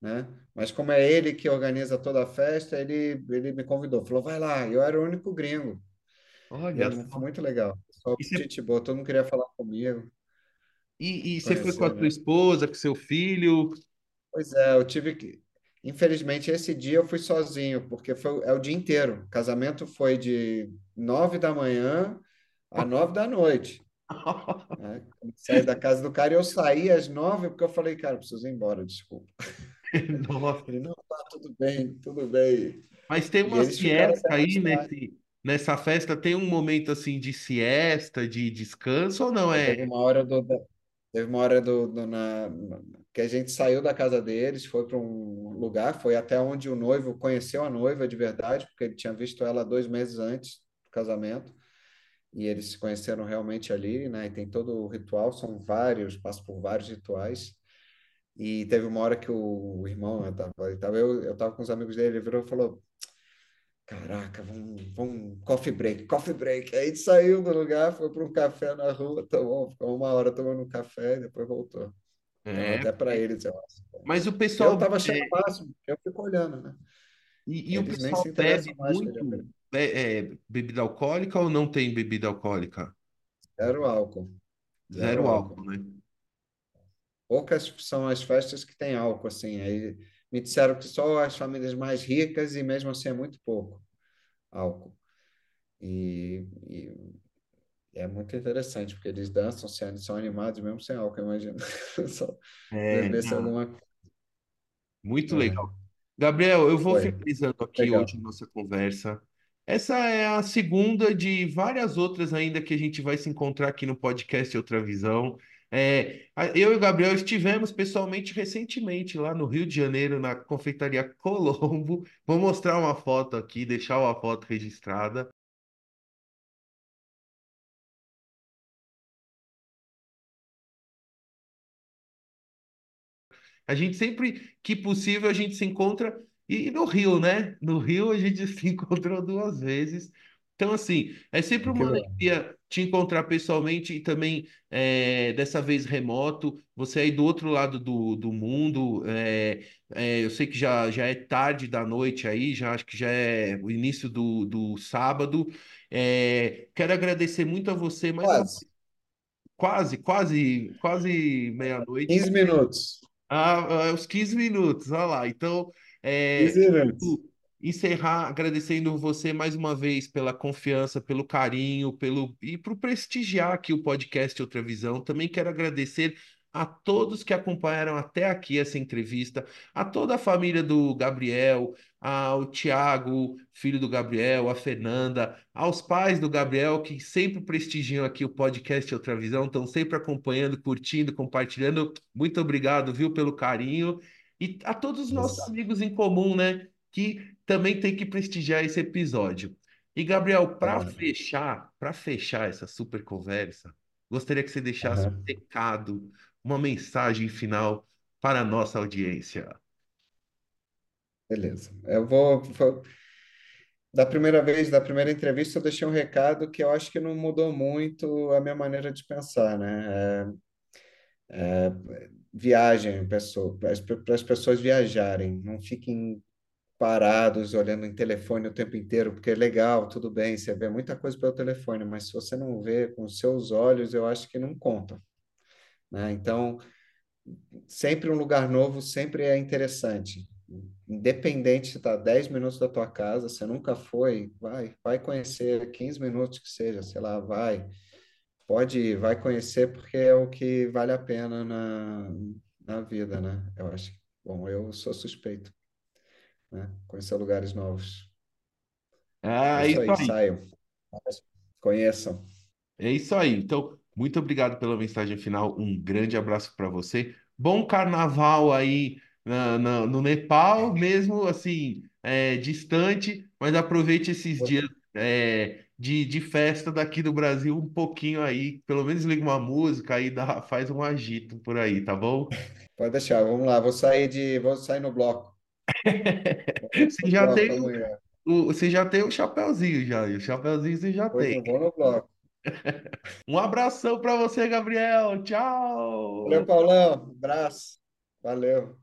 né? Mas como é ele que organiza toda a festa, ele, ele me convidou. Falou, vai lá. Eu era o único gringo. Olha só. muito legal. Só E gente boa, todo mundo queria falar comigo, e, e você foi com a tua né? esposa, com seu filho? Pois é, eu tive que. Infelizmente, esse dia eu fui sozinho, porque foi, é o dia inteiro. O casamento foi de nove da manhã a nove da noite, né? Saí da casa do cara e eu saí às nove porque eu falei, cara, eu preciso ir embora, desculpa. Nossa. Ele, não, tá tudo bem, tudo bem. Mas tem uma siesta aí nesse, nessa festa, tem um momento assim de siesta, de descanso ou não é? teve uma hora do, teve uma hora do, do- na- que a gente saiu da casa deles, foi para um lugar, foi até onde o noivo conheceu a noiva de verdade, porque ele tinha visto ela dois meses antes do casamento, e eles se conheceram realmente ali, né? E tem todo o ritual, são vários, passa por vários rituais. E teve uma hora que o, o irmão, eu tava, eu tava, eu, eu tava com os amigos dele, ele virou e falou: Caraca, vamos, vamos, coffee break, coffee break. Aí saiu do lugar, foi para um café na rua, tomou, ficou uma hora tomando um café e depois voltou. Então, É, até para eles, eu acho. mas o Eu pessoal estava achando é, o máximo, eu fico olhando, né? e, e o pessoal bebe muito é, é, bebida alcoólica ou não tem bebida alcoólica? Zero álcool, zero Zero álcool. álcool, né? Poucas são as festas que têm álcool, assim. Aí, me disseram que só as famílias mais ricas e mesmo assim é muito pouco álcool. E, e é muito interessante, porque eles dançam, são animados mesmo sem álcool, imagina. Só É, beber alguma muito coisa. legal. Gabriel, eu vou Foi. finalizando aqui hoje Legal. a nossa conversa. Essa é a segunda de várias outras ainda que a gente vai se encontrar aqui no podcast Outra Visão. É, eu e o Gabriel estivemos pessoalmente recentemente lá no Rio de Janeiro, na Confeitaria Colombo. Vou mostrar uma foto aqui, deixar uma foto registrada. A gente sempre que possível a gente se encontra e no Rio, né? No Rio a gente se encontrou duas vezes. Então, assim, é sempre uma alegria te encontrar pessoalmente e também, é, dessa vez remoto. Você aí do outro lado do, do mundo. é, é, eu sei que já, já é tarde da noite aí, já acho que já é o início do, do sábado. É, quero agradecer muito a você, uma Quase. quase, quase, quase meia-noite. 15 minutos. Ah, ah, os 15 minutos, olha lá. Então, é, 15 minutos. encerrar agradecendo você mais uma vez pela confiança, pelo carinho, pelo e por prestigiar aqui o podcast Outra Visão. Também quero agradecer a todos que acompanharam até aqui essa entrevista, a toda a família do Gabriel, ao Tiago, filho do Gabriel, a Fernanda, aos pais do Gabriel que sempre prestigiam aqui o podcast Outra Visão, estão sempre acompanhando, curtindo, compartilhando. Muito obrigado, viu, pelo carinho. E a todos os nossos Isso. amigos em comum, né? Que também tem que prestigiar esse episódio. E, Gabriel, para Tá. fechar, para fechar essa super conversa, gostaria que você deixasse um recado, uma mensagem final para a nossa audiência. Beleza. Eu vou, Da primeira vez, da primeira entrevista, eu deixei um recado que eu acho que não mudou muito a minha maneira de pensar, né? É, viagem, para as pessoas viajarem, não fiquem parados olhando em telefone o tempo inteiro, porque é legal, tudo bem, você vê muita coisa pelo telefone, mas se você não vê com seus olhos, eu acho que não conta, né? Então, sempre um lugar novo sempre é interessante. Independente se está 10 minutos da tua casa, você nunca foi, vai, vai conhecer 15 minutos que seja, sei lá, vai. Pode ir, vai conhecer porque é o que vale a pena na, na vida, né? Eu acho. Bom, eu sou suspeito, né? Conhecer lugares novos. É É isso isso aí, aí. saiam, conheçam. É isso aí. Então, muito obrigado pela mensagem final. Um grande abraço para você. Bom carnaval aí na- na- no Nepal, mesmo assim, é, distante, mas aproveite esses dias, é, de, de festa daqui do Brasil um pouquinho aí. Pelo menos liga uma música aí, dá, faz um agito por aí, tá bom? Pode deixar, vamos lá, vou sair de, vou sair no bloco. Você já bloco tem amanhã. o, você já tem o chapeuzinho já, o chapeuzinho você já Hoje tem. vou no bloco. Um abração para você, Gabriel. Valeu, Tchau! Paulão. Abraço. Valeu.